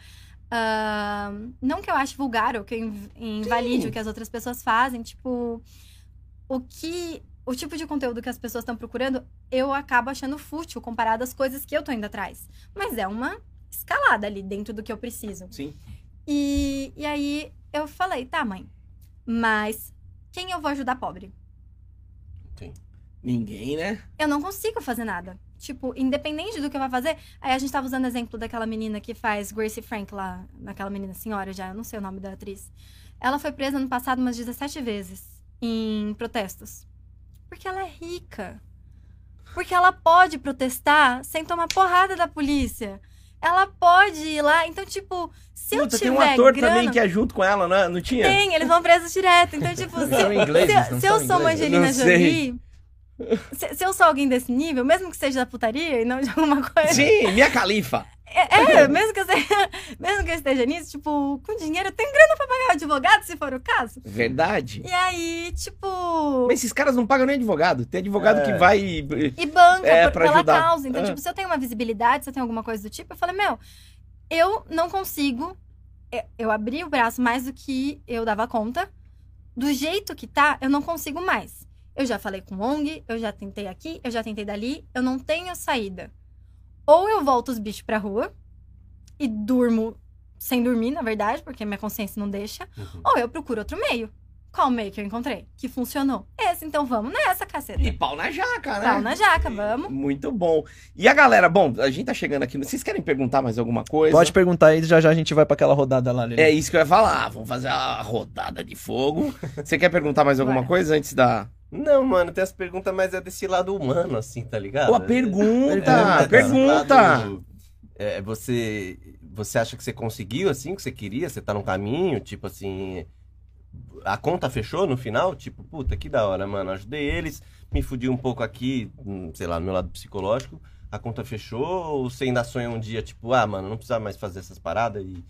Speaker 4: ah, não que eu ache vulgar ou que eu inv- invalide
Speaker 1: Sim.
Speaker 4: o que as outras pessoas fazem. Tipo... O que... O tipo de conteúdo que as pessoas estão procurando eu acabo achando fútil comparado às coisas que eu tô indo atrás. Mas é uma escalada ali dentro do que eu preciso.
Speaker 1: Sim.
Speaker 4: E, e aí eu falei, tá, mãe, mas quem eu vou ajudar pobre?
Speaker 1: Ninguém, né?
Speaker 4: Eu não consigo fazer nada. Tipo, independente do que eu vou fazer. Aí a gente tava usando o exemplo daquela menina que faz Gracie Frank lá, daquela menina senhora já, eu não sei o nome da atriz. Ela foi presa no passado umas 17 vezes em protestos. Porque ela é rica. Porque ela pode protestar sem tomar porrada da polícia. Ela pode ir lá. Então, tipo, se eu
Speaker 1: Puta,
Speaker 4: tiver
Speaker 1: tem um ator
Speaker 4: grana...
Speaker 1: também que é junto com ela, né? Não tinha?
Speaker 4: Tem, eles vão presos direto. Então, tipo, se,
Speaker 3: São ingleses,
Speaker 4: se-
Speaker 3: não
Speaker 4: se eu sou uma? Angelina
Speaker 1: Não.
Speaker 4: Jolie, se, se eu sou alguém desse nível, mesmo que seja da putaria e não de alguma coisa.
Speaker 1: Sim, minha califa.
Speaker 4: É, é, mesmo que eu seja, (laughs) mesmo que eu esteja nisso, tipo, com dinheiro, eu tenho grana pra pagar advogado, se for o caso.
Speaker 1: Verdade.
Speaker 4: E aí, tipo.
Speaker 1: Mas esses caras não pagam nem advogado. Tem advogado
Speaker 3: É.
Speaker 1: que vai.
Speaker 4: E banca
Speaker 1: É,
Speaker 4: por-
Speaker 1: pra
Speaker 4: pela
Speaker 1: ajudar.
Speaker 4: causa. Então,
Speaker 1: É.
Speaker 4: tipo, se eu tenho uma visibilidade, se eu tenho alguma coisa do tipo, eu falei, meu, eu não consigo. eu- Eu abri o braço mais do que eu dava conta. Do jeito que tá, eu não consigo mais. Eu já falei com ONG, eu já tentei aqui, eu já tentei dali, eu não tenho saída. Ou eu volto os bichos pra rua e durmo sem dormir, na verdade, porque minha consciência não deixa.
Speaker 2: Uhum.
Speaker 4: Ou eu procuro outro meio. Qual meio que eu encontrei? Que funcionou? Esse, então vamos nessa, caceta.
Speaker 1: E pau na jaca, né?
Speaker 4: Pau na jaca, vamos.
Speaker 1: Muito bom. E a galera, bom, a gente tá chegando aqui. Vocês querem perguntar mais alguma coisa?
Speaker 3: Pode perguntar aí, já já a gente vai pra aquela rodada lá, Lili.
Speaker 1: É isso que eu ia falar. Vamos fazer a rodada de fogo. (laughs) Você quer perguntar mais alguma
Speaker 4: Bora.
Speaker 1: coisa antes da.
Speaker 2: Não, mano, tem as perguntas, mas é desse lado humano, assim, tá ligado?
Speaker 1: Pô, a pergunta!
Speaker 2: É,
Speaker 1: pergunta!
Speaker 2: lado, é, você, você acha que você conseguiu, assim, o que você queria? Você tá no caminho? Tipo assim. A conta fechou no final? Tipo, puta, que da hora, mano. Ajudei eles, me fudi um pouco aqui, hum, sei lá, no meu lado psicológico. A conta fechou? Ou você ainda sonha um dia, tipo, ah, mano, não precisa mais fazer essas paradas e.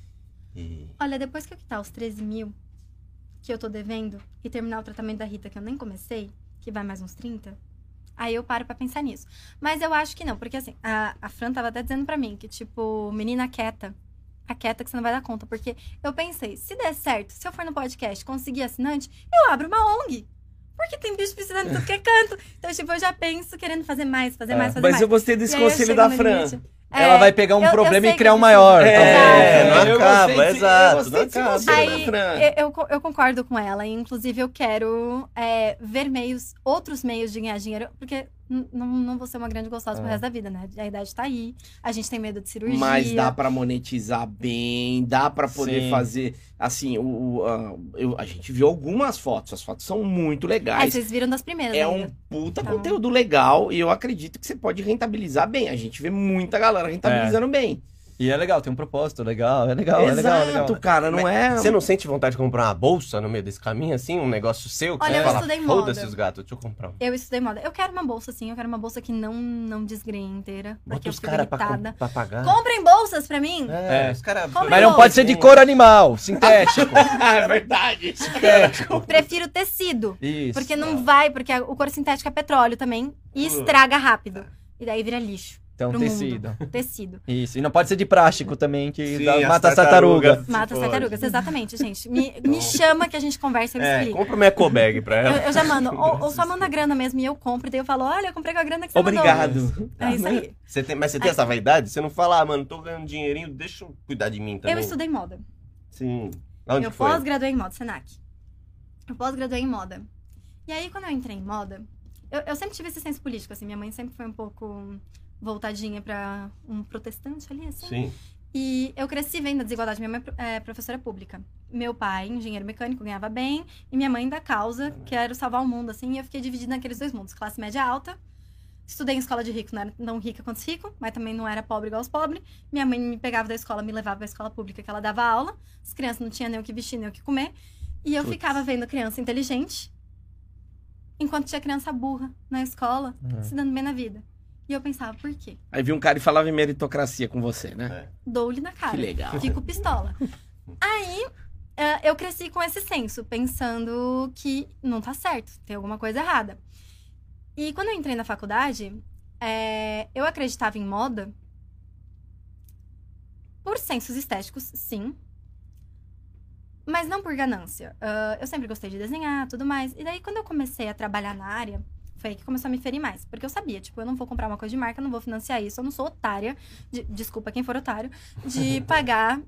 Speaker 2: e...
Speaker 4: Olha, depois que eu quitar os 13 mil que eu tô devendo e terminar o tratamento da Rita, que eu nem comecei, que vai mais uns 30, aí eu paro pra pensar nisso. Mas eu acho que não, porque assim, a, a Fran tava até dizendo pra mim que, tipo, menina quieta, a quieta que você não vai dar conta. Porque eu pensei, se der certo, se eu for no podcast conseguir assinante, eu abro uma ONG. Porque tem bicho precisando de tudo que é canto. Então, tipo, eu já penso querendo fazer mais, fazer
Speaker 3: É.
Speaker 4: mais, fazer
Speaker 1: Mas
Speaker 4: mais.
Speaker 1: eu gostei desse
Speaker 4: E
Speaker 1: conselho da Fran.
Speaker 4: limite.
Speaker 3: Ela
Speaker 4: É,
Speaker 3: vai pegar um
Speaker 4: eu- eu
Speaker 3: problema
Speaker 4: sei
Speaker 3: e criar um
Speaker 4: eu
Speaker 3: maior.
Speaker 1: É,
Speaker 2: É, não
Speaker 1: eu
Speaker 2: acaba, exato,
Speaker 1: Eu
Speaker 2: não acaba.
Speaker 4: Aí, eu, eu, co- eu concordo com ela. Inclusive, eu quero é, ver meios, outros meios de ganhar dinheiro. Porque não, não vou ser uma grande gostosa pro
Speaker 3: É.
Speaker 4: resto da vida, né? A idade tá aí. A gente tem medo de cirurgia.
Speaker 1: Mas dá pra monetizar bem, dá pra poder
Speaker 3: Sim.
Speaker 1: fazer. Assim, o, o- a, eu- a gente viu algumas fotos, as fotos são muito
Speaker 4: É,
Speaker 1: legais.
Speaker 4: vocês viram das primeiras
Speaker 1: É
Speaker 4: ainda.
Speaker 1: um puta
Speaker 4: Então-
Speaker 1: conteúdo legal e eu acredito que você pode rentabilizar bem. A gente vê muita galera rentabilizando bem.
Speaker 3: E é legal, tem um propósito legal, é legal, é
Speaker 1: Exato,
Speaker 3: legal, é legal.
Speaker 1: cara, não é.
Speaker 2: Você não sente vontade de comprar uma bolsa no meio desse caminho, assim? Um negócio seu? Que
Speaker 4: Olha, eu
Speaker 2: fala,
Speaker 4: estudei moda.
Speaker 2: foda-se os gatos, deixa eu comprar um.
Speaker 4: Eu estudei moda. Eu quero uma bolsa, sim. Eu quero uma bolsa que não, não desgreie inteira. Porque
Speaker 2: Bota
Speaker 4: eu
Speaker 2: os
Speaker 4: fico
Speaker 2: caras pra, pra pagar.
Speaker 4: Comprem bolsas pra mim!
Speaker 2: É,
Speaker 3: É.
Speaker 2: os caras...
Speaker 3: Mas não pode ser de cor animal, sintético. (laughs)
Speaker 1: é verdade.
Speaker 3: sintético.
Speaker 4: Prefiro tecido.
Speaker 3: Isso.
Speaker 4: Porque não vai, porque a- o couro sintético é petróleo também. E estraga rápido. E daí vira lixo.
Speaker 3: Então,
Speaker 4: pro
Speaker 3: tecido.
Speaker 4: mundo. Tecido.
Speaker 3: Isso. E não pode ser de plástico também, que
Speaker 2: Sim,
Speaker 3: dá-
Speaker 2: as
Speaker 3: mata a tartaruga.
Speaker 2: tartarugas.
Speaker 4: Mata as tartarugas, exatamente, gente. Me, (laughs) me chama que a gente conversa e eu
Speaker 2: É,
Speaker 4: explico.
Speaker 2: compra uma eco bag pra
Speaker 4: Eu,
Speaker 2: ela.
Speaker 4: eu já mando, ou, ou só (laughs) manda grana mesmo e eu compro. E daí eu falo, olha, eu comprei com a grana que você
Speaker 1: Obrigado.
Speaker 4: mandou. É isso aí.
Speaker 2: Você tem, mas você tem essa vaidade? Você não fala, ah, mano, tô ganhando dinheirinho, deixa eu cuidar de mim também.
Speaker 4: Eu estudei moda.
Speaker 2: Sim. Onde
Speaker 4: eu pós-graduei em moda, Senac. Eu pós-graduei em moda. E aí, quando eu entrei em moda, eu, eu sempre tive esse senso político, assim. Minha mãe sempre foi um pouco voltadinha pra um protestante ali, assim.
Speaker 2: Sim.
Speaker 4: E eu cresci vendo a desigualdade. Minha mãe é professora pública. Meu pai, engenheiro mecânico, ganhava bem. E minha mãe da causa, que era salvar o mundo, assim. E eu fiquei dividida naqueles dois mundos. Classe média alta. Estudei em escola de rico. Não era tão rica quanto os ricos, mas também não era pobre igual os pobres. Minha mãe me pegava da escola, me levava pra escola pública que ela dava aula. As crianças não tinham nem o que vestir, nem o que comer. E eu
Speaker 1: Putz.
Speaker 4: ficava vendo criança inteligente, enquanto tinha criança burra na escola,
Speaker 3: Uhum.
Speaker 4: se dando bem na vida. E eu pensava, por quê?
Speaker 1: Aí vi um cara e falava em meritocracia com você, né?
Speaker 2: É.
Speaker 4: Dou-lhe na cara.
Speaker 1: Que legal.
Speaker 4: Fico pistola. (laughs) Aí, eh, eu cresci com esse senso, pensando que não tá certo, tem alguma coisa errada. E quando eu entrei na faculdade, eh, eu acreditava em moda por sensos estéticos, sim. Mas não por ganância. Ah, eu sempre gostei de desenhar, tudo mais. E daí, quando eu comecei a trabalhar na área, foi aí que começou a me ferir mais. Porque eu sabia, tipo, eu não vou comprar uma coisa de marca, não vou financiar isso, eu não sou otária, de- desculpa quem for otário, de (laughs) pagar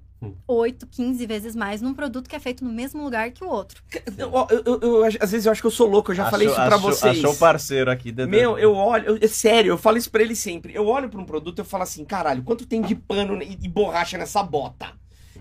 Speaker 4: 8, 15 vezes mais num produto que é feito no mesmo lugar que o outro.
Speaker 1: Eu, eu- eu- às vezes eu acho que eu sou louco, eu já falei isso pra
Speaker 2: achou,
Speaker 1: vocês.
Speaker 2: Achou parceiro aqui. dentro-
Speaker 1: Meu, eu olho, eu- é sério, eu falo isso pra ele sempre. Eu olho pra um produto e eu falo assim, caralho, quanto tem de pano e, e borracha nessa bota?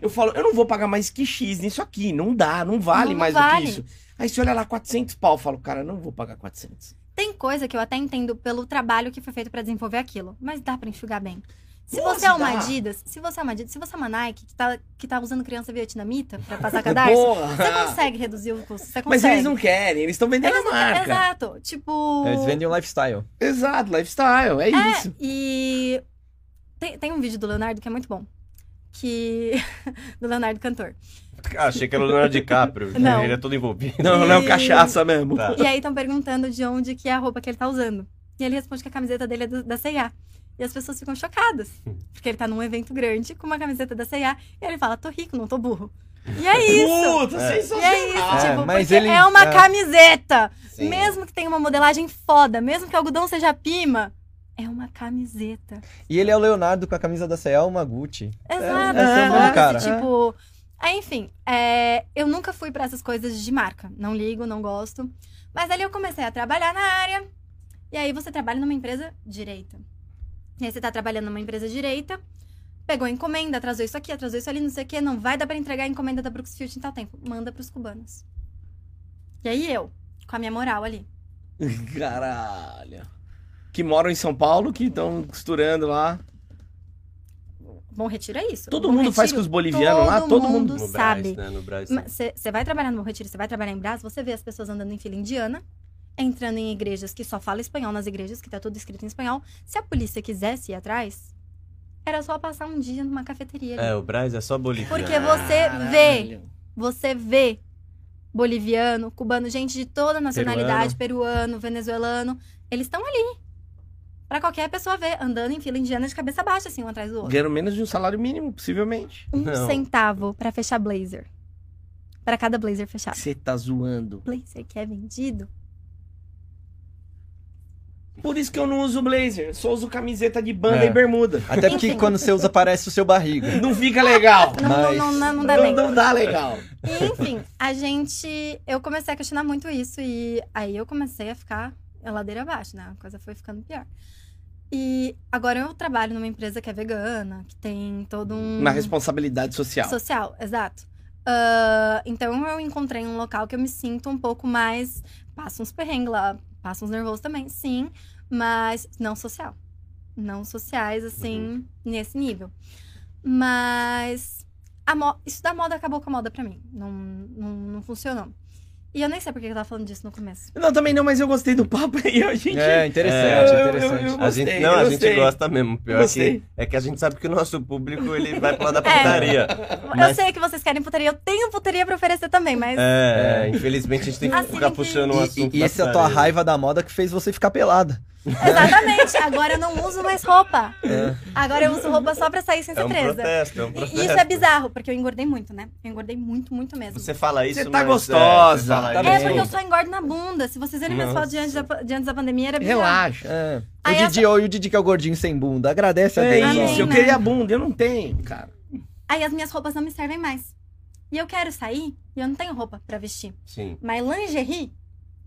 Speaker 1: Eu falo, eu não vou pagar mais que X nisso aqui, não dá, não vale
Speaker 4: Não
Speaker 1: mais
Speaker 4: vale.
Speaker 1: do que isso. Aí você olha lá, 400 pau, eu falo, cara, não vou pagar 400.
Speaker 4: Tem coisa que eu até entendo pelo trabalho que foi feito pra desenvolver aquilo, mas dá pra enxugar bem. Se você é uma
Speaker 1: dá.
Speaker 4: Adidas, se você é uma Adidas, se você é uma Nike que tá, que tá usando criança vietnamita pra passar (laughs) cadarço, você
Speaker 1: Porra!
Speaker 4: consegue reduzir o custo, você consegue.
Speaker 1: Mas eles não querem, eles estão vendendo
Speaker 4: Eles
Speaker 1: a marca.
Speaker 4: Exato. Tipo.
Speaker 3: Eles vendem um lifestyle.
Speaker 1: Exato, lifestyle, é,
Speaker 4: É,
Speaker 1: isso.
Speaker 4: e tem, tem um vídeo do Leonardo que é muito bom. Que. (laughs) do Leonardo Cantor.
Speaker 2: Ah, achei que era o Leonardo DiCaprio. (laughs)
Speaker 4: Não.
Speaker 2: Ele é todo envolvido.
Speaker 1: Não, não é um cachaça mesmo.
Speaker 2: Tá.
Speaker 4: E aí estão perguntando de onde que é a roupa que ele tá usando. E ele responde que a camiseta dele é do- da C&A. E as pessoas ficam chocadas. Porque ele tá num evento grande com uma camiseta da C&A. E ele fala, tô rico, não tô burro. E é isso.
Speaker 1: Puta,
Speaker 2: É.
Speaker 4: E é isso,
Speaker 3: É,
Speaker 4: tipo,
Speaker 3: mas
Speaker 4: porque
Speaker 3: ele-
Speaker 4: é uma
Speaker 3: é.
Speaker 4: camiseta.
Speaker 2: Sim.
Speaker 4: Mesmo que tenha uma modelagem foda, mesmo que o algodão seja pima, é uma camiseta.
Speaker 3: E ele é o Leonardo com a camisa da CL, uma Gucci.
Speaker 4: Exato,
Speaker 3: deve ser um bom
Speaker 4: foda-se,
Speaker 3: cara.
Speaker 4: tipo... Aí, enfim, é, eu nunca fui pra essas coisas de marca. Não ligo, não gosto. Mas ali eu comecei a trabalhar na área. E aí você trabalha numa empresa direita. E aí você tá trabalhando numa empresa direita, pegou encomenda, atrasou isso aqui, atrasou isso ali, não sei o quê. Não vai dar pra entregar a encomenda da Brooksfield em tal tempo. Manda pros cubanos. E aí eu, com a minha moral ali. (laughs)
Speaker 1: Caralho. Que moram em São Paulo, que estão costurando lá.
Speaker 4: Bom Retiro é isso.
Speaker 1: Todo
Speaker 4: Bom
Speaker 1: mundo faz
Speaker 4: Retiro,
Speaker 1: com os bolivianos lá, todo mundo.
Speaker 2: No
Speaker 4: sabe.
Speaker 2: Brás, né?
Speaker 4: Você vai trabalhar no Bom Retiro, você vai trabalhar em Brás, você vê as pessoas andando em fila indiana, entrando em igrejas que só falam espanhol nas igrejas, que tá tudo escrito em espanhol. Se a polícia quisesse ir atrás, era só passar um dia numa cafeteria ali.
Speaker 2: É, o Brás é só boliviano.
Speaker 4: Porque você vê, você vê boliviano, cubano, gente de toda nacionalidade, peruano, venezuelano, eles estão ali. Pra qualquer pessoa ver, andando em fila indiana de cabeça baixa, assim, um atrás do outro.
Speaker 1: Ganhando menos de um salário mínimo, possivelmente.
Speaker 4: Um
Speaker 2: Não.
Speaker 4: centavo pra fechar blazer. Pra cada blazer fechado.
Speaker 1: Você tá zoando.
Speaker 4: Blazer que é vendido
Speaker 1: Por isso que eu não uso blazer. Só uso camiseta de banda
Speaker 3: É.
Speaker 1: e bermuda.
Speaker 3: Até porque
Speaker 4: Enfim.
Speaker 3: quando você usa, parece o seu barriga.
Speaker 1: Não fica legal.
Speaker 4: Não,
Speaker 3: Mas-
Speaker 4: não, não, não dá
Speaker 1: Não, não dá legal.
Speaker 4: Enfim, a gente. Eu comecei a questionar muito isso. E aí eu comecei a ficar a ladeira abaixo, né? A coisa foi ficando pior. E agora eu trabalho numa empresa que é vegana, que tem todo um.
Speaker 1: Uma responsabilidade social.
Speaker 4: Social, exato. Ah, então eu encontrei um local que eu me sinto um pouco mais. Passa uns perrengues lá, passa uns nervosos também, sim, mas não social. Não sociais, assim, nesse nível. Mas mo- isso da moda acabou com a moda pra mim. Não, não, não funcionou. E eu nem sei por que eu tava falando disso no começo.
Speaker 1: Não, também não, mas eu gostei do papo aí. A gente.
Speaker 3: É, interessante,
Speaker 1: Eu- eu-
Speaker 3: interessante.
Speaker 1: eu-
Speaker 2: A gente,
Speaker 1: Gostei,
Speaker 2: não, a
Speaker 1: gostei.
Speaker 2: gente gosta mesmo. Pior que,
Speaker 1: Gostei.
Speaker 2: é que a gente sabe que o nosso público ele vai pro lado da
Speaker 4: É.
Speaker 2: putaria.
Speaker 4: Eu
Speaker 2: Mas-
Speaker 4: sei que vocês querem putaria, eu tenho putaria pra oferecer também, mas.
Speaker 2: É, infelizmente a gente tem que
Speaker 4: Assim
Speaker 2: ficar
Speaker 4: que-
Speaker 2: puxando um
Speaker 3: E,
Speaker 2: assunto.
Speaker 3: e, e essa é a tua raiva da moda que fez você ficar pelada.
Speaker 4: Exatamente, agora eu não uso mais roupa.
Speaker 3: É.
Speaker 4: Agora eu uso roupa só pra sair sem
Speaker 2: É
Speaker 4: ser
Speaker 2: um
Speaker 4: presa.
Speaker 2: protesto, é um
Speaker 4: E
Speaker 2: protesto.
Speaker 4: isso é bizarro, porque eu engordei muito, né? Eu engordei muito, muito mesmo.
Speaker 2: Você fala isso,
Speaker 1: Você tá
Speaker 2: mas,
Speaker 1: gostosa,
Speaker 2: é, você fala
Speaker 1: tá
Speaker 2: isso.
Speaker 4: É porque eu só engordo na bunda. Se vocês verem minhas fotos diante da, diante da pandemia, era bizarro.
Speaker 1: Relaxa.
Speaker 3: É.
Speaker 4: Aí
Speaker 3: o Didi, ou o Didi que é o gordinho sem bunda. Agradece a
Speaker 1: É
Speaker 3: Deus.
Speaker 1: Isso, eu
Speaker 4: né?
Speaker 1: queria bunda, eu não tenho, cara.
Speaker 4: Aí as minhas roupas não me servem mais. E eu quero sair e eu não tenho roupa pra vestir.
Speaker 2: Sim.
Speaker 4: Mas lingerie,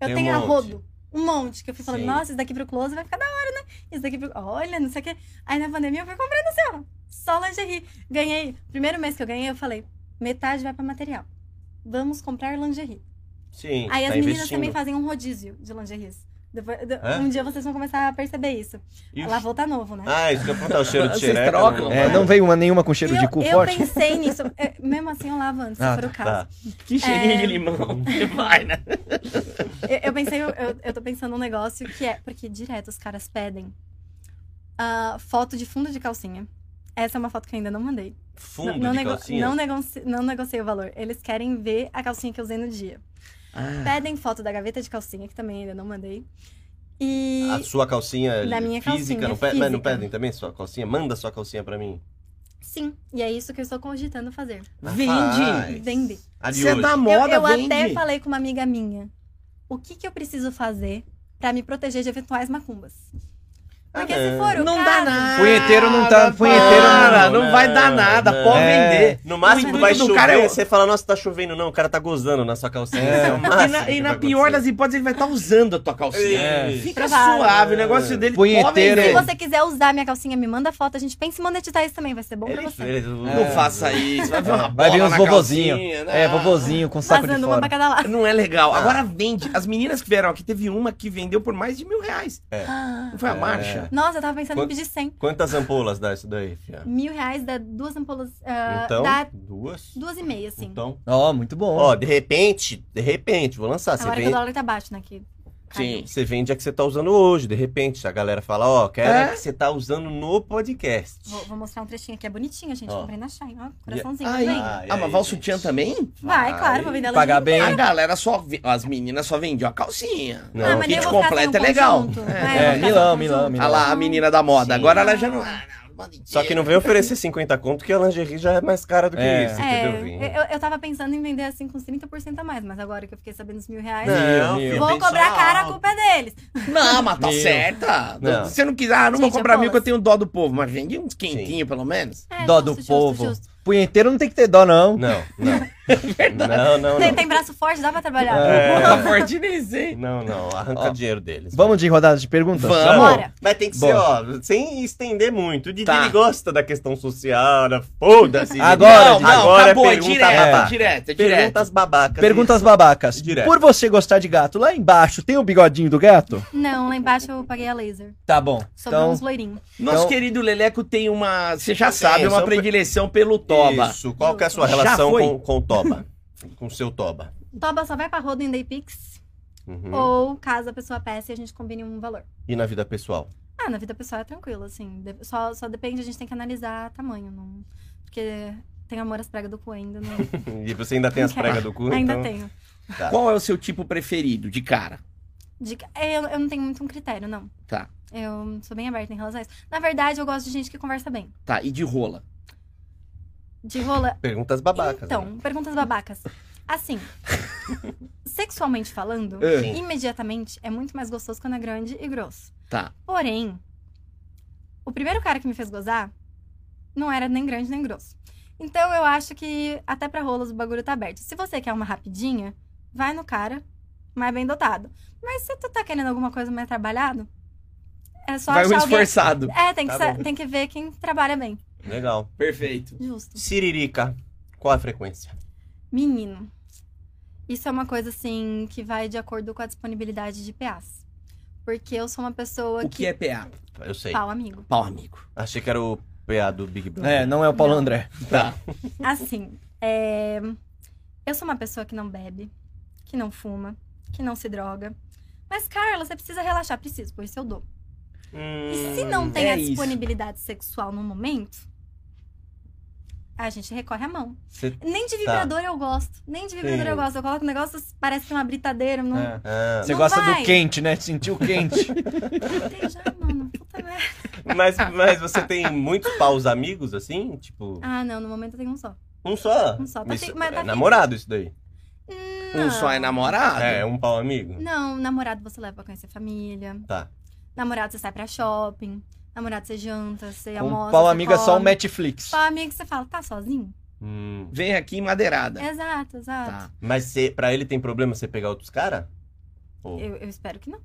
Speaker 4: eu
Speaker 2: Tem um
Speaker 4: tenho a
Speaker 2: monte.
Speaker 4: rodo. Um monte. Que eu fui falando,
Speaker 2: Sim.
Speaker 4: nossa, isso daqui pro close vai ficar da hora, né? Isso daqui pro... Olha, não sei o quê. Aí na pandemia eu fui comprando assim, ó. Só lingerie. Ganhei. Primeiro mês que eu ganhei, eu falei, metade vai pra material. Vamos comprar lingerie.
Speaker 2: Sim.
Speaker 4: Aí as
Speaker 2: tá
Speaker 4: meninas
Speaker 2: investindo.
Speaker 4: também fazem um rodízio de lingeries. Depois-
Speaker 2: Hã?
Speaker 4: um dia vocês vão começar a perceber isso.
Speaker 2: Ixi.
Speaker 4: Lavou tá novo, né?
Speaker 2: Ah, isso que eu perguntar, o cheiro de xereca.
Speaker 1: trocam?
Speaker 2: não-
Speaker 3: É, não veio uma, nenhuma com cheiro
Speaker 4: E
Speaker 3: de
Speaker 4: eu,
Speaker 3: cu
Speaker 4: eu
Speaker 3: forte?
Speaker 4: pensei nisso. É, mesmo assim, eu lavo antes,
Speaker 3: Ah,
Speaker 4: se for o caso.
Speaker 2: Tá.
Speaker 1: Que cheirinho
Speaker 4: É.
Speaker 1: de limão. (laughs) Vai, né?
Speaker 4: Eu, eu pensei, eu, eu tô pensando um negócio que é, porque direto os caras pedem ah, foto de fundo de calcinha. Essa é uma foto que eu ainda não mandei.
Speaker 2: Fundo
Speaker 4: não, não,
Speaker 2: de
Speaker 4: nego-
Speaker 2: calcinha?
Speaker 4: não, negoci- não negociei o valor. Eles querem ver a calcinha que eu usei no dia.
Speaker 1: Ah,
Speaker 4: Pedem foto da gaveta de calcinha, que também ainda não mandei. E.
Speaker 2: A sua calcinha
Speaker 4: Da minha
Speaker 2: física,
Speaker 4: calcinha
Speaker 2: não, pe- mas não
Speaker 4: física.
Speaker 2: pedem também sua calcinha? Manda sua calcinha pra mim.
Speaker 4: Sim, e é isso que eu estou cogitando fazer.
Speaker 1: Vende.
Speaker 2: Rapaz.
Speaker 4: Vender.
Speaker 2: A de
Speaker 1: Você é
Speaker 2: hoje.
Speaker 1: da
Speaker 4: Eu,
Speaker 1: moda,
Speaker 4: eu
Speaker 1: vende.
Speaker 4: até falei com uma amiga minha. O que, que eu preciso fazer pra me proteger de eventuais macumbas? Porque
Speaker 2: Ah,
Speaker 4: se
Speaker 2: não.
Speaker 4: for o
Speaker 1: Não
Speaker 4: caso...
Speaker 1: dá nada.
Speaker 3: Punheteiro não tá- punheteiro
Speaker 1: Para,
Speaker 2: não-
Speaker 1: não vai dar nada,
Speaker 2: não.
Speaker 1: pode
Speaker 3: É.
Speaker 1: vender.
Speaker 2: No máximo vai chover,
Speaker 1: cara é
Speaker 2: você fala, nossa, tá chovendo. Não, o cara tá gozando na sua calcinha.
Speaker 3: É.
Speaker 2: É o
Speaker 1: E na, e na pior
Speaker 2: acontecer.
Speaker 1: das hipóteses, ele vai estar usando a tua calcinha.
Speaker 2: É.
Speaker 1: Fica
Speaker 4: Provável.
Speaker 1: suave, o negócio dele
Speaker 3: Punheteiro.
Speaker 4: Se você quiser usar minha calcinha, me manda foto. A gente pensa em monetizar isso também, vai ser bom pra
Speaker 2: Ele,
Speaker 4: você.
Speaker 1: Não faça isso, vai ver uma
Speaker 3: Vai vir uns
Speaker 1: na
Speaker 3: vovozinho.
Speaker 1: calcinha, né?
Speaker 3: É, vovozinho com saco de
Speaker 4: Fazendo uma pra
Speaker 3: fora.
Speaker 4: cada lado.
Speaker 1: Não é legal.
Speaker 2: Ah.
Speaker 1: Agora vende. As meninas que vieram aqui, teve uma que vendeu por mais de mil reais. Não foi a marcha?
Speaker 4: Nossa, eu tava pensando
Speaker 2: Quanto-
Speaker 4: em pedir 100.
Speaker 2: Quantas ampolas dá isso daí, fia?
Speaker 4: Mil reais dá duas ampolas. ah,
Speaker 2: Então,
Speaker 4: dá
Speaker 2: duas?
Speaker 4: duas e meia, assim.
Speaker 2: Então,
Speaker 3: Ó, muito bom.
Speaker 2: ó, de repente, de repente, vou lançar. Você
Speaker 4: Agora que o dólar tá baixo, né? Que caiu.
Speaker 1: Sim.
Speaker 2: você vende a que você tá usando hoje. De repente, a galera fala, ó, quero a
Speaker 1: É?
Speaker 2: que você tá usando no podcast.
Speaker 4: Vou, vou mostrar um trechinho aqui, é bonitinho, gente.
Speaker 2: Ó.
Speaker 4: Comprei na Shine, ó. Coraçãozinho
Speaker 1: Aí.
Speaker 4: também.
Speaker 2: Ah,
Speaker 1: Ah, mas vai o sutiã também?
Speaker 4: Vai, claro, vou vender ela
Speaker 3: Pagar bem.
Speaker 1: A galera só. As meninas só vendiam a calcinha.
Speaker 2: Não.
Speaker 4: Ah,
Speaker 2: o
Speaker 4: nem
Speaker 1: kit completo é legal. É.
Speaker 4: Vai,
Speaker 3: É,
Speaker 4: um
Speaker 3: Milão. Milão, Milão.
Speaker 1: Olha lá, a menina da moda.
Speaker 2: Sim.
Speaker 1: Agora ela já não.
Speaker 2: Só que não vem oferecer 50 conto, que a lingerie já é mais cara do que
Speaker 3: É.
Speaker 2: isso, entendeu?
Speaker 4: É, eu, eu tava pensando em vender assim com uns 30% a mais, mas agora que eu fiquei sabendo dos mil reais,
Speaker 2: Não,
Speaker 3: Mil,
Speaker 2: filho,
Speaker 4: vou cobrar cara, a culpa é deles.
Speaker 1: Não, mas tá
Speaker 3: Meu.
Speaker 1: certa.
Speaker 2: Não.
Speaker 1: Se você não quiser, ah, não vou
Speaker 4: Gente,
Speaker 1: comprar
Speaker 4: eu
Speaker 1: mil que eu tenho dó do povo, mas vende uns quentinhos pelo menos.
Speaker 4: É,
Speaker 3: Dó
Speaker 4: justo,
Speaker 3: do
Speaker 4: justo,
Speaker 3: povo.
Speaker 4: justo.
Speaker 3: Punheteiro não tem que ter dó, não.
Speaker 2: Não, não. (laughs) (laughs) não, não,
Speaker 4: Tem,
Speaker 2: não.
Speaker 4: tem braço forte, dá pra trabalhar.
Speaker 2: É.
Speaker 1: Forte nem sei.
Speaker 2: Não, não, arranca
Speaker 3: Ó,
Speaker 2: dinheiro deles.
Speaker 3: Vamos de rodada de perguntas?
Speaker 1: Vamos.
Speaker 4: Bora.
Speaker 2: Mas tem que ser, ó, sem estender muito. O Didi
Speaker 1: Tá.
Speaker 2: ele gosta da questão social, da foda-se. (laughs)
Speaker 3: Agora,
Speaker 1: não, não,
Speaker 2: agora
Speaker 1: acabou,
Speaker 2: é
Speaker 1: é
Speaker 2: pergunta
Speaker 1: direto, é direto, é direto.
Speaker 2: Perguntas babacas.
Speaker 3: Perguntas
Speaker 2: isso.
Speaker 3: babacas.
Speaker 2: Direto.
Speaker 3: Por você gostar de gato, lá embaixo tem o bigodinho do gato?
Speaker 4: Não, lá embaixo eu paguei a laser.
Speaker 3: Tá bom.
Speaker 4: Sobrou
Speaker 3: Então,
Speaker 4: uns loirinhos.
Speaker 1: Nosso
Speaker 3: Então-
Speaker 1: querido Leleco tem uma, você já sabe, uma predileção pelo Toba.
Speaker 2: Isso, qual que é a sua relação com, com o Toba? (laughs) com o seu Toba?
Speaker 4: Toba só vai pra roda em Daypix.
Speaker 2: Uhum.
Speaker 4: Ou caso a pessoa peça e a gente combine um valor.
Speaker 2: E na vida pessoal?
Speaker 4: Ah, na vida pessoal é tranquilo, assim. Só, só depende, a gente tem que analisar tamanho. Não... Porque tem amor às pregas do cu ainda. Não... (laughs)
Speaker 2: E você ainda tem as pregas do cu?
Speaker 4: ainda
Speaker 2: então...
Speaker 4: tenho.
Speaker 2: Tá.
Speaker 1: Qual é o seu tipo preferido de cara?
Speaker 4: De- Eu, eu não tenho muito um critério, não.
Speaker 1: Tá,
Speaker 4: Eu sou bem aberta em relação a isso. Na verdade, eu gosto de gente que conversa bem.
Speaker 1: tá. E de rola?
Speaker 4: De rola.
Speaker 2: Perguntas babacas.
Speaker 4: Então,
Speaker 2: né?
Speaker 4: perguntas babacas. Assim, (laughs) sexualmente falando,
Speaker 1: É.
Speaker 4: imediatamente é muito mais gostoso quando é grande e grosso.
Speaker 1: Tá.
Speaker 4: Porém, o primeiro cara que me fez gozar não era nem grande nem grosso. Então eu acho que até pra rolas o bagulho tá aberto. Se você quer uma rapidinha, vai no cara mais bem dotado. Mas se tu tá querendo alguma coisa mais trabalhado, é só
Speaker 1: Vai um
Speaker 4: achar alguém.
Speaker 1: esforçado.
Speaker 4: É, tem que,
Speaker 2: Tá bom.
Speaker 4: tem que ver quem trabalha bem.
Speaker 2: Legal.
Speaker 1: Perfeito.
Speaker 4: Justo.
Speaker 2: Siririca, qual a frequência?
Speaker 4: Menino. Isso é uma coisa assim que vai de acordo com a disponibilidade de PAs. Porque eu sou uma pessoa
Speaker 1: O que é PA?
Speaker 2: Eu sei.
Speaker 4: pau amigo.
Speaker 1: Pau amigo.
Speaker 2: Achei que era o PA do Big Brother.
Speaker 3: é, não é o Paulo
Speaker 4: Não.
Speaker 3: André.
Speaker 1: Tá. (laughs)
Speaker 4: Assim, é... eu sou uma pessoa que não bebe, que não fuma, que não se droga. Mas, Carla, você precisa relaxar. Preciso, por isso eu dou.
Speaker 2: Hum,
Speaker 4: E se não tem
Speaker 1: é
Speaker 4: a
Speaker 1: isso.
Speaker 4: disponibilidade sexual no momento, a gente recorre à mão.
Speaker 2: Você...
Speaker 4: Nem de vibrador eu gosto. Nem de vibrador
Speaker 2: Sim.
Speaker 4: eu gosto. Eu coloco um negócio, parece uma britadeira. Não...
Speaker 3: É.
Speaker 2: Ah,
Speaker 3: Você
Speaker 4: Não
Speaker 3: gosta
Speaker 4: vai.
Speaker 3: do quente, né? Sentiu quente. (laughs)
Speaker 4: Tem já, mano. Puta merda.
Speaker 2: mas, mas você tem muitos paus amigos, assim? Tipo,
Speaker 4: Ah, não. No momento eu tenho um só.
Speaker 2: um só?
Speaker 4: Um só. Tá
Speaker 2: Isso-
Speaker 4: fi- mas tá
Speaker 2: é
Speaker 4: fi-
Speaker 2: namorado isso daí.
Speaker 1: Um só é namorado?
Speaker 2: É, um pau amigo?
Speaker 4: Não, namorado você leva pra conhecer família.
Speaker 2: Tá.
Speaker 4: Namorado você sai pra shopping. Namorado você janta, você
Speaker 3: Um
Speaker 4: almoça.
Speaker 3: pau amigo é só o
Speaker 4: come.
Speaker 3: Netflix.
Speaker 4: Pau amigo você fala, tá sozinho?
Speaker 2: Hum,
Speaker 1: Vem aqui madeirada.
Speaker 4: Exato, exato.
Speaker 1: Tá.
Speaker 2: mas cê, pra ele tem problema você pegar outros caras? Ou-
Speaker 4: Eu, eu espero que não.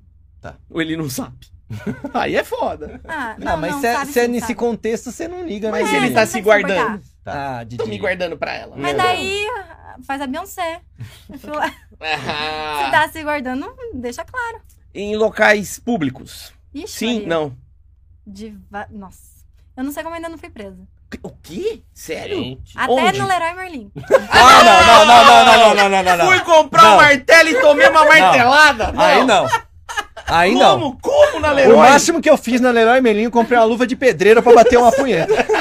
Speaker 1: Ou ele não sabe. (laughs) Aí é foda.
Speaker 4: Ah,
Speaker 3: Não,
Speaker 4: não,
Speaker 3: mas
Speaker 4: não,
Speaker 3: se, é,
Speaker 4: sabe
Speaker 3: se é nesse
Speaker 4: sabe.
Speaker 3: contexto, você não liga,
Speaker 1: Mas
Speaker 3: né?
Speaker 1: ele tá
Speaker 4: não
Speaker 1: se guardando.
Speaker 4: suportar.
Speaker 3: Ah,
Speaker 1: Tô
Speaker 3: Didi.
Speaker 1: me guardando pra ela.
Speaker 4: Mas
Speaker 2: Não.
Speaker 4: daí faz a Beyoncé. (laughs) Se
Speaker 1: Ah,
Speaker 4: tá se guardando, deixa claro.
Speaker 1: Em locais públicos.
Speaker 4: Ixi,
Speaker 1: Sim,
Speaker 4: Maria.
Speaker 1: não.
Speaker 4: De va- Nossa. Eu não sei como ainda não fui presa.
Speaker 1: O quê? Sério?
Speaker 2: Gente.
Speaker 4: Até
Speaker 1: Onde?
Speaker 4: no Leroy Merlin. (laughs)
Speaker 3: Ah, não, não, não, não, não, não, não, não, não.
Speaker 1: Fui comprar
Speaker 3: Não.
Speaker 1: um martelo e tomei uma martelada?
Speaker 3: Aí não. Aí não.
Speaker 1: Como? Como na Leroy?
Speaker 3: O máximo que eu fiz na Leroy Merlin, eu comprei uma luva de pedreira pra bater uma punheta. (laughs)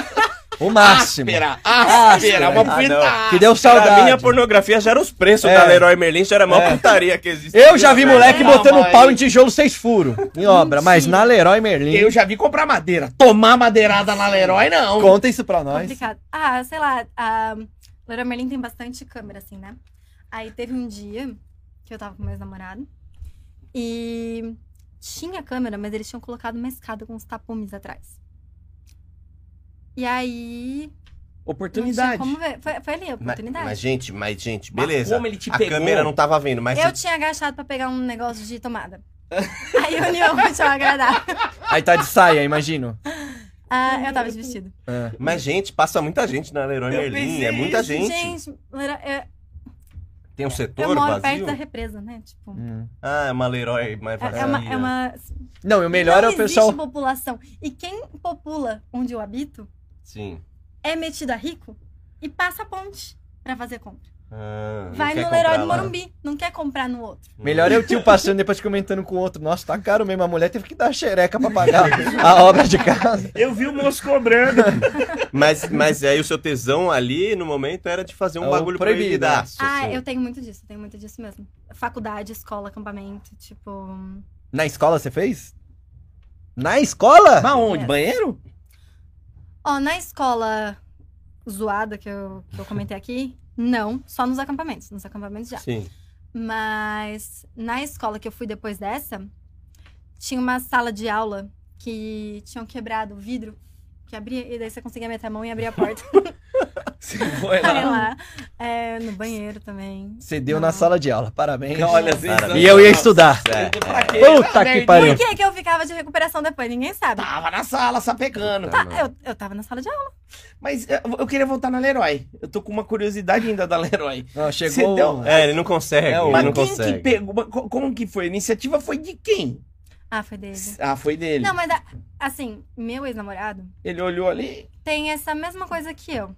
Speaker 3: O máximo.
Speaker 1: Áspera, áspera, uma
Speaker 3: Ah,
Speaker 1: punheta
Speaker 3: Que deu
Speaker 2: Pra
Speaker 3: saudade.
Speaker 2: mim, a pornografia já era os preços
Speaker 3: É.
Speaker 2: da Leroy Merlin, já era a maior
Speaker 3: É.
Speaker 2: putaria que existe.
Speaker 3: Eu já vi moleque
Speaker 1: Não,
Speaker 3: botando
Speaker 1: mas-
Speaker 3: pau em tijolo seis furos em obra, mas na Leroy Merlin.
Speaker 1: Eu já vi comprar madeira. Tomar madeirada na Leroy, não.
Speaker 3: Conta isso pra nós.
Speaker 4: Complicado. Ah, sei lá, a Leroy Merlin tem bastante câmera, assim, né? Aí teve um dia que eu tava com meu ex-namorado e tinha câmera, mas eles tinham colocado uma escada com uns tapumes atrás. E aí. Não
Speaker 1: Oportunidade.
Speaker 4: como ver. Foi, foi ali a
Speaker 2: Mas,
Speaker 4: oportunidade.
Speaker 2: mas, gente, mas, gente,
Speaker 1: Mas
Speaker 2: beleza.
Speaker 1: como ele te
Speaker 2: a
Speaker 1: pegou?
Speaker 2: câmera não tava vendo, mas.
Speaker 4: eu tinha agachado pra pegar um negócio de tomada. (laughs) aí a união foi agradável.
Speaker 3: Aí tá de saia, imagino.
Speaker 4: Ah, eu tava de vestido.
Speaker 3: É.
Speaker 2: Mas, gente, passa muita gente na Leroy
Speaker 1: Eu
Speaker 2: Merlin. É muita
Speaker 1: isso,
Speaker 2: gente.
Speaker 4: Gente, Leroy- eu,
Speaker 2: Tem um
Speaker 4: eu
Speaker 2: setor
Speaker 4: moro perto
Speaker 2: vazio.
Speaker 4: da represa, né? Tipo.
Speaker 3: Hum.
Speaker 2: Ah, é uma Leroy mais
Speaker 4: É,
Speaker 2: vazia.
Speaker 4: é uma, é uma.
Speaker 3: Não, e o melhor
Speaker 4: não
Speaker 3: é o pessoal.
Speaker 4: existe população. E quem popula onde eu habito
Speaker 2: Sim.
Speaker 4: é metido a rico e passa a ponte pra fazer compra.
Speaker 2: Ah, não
Speaker 4: Vai
Speaker 2: quer
Speaker 4: no Leroy
Speaker 2: comprar
Speaker 4: do
Speaker 2: lá.
Speaker 4: Morumbi, não quer comprar no outro.
Speaker 3: Melhor é o tio passando depois comentando com o outro. Nossa, tá caro mesmo. A mulher teve que dar xereca pra pagar (laughs) a obra de casa.
Speaker 1: Eu vi o moço cobrando. (laughs)
Speaker 2: Mas, mas aí o seu tesão ali, no momento, era de fazer um
Speaker 3: É
Speaker 2: bagulho
Speaker 3: proibido,
Speaker 4: ah,
Speaker 2: assim.
Speaker 4: eu tenho muito disso, tenho muito disso mesmo. Faculdade, escola, acampamento, tipo.
Speaker 3: Na escola você fez? Na escola?
Speaker 1: Mas onde?
Speaker 4: É.
Speaker 1: Banheiro?
Speaker 4: Ó, na escola zoada que eu, que eu comentei aqui, não, só nos acampamentos. Nos acampamentos já.
Speaker 2: Sim.
Speaker 4: Mas na escola que eu fui depois dessa, tinha uma sala de aula que tinham quebrado o vidro, que abria, e daí você conseguia meter a mão e abrir a porta. (laughs) (laughs)
Speaker 1: Você foi lá.
Speaker 4: lá. É, no banheiro também.
Speaker 3: Você deu
Speaker 4: Não.
Speaker 3: na sala de aula. Parabéns.
Speaker 1: Olha,
Speaker 2: Parabéns.
Speaker 3: E eu ia estudar.
Speaker 2: É,
Speaker 1: Pra quê?
Speaker 3: Puta que pariu.
Speaker 4: Por que, que eu ficava de recuperação depois? Ninguém sabe.
Speaker 1: Tava na sala, sapecando.
Speaker 4: Tá, eu, eu tava na sala de aula.
Speaker 1: Mas eu queria voltar na Leroy. Eu tô com uma curiosidade ainda da Leroy. Você
Speaker 3: chegou.
Speaker 1: deu-
Speaker 2: É, ele não consegue.
Speaker 3: É, o-
Speaker 2: ele
Speaker 1: Mas
Speaker 2: não
Speaker 1: quem
Speaker 2: consegue.
Speaker 1: que pegou? Como que foi? A iniciativa foi de quem?
Speaker 4: Ah, foi dele.
Speaker 1: Ah, foi dele.
Speaker 4: Não, mas assim, meu ex-namorado
Speaker 1: Ele olhou ali.
Speaker 4: tem essa mesma coisa que eu.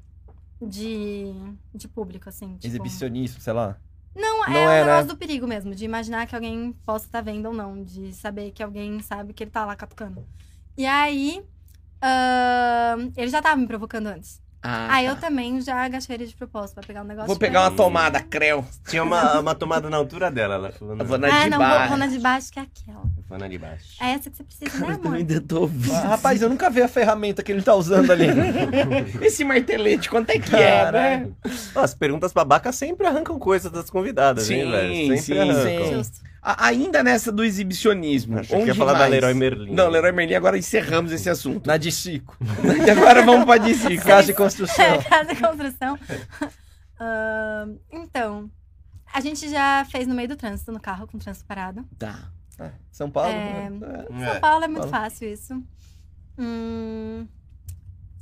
Speaker 4: De, de público, assim. Tipo,
Speaker 3: Exibicionismo, sei lá.
Speaker 4: Não, é
Speaker 3: Não
Speaker 4: o
Speaker 3: é,
Speaker 4: negócio
Speaker 3: né?
Speaker 4: do perigo mesmo, de imaginar que alguém possa estar vendo ou não, de saber que alguém sabe que ele tá lá catucando. E aí, ahn, ele já tava me provocando antes.
Speaker 1: Ah,
Speaker 4: aí eu
Speaker 1: tá.
Speaker 4: também já agachei ele de propósito pra pegar um negócio
Speaker 1: Vou pegar uma tomada, creu.
Speaker 2: Tinha uma, uma tomada na altura dela. Ela falou,
Speaker 1: Eu
Speaker 2: não,
Speaker 1: vou na
Speaker 4: Ah,
Speaker 1: de
Speaker 4: não,
Speaker 1: baixo.
Speaker 4: vou na de baixo, que é aquela.
Speaker 2: eu vou na de baixo.
Speaker 4: É essa que você precisa, né,
Speaker 1: Eu
Speaker 4: amor?
Speaker 1: ainda tô.
Speaker 3: Ah, rapaz, eu nunca vi a ferramenta que ele tá usando ali. (laughs)
Speaker 1: Esse martelete, quanto é que é, né?
Speaker 2: As perguntas babacas sempre arrancam coisas das convidadas, hein,
Speaker 1: Sim,
Speaker 2: velho? Sempre
Speaker 1: sim,
Speaker 2: arrancam.
Speaker 1: sim.
Speaker 4: Justo.
Speaker 1: A- ainda nessa do exibicionismo.
Speaker 2: Que
Speaker 1: onde
Speaker 2: ia falar da
Speaker 1: mais?
Speaker 2: Leroy Merlin.
Speaker 1: Não, Leroy Merlin, agora encerramos esse assunto.
Speaker 3: Na de Cico.
Speaker 1: E (laughs) agora vamos pra DC.
Speaker 3: Casa de construção.
Speaker 4: É, casa de construção. (laughs) Ahn, então, a gente já fez no meio do trânsito, no carro, com o trânsito parado.
Speaker 1: Tá.
Speaker 3: São Paulo.
Speaker 4: É,
Speaker 3: né?
Speaker 2: É.
Speaker 4: São Paulo é muito
Speaker 3: Paulo.
Speaker 4: fácil isso. Hum,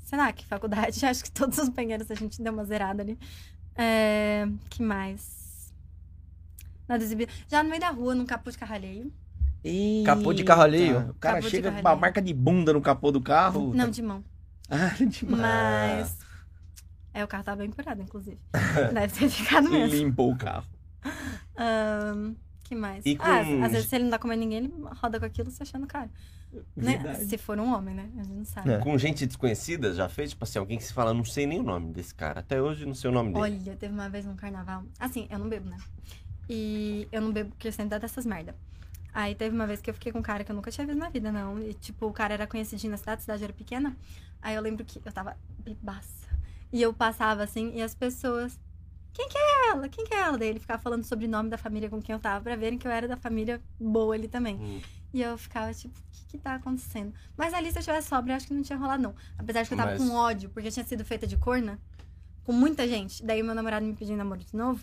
Speaker 4: Senac, faculdade, (laughs) acho que todos os banheiros a gente deu uma zerada ali. É, que mais? Nada exibido. Já no meio da rua, num capô de carro alheio.
Speaker 3: Capô de carro alheio?
Speaker 1: O cara
Speaker 4: Capô de
Speaker 1: chega com uma marca de bunda no capô do carro.
Speaker 4: Não, de mão. (laughs)
Speaker 1: Ah, demais.
Speaker 4: Mas. É, o carro tava bem curado, inclusive. (laughs) Deve ter ficado mesmo.
Speaker 1: limpou o carro. (laughs)
Speaker 4: Ahn, que mais?
Speaker 2: E com-
Speaker 4: Ah, às vezes se ele não tá comendo ninguém, ele roda com aquilo se achando caro. Né? Se for um homem, né? A gente não sabe.
Speaker 3: É.
Speaker 2: Com gente desconhecida, já fez? Tipo assim, alguém que se fala, não sei nem o nome desse cara. Até hoje não sei o nome dele.
Speaker 4: Olha, teve uma vez num carnaval. Assim, eu não bebo, né? E eu não bebo porque eu sempre dá dessas merda. Aí teve uma vez que eu fiquei com um cara que eu nunca tinha visto na vida, não. E, tipo, o cara era conhecidinho na cidade, a cidade era pequena. Aí eu lembro que eu tava bebaça. E eu passava assim, e as pessoas. Quem que é ela? Quem que é ela? Daí ele ficava falando sobre o nome da família com quem eu tava, pra verem que eu era da família boa ali também.
Speaker 2: Hum.
Speaker 4: E eu ficava tipo, o que que tá acontecendo? Mas ali, se eu tivesse sóbria, eu acho que não tinha rolado, não. Apesar de que eu tava
Speaker 2: Mas-
Speaker 4: com ódio, porque tinha sido feita de corna com muita gente. Daí meu namorado me pediu namoro de novo,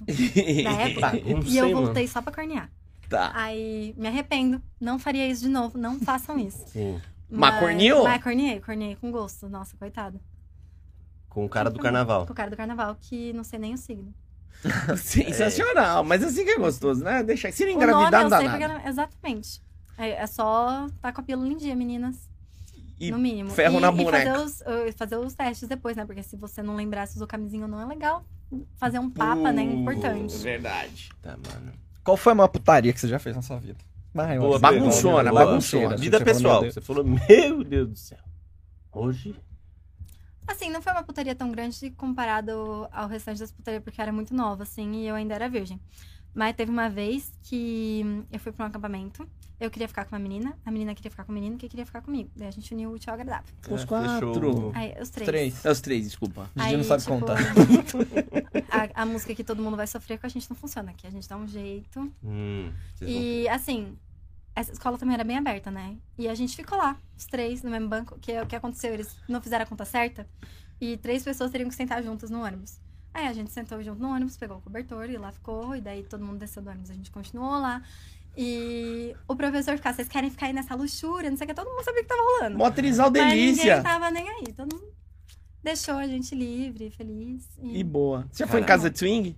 Speaker 4: na (laughs) época. E
Speaker 2: sei,
Speaker 4: eu
Speaker 2: mano.
Speaker 4: voltei só pra cornear.
Speaker 1: Tá.
Speaker 4: Aí me arrependo, não faria isso de novo, não façam isso.
Speaker 2: Sim.
Speaker 1: Mas corneou?
Speaker 4: Mas corneei, corneei com gosto. Nossa, coitado.
Speaker 2: Com o cara do carnaval.
Speaker 4: Com o cara do carnaval, que não sei nem o signo. (laughs)
Speaker 1: Sensacional. Mas assim que é gostoso, né? Deixa. Se não
Speaker 4: o nome
Speaker 1: engravidar,
Speaker 4: eu
Speaker 1: não dá
Speaker 4: sei porque...
Speaker 1: nada.
Speaker 4: não- Exatamente. É, é só tá com a pílula em dia, meninas.
Speaker 1: E
Speaker 4: no mínimo.
Speaker 1: ferro
Speaker 4: e,
Speaker 1: na
Speaker 4: e
Speaker 1: boneca.
Speaker 4: fazer os, uh, fazer os testes depois, né? Porque se você não lembrar se usou camisinha ou não, é legal. Fazer um papa, né? É importante.
Speaker 1: Verdade.
Speaker 2: Tá, mano.
Speaker 3: Qual foi a maior putaria que você já fez na sua vida? Vai,
Speaker 2: Boa
Speaker 1: bagunçona,
Speaker 3: boa,
Speaker 1: bagunceira.
Speaker 2: Vida
Speaker 3: falou,
Speaker 2: pessoal. Você falou, meu Deus do céu. Hoje.
Speaker 4: Assim, não foi uma putaria tão grande comparado ao restante das putarias, porque eu era muito nova, assim, e eu ainda era virgem. Mas teve uma vez que eu fui pra um acampamento, eu queria ficar com uma menina, a menina queria ficar com o menino, que queria ficar comigo. Daí a gente uniu o útil ao agradável.
Speaker 1: Os
Speaker 2: É,
Speaker 1: quatro.
Speaker 2: fechou.
Speaker 4: Aí, os três.
Speaker 3: Três.
Speaker 1: É os três, desculpa.
Speaker 3: Gigi não sabe contar. (laughs)
Speaker 4: a, a música que todo mundo vai sofrer com a gente não funciona, que a gente dá um jeito.
Speaker 2: Hum,
Speaker 4: E assim, essa escola também era bem aberta, né? E a gente ficou lá, os três, no mesmo banco. Que, o que aconteceu? Eles não fizeram a conta certa e três pessoas teriam que sentar juntas no ônibus. Aí a gente sentou junto no ônibus, pegou o cobertor e lá ficou. E daí todo mundo desceu do ônibus, a gente continuou lá. E o professor ficava, vocês querem ficar aí nessa luxúria, não sei o que, todo mundo sabia o que tava rolando.
Speaker 1: Mó trisal
Speaker 4: Mas ninguém
Speaker 1: delícia.
Speaker 4: tava nem aí, todo mundo deixou a gente livre, feliz.
Speaker 1: E boa. Você já foi em casa de swing?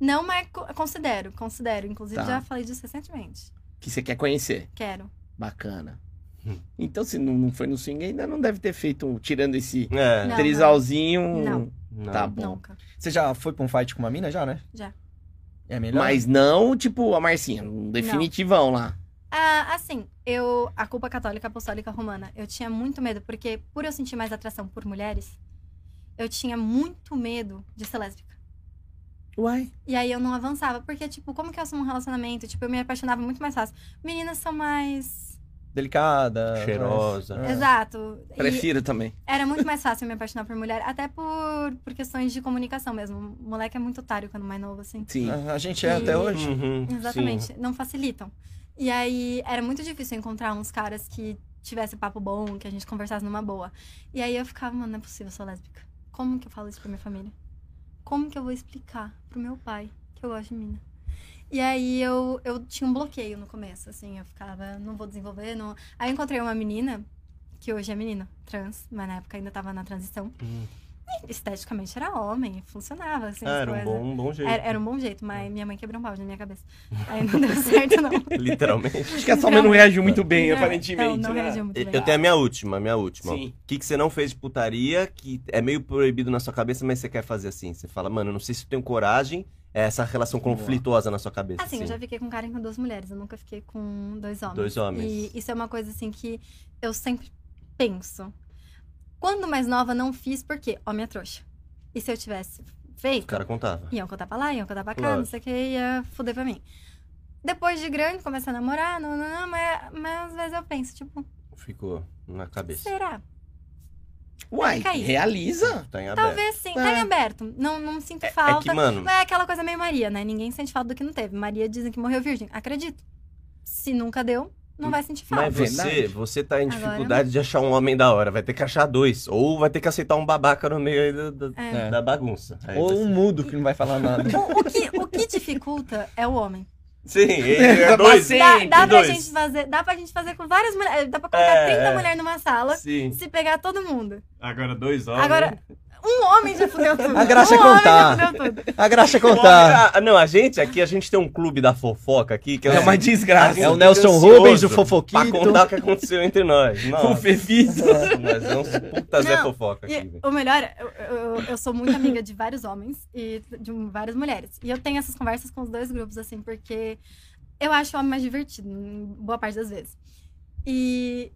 Speaker 4: Não, mas co- considero, considero. Inclusive,
Speaker 1: Tá.
Speaker 4: já falei disso recentemente.
Speaker 1: Que você quer conhecer.
Speaker 4: Quero.
Speaker 1: Bacana.
Speaker 2: Hum.
Speaker 1: Então, se não não foi no swing, ainda não deve ter feito, tirando esse
Speaker 2: É,
Speaker 4: Não.
Speaker 1: trisalzinho.
Speaker 4: Não.
Speaker 2: não.
Speaker 1: Tá bom.
Speaker 4: Nunca.
Speaker 3: Você já foi pra um fight com uma mina já, né?
Speaker 4: Já.
Speaker 3: É melhor?
Speaker 1: Mas não, tipo, a Marcinha, um definitivão lá.
Speaker 4: Ah, assim, eu. A culpa católica apostólica romana, eu tinha muito medo, porque por eu sentir mais atração por mulheres, eu tinha muito medo de ser lésbica.
Speaker 1: Uai.
Speaker 4: E aí eu não avançava, porque, tipo, como que eu sou um relacionamento? Tipo, eu me apaixonava muito mais fácil. Meninas são mais.
Speaker 3: Delicada.
Speaker 2: Cheirosa.
Speaker 3: mais- É.
Speaker 4: Exato. E
Speaker 1: Prefiro também.
Speaker 4: era muito mais fácil eu me apaixonar por mulher, até por, por questões de comunicação mesmo. O moleque é muito otário quando mais novo, assim.
Speaker 1: Sim.
Speaker 3: A a gente é até
Speaker 4: E-
Speaker 3: hoje.
Speaker 2: Uhum,
Speaker 4: Exatamente,
Speaker 2: sim.
Speaker 4: não facilitam. E aí era muito difícil encontrar uns caras que tivesse papo bom, que a gente conversasse numa boa. E aí eu ficava, mano, não é possível, eu sou lésbica. Como que eu falo isso pra minha família? Como que eu vou explicar pro meu pai que eu gosto de mina? E aí eu, eu tinha um bloqueio no começo, assim, eu ficava, não vou desenvolver, não. Aí eu encontrei uma menina, que hoje é menina, trans, mas na época ainda tava na transição.
Speaker 2: Hum.
Speaker 4: Esteticamente era homem, funcionava, assim,
Speaker 2: Ah,
Speaker 4: as
Speaker 2: era um
Speaker 4: coisas.
Speaker 2: bom, um bom jeito.
Speaker 4: Era, era um bom jeito, mas minha mãe quebrou um balde na minha cabeça. Aí não deu (laughs) certo, não. (laughs)
Speaker 2: Literalmente.
Speaker 1: Acho que a sua mãe não reagiu muito bem,
Speaker 4: Não,
Speaker 1: aparentemente.
Speaker 4: Não, não
Speaker 1: né?
Speaker 4: reagiu muito
Speaker 2: Eu
Speaker 4: bem.
Speaker 2: eu tenho a minha última, a minha última.
Speaker 1: Sim.
Speaker 2: O que, que você não fez de putaria, que é meio proibido na sua cabeça, mas você quer fazer assim? Você fala, mano, eu não sei se eu tenho coragem, é essa relação conflituosa na sua cabeça.
Speaker 4: Assim, eu já fiquei com um cara e com duas mulheres, eu nunca fiquei com dois homens.
Speaker 2: Dois homens.
Speaker 4: E isso é uma coisa, assim, que eu sempre penso. Quando mais nova, não fiz, por quê? Ó, minha trouxa. E se eu tivesse
Speaker 2: O
Speaker 4: feito,
Speaker 2: cara contava.
Speaker 4: iam contar pra lá, iam contar pra cá, não sei o que, ia foder pra mim. Depois de grande, comecei a namorar, não, não, não, mas, mas às vezes eu penso, tipo,
Speaker 2: Ficou na cabeça.
Speaker 4: será?
Speaker 1: Uai, realiza.
Speaker 2: Tá em aberto.
Speaker 4: Talvez sim, tá em
Speaker 1: É.
Speaker 4: aberto. Não, não sinto
Speaker 2: É
Speaker 4: falta.
Speaker 2: que, mano,
Speaker 4: Mas é aquela coisa meio Maria, né? Ninguém sente falta do que não teve. Maria dizem que morreu virgem. Acredito. Se nunca deu, não vai sentir falta.
Speaker 2: mas você,
Speaker 1: verdade.
Speaker 2: você tá em
Speaker 4: Agora
Speaker 2: dificuldade de achar um homem da hora. Vai ter que achar dois. Ou vai ter que aceitar um babaca no meio aí da, da-
Speaker 4: É.
Speaker 2: da bagunça. Aí
Speaker 3: Ou um
Speaker 2: ser-
Speaker 3: mudo que não vai falar nada.
Speaker 4: O, o que, o que dificulta é o homem.
Speaker 2: Sim, (laughs) ele é dois.
Speaker 1: Sim,
Speaker 4: Dá, dá, pra
Speaker 2: dois.
Speaker 4: gente fazer, dá pra gente fazer com várias mulheres. Dá pra colocar
Speaker 2: É,
Speaker 4: 30
Speaker 2: é.
Speaker 4: mulheres numa sala,
Speaker 2: Sim.
Speaker 4: se pegar todo mundo.
Speaker 2: Agora dois homens.
Speaker 4: Agora, um homem já fudeu tudo.
Speaker 3: A graça
Speaker 4: um
Speaker 3: é contar. A graça é
Speaker 2: Conta.
Speaker 3: contar.
Speaker 2: Ah, não, a gente aqui, a gente tem um clube da fofoca aqui, que
Speaker 1: É uma desgraça.
Speaker 3: É o
Speaker 2: Fica
Speaker 3: Nelson Rubens, o
Speaker 2: Pra
Speaker 3: fofoquito.
Speaker 2: contar o que aconteceu entre nós. (laughs)
Speaker 1: O
Speaker 2: Nossa,
Speaker 1: Fefito.
Speaker 2: nós é uns puta Zé
Speaker 4: Não,
Speaker 2: fofoca aqui,
Speaker 4: E o melhor, eu, eu, eu sou muito amiga de vários homens e de várias mulheres. E eu tenho essas conversas com os dois grupos, assim, porque eu acho o homem mais divertido, boa parte das vezes. E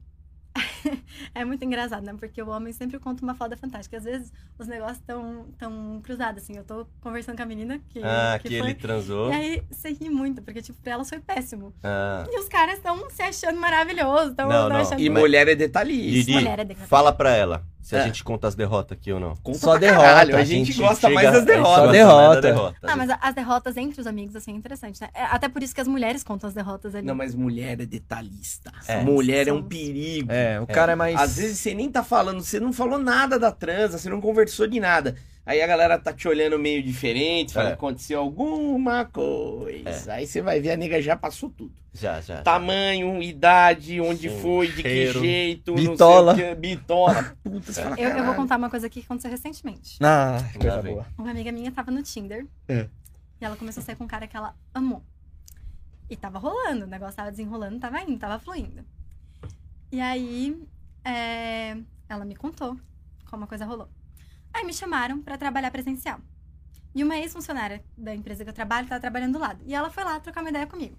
Speaker 4: (laughs) é muito engraçado, né? Porque o homem sempre conta uma foda fantástica. Às vezes os negócios estão tão cruzados, assim. Eu tô conversando com a menina que,
Speaker 2: Ah,
Speaker 4: que
Speaker 2: que
Speaker 4: foi.
Speaker 2: ele transou.
Speaker 4: E aí você ri muito, porque, tipo, pra ela foi péssimo.
Speaker 2: Ah.
Speaker 4: E os caras estão se achando maravilhoso, estão
Speaker 2: Não, não.
Speaker 4: achando
Speaker 1: E mulher é detalhista.
Speaker 2: Didi,
Speaker 4: mulher é degradante.
Speaker 2: fala pra ela se a
Speaker 1: É.
Speaker 2: gente conta as derrotas aqui ou não.
Speaker 1: Conta
Speaker 3: Só derrota,
Speaker 1: caralho, A
Speaker 3: a
Speaker 1: gente,
Speaker 2: gente
Speaker 1: gosta mais
Speaker 2: chega-
Speaker 1: das
Speaker 2: a gente
Speaker 1: derrotas.
Speaker 3: Só derrota.
Speaker 2: mais da derrota.
Speaker 4: Ah, mas a- as derrotas entre os amigos, assim, é interessante, né? É, Até por isso que as mulheres contam as derrotas ali.
Speaker 1: Não, mas mulher é detalhista.
Speaker 2: É.
Speaker 1: Mulher é um perigo.
Speaker 3: É, o cara é mais.
Speaker 1: Às vezes você nem tá falando, você não falou nada da transa, você não conversou de nada. Aí a galera tá te olhando meio diferente, fala
Speaker 2: É.
Speaker 1: aconteceu alguma coisa. Aí você vai ver, a nega já passou tudo.
Speaker 2: Já, já.
Speaker 1: Tamanho, idade, onde
Speaker 2: Sim,
Speaker 1: foi, de
Speaker 2: cheiro.
Speaker 1: que jeito,
Speaker 3: Bitola.
Speaker 1: não sei o que, bitola. Puta, fala,
Speaker 4: Eu, eu vou contar uma coisa aqui que aconteceu recentemente.
Speaker 3: Ah, coisa
Speaker 2: Lá vem.
Speaker 3: boa.
Speaker 4: Uma amiga minha tava no Tinder.
Speaker 3: É.
Speaker 4: E ela começou a sair com um cara que ela amou. E tava rolando, o negócio tava desenrolando, tava indo, tava fluindo. E aí, é, ela me contou como a coisa rolou. Aí me chamaram pra trabalhar presencial. E uma ex-funcionária da empresa que eu trabalho tava trabalhando do lado. E ela foi lá trocar uma ideia comigo.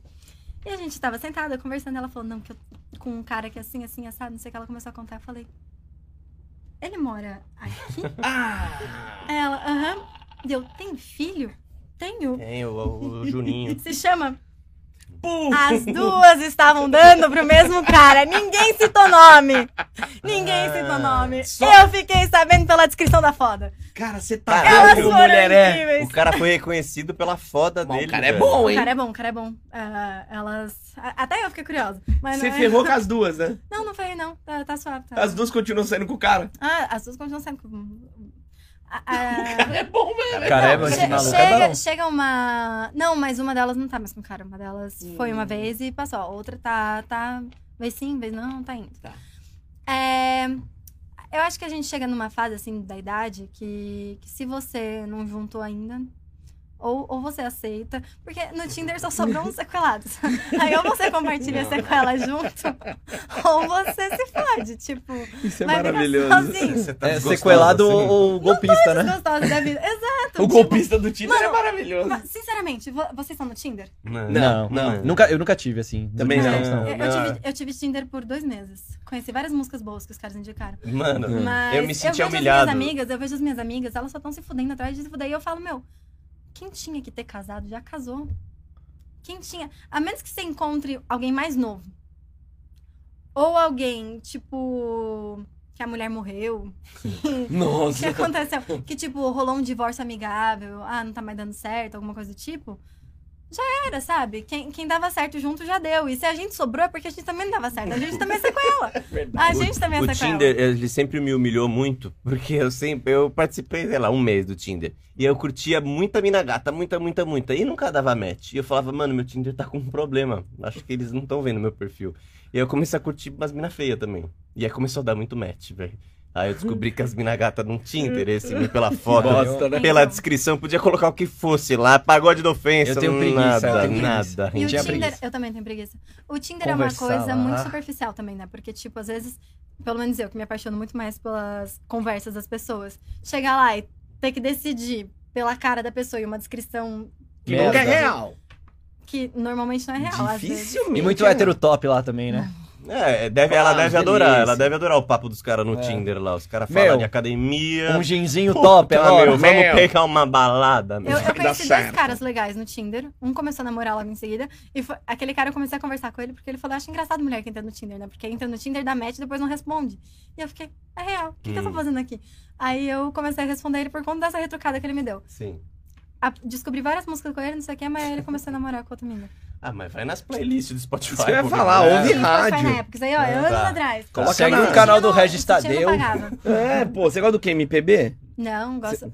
Speaker 4: E a gente tava sentada conversando, ela falou, não, que eu com um cara que é assim, assim, assado, não sei o que ela começou a contar. Eu falei, ele mora aqui? (laughs)
Speaker 1: Ah!
Speaker 4: Ela, aham. Deu, tem filho? Tenho.
Speaker 2: Tem o, o Juninho. (laughs)
Speaker 4: Se chama. As duas estavam dando pro mesmo cara. Ninguém citou nome. Ninguém citou nome.
Speaker 1: Só-
Speaker 4: Eu fiquei sabendo pela descrição da foda.
Speaker 1: Cara, você tá
Speaker 4: Elas foram
Speaker 1: mulher é?
Speaker 4: incríveis.
Speaker 2: O cara foi reconhecido pela foda
Speaker 1: Bom,
Speaker 2: dele.
Speaker 1: o cara é
Speaker 2: velho.
Speaker 1: bom,
Speaker 4: O
Speaker 1: hein?
Speaker 4: cara é bom, o cara é bom. Ah, elas. a- Até eu fiquei curiosa. Mas
Speaker 1: Você
Speaker 4: não, é-
Speaker 1: ferrou com as duas, né?
Speaker 4: Não, não ferrei, não. Tá, tá suave. Tá.
Speaker 1: As duas continuam saindo com o cara.
Speaker 4: Ah, as duas continuam sendo. com- Ah, ah, (laughs)
Speaker 1: É bom, velho.
Speaker 3: Caramba,
Speaker 4: Che-
Speaker 3: esse maluco é
Speaker 4: chega, chega uma. Não, mas uma delas não tá mais com o cara. Uma delas foi uma vez e passou. A outra tá. tá... Vez sim, vez não, tá indo.
Speaker 1: Tá.
Speaker 4: É, Eu acho que a gente chega numa fase, assim, da idade que, que se você não juntou ainda. Ou, ou você aceita. Porque no Tinder só sobrou (laughs) uns sequelados. Aí ou você compartilha a sequela junto, (laughs) ou você se fode. Tipo,
Speaker 1: Isso é maravilhoso.
Speaker 4: sozinho.
Speaker 2: Você tá
Speaker 3: É sequelado
Speaker 2: assim?
Speaker 3: ou golpista, né?
Speaker 4: Gostoso da vida. Exato.
Speaker 1: O
Speaker 4: tipo,
Speaker 1: golpista do Tinder é
Speaker 4: Mano,
Speaker 1: maravilhoso.
Speaker 4: mas, Sinceramente, vo- vocês estão no Tinder?
Speaker 2: Não,
Speaker 3: Não,
Speaker 2: não.
Speaker 3: Nunca, eu nunca tive, assim.
Speaker 1: Também não.
Speaker 3: não.
Speaker 4: Eu, eu
Speaker 2: não.
Speaker 4: tive, eu tive Tinder por dois meses. Conheci várias músicas boas que os caras indicaram.
Speaker 2: Mano,
Speaker 4: Mas
Speaker 2: eu me senti
Speaker 4: vejo
Speaker 2: humilhado.
Speaker 4: as minhas amigas, eu vejo as minhas amigas, elas só estão se fudendo atrás de se fuder. E eu falo, meu, quem tinha que ter casado já casou. Quem tinha. A menos que você encontre alguém mais novo. Ou alguém, tipo. Que a mulher morreu. (laughs) (laughs) que
Speaker 1: Nossa.
Speaker 4: aconteceu? Que, tipo, rolou um divórcio amigável. Ah, não tá mais dando certo, alguma coisa do tipo. Já era, sabe? Quem, quem dava certo junto já deu. E se a gente sobrou é porque a gente também não dava certo. A gente também é sequela. (laughs) A gente também é
Speaker 2: O
Speaker 4: sequela.
Speaker 2: Tinder, ele sempre me humilhou muito, porque eu sempre, eu participei, sei lá, um mês do Tinder. E eu curtia muita mina gata, muita, muita, muita. E nunca dava match. E eu falava, mano, meu Tinder tá com um problema. Acho que eles não estão vendo meu perfil. E aí eu comecei a curtir umas mina feia também. E aí começou a dar muito match, velho. Aí eu descobri que as mina gata não Tinder, esse pela foto,
Speaker 1: Bosta, né?
Speaker 2: pela descrição, podia colocar o que fosse lá, pagode da ofensa,
Speaker 3: Eu tenho preguiça,
Speaker 2: nada,
Speaker 3: eu tenho preguiça.
Speaker 2: nada.
Speaker 4: E o
Speaker 3: Tinha
Speaker 4: Tinder,
Speaker 3: preguiça.
Speaker 4: eu também tenho preguiça. O Tinder é uma
Speaker 3: Conversar
Speaker 4: coisa
Speaker 3: lá.
Speaker 4: muito superficial também, né? Porque, tipo, às vezes, pelo menos eu, que me apaixono muito mais pelas conversas das pessoas, chegar lá e ter que decidir pela cara da pessoa e uma descrição
Speaker 1: Que nunca é real.
Speaker 4: que normalmente não é real, às vezes.
Speaker 1: Dificilmente.
Speaker 3: E muito
Speaker 1: é
Speaker 3: hétero top lá também, né? (laughs)
Speaker 2: É, deve, ela
Speaker 1: Ah,
Speaker 2: deve
Speaker 1: delícia.
Speaker 2: adorar, ela deve adorar o papo dos caras no
Speaker 3: É.
Speaker 2: Tinder lá. Os caras falam de academia.
Speaker 3: Um ginzinho top, ela,
Speaker 2: meu,
Speaker 1: meu.
Speaker 2: vamos pegar uma balada, meu.
Speaker 4: Eu, eu conheci dois
Speaker 1: certo.
Speaker 4: caras legais no Tinder. Um começou a namorar logo em seguida. E foi- aquele cara eu comecei a conversar com ele porque ele falou: Acho engraçado mulher que entra no Tinder, né? Porque entra no Tinder, dá match e depois não responde. E eu fiquei: É real, o que, que eu tô
Speaker 2: Hum.
Speaker 4: fazendo aqui? Aí eu comecei a responder ele por conta dessa retrucada que ele me deu.
Speaker 2: Sim.
Speaker 4: A- descobri várias músicas com ele, não sei o que, mas ele começou a namorar com outra menina.
Speaker 2: Ah, mas vai nas playlists do Spotify.
Speaker 1: Isso que eu ia falar,
Speaker 2: né?
Speaker 1: ouve rádio.
Speaker 4: Na época, isso aí, ó,
Speaker 2: Ah,
Speaker 4: anos
Speaker 2: tá.
Speaker 4: atrás.
Speaker 1: Coloca
Speaker 3: Segue
Speaker 1: na-
Speaker 3: o canal do Regis Tadeu.
Speaker 1: É, pô, você gosta do que? MPB?
Speaker 4: Não, gosto.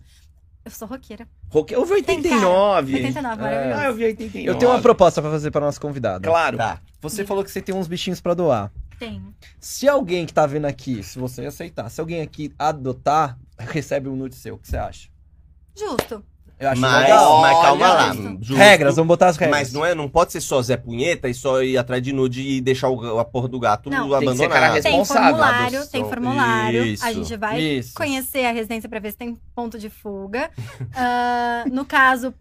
Speaker 4: Eu sou roqueira.
Speaker 1: Roque... Eu vi
Speaker 4: Tem
Speaker 1: 89.
Speaker 4: 89, maravilhoso.
Speaker 1: Ah, eu vi 89.
Speaker 3: Eu tenho uma proposta pra fazer pra nossa convidada.
Speaker 1: Claro.
Speaker 2: Tá.
Speaker 3: Você falou que você tem uns bichinhos pra doar.
Speaker 4: Tenho.
Speaker 3: Se alguém que tá vendo aqui, se você aceitar, se alguém aqui adotar, recebe um nude seu, o que você acha?
Speaker 4: Justo.
Speaker 3: Eu acho
Speaker 2: Mas,
Speaker 3: legal.
Speaker 2: mas calma
Speaker 1: Olha
Speaker 2: lá. justo.
Speaker 3: Regras, vamos botar as regras.
Speaker 2: Mas não, é, não pode ser só Zé Punheta e só ir atrás de nude e deixar o, a porra do gato
Speaker 4: Não.
Speaker 1: Tem que ser
Speaker 2: abandonado.
Speaker 1: cara
Speaker 4: Tem
Speaker 1: Responsável.
Speaker 4: formulário, tem formulário.
Speaker 2: Isso.
Speaker 4: A gente vai
Speaker 3: Isso.
Speaker 4: conhecer a residência pra ver se tem ponto de fuga. (laughs) Ah, no caso,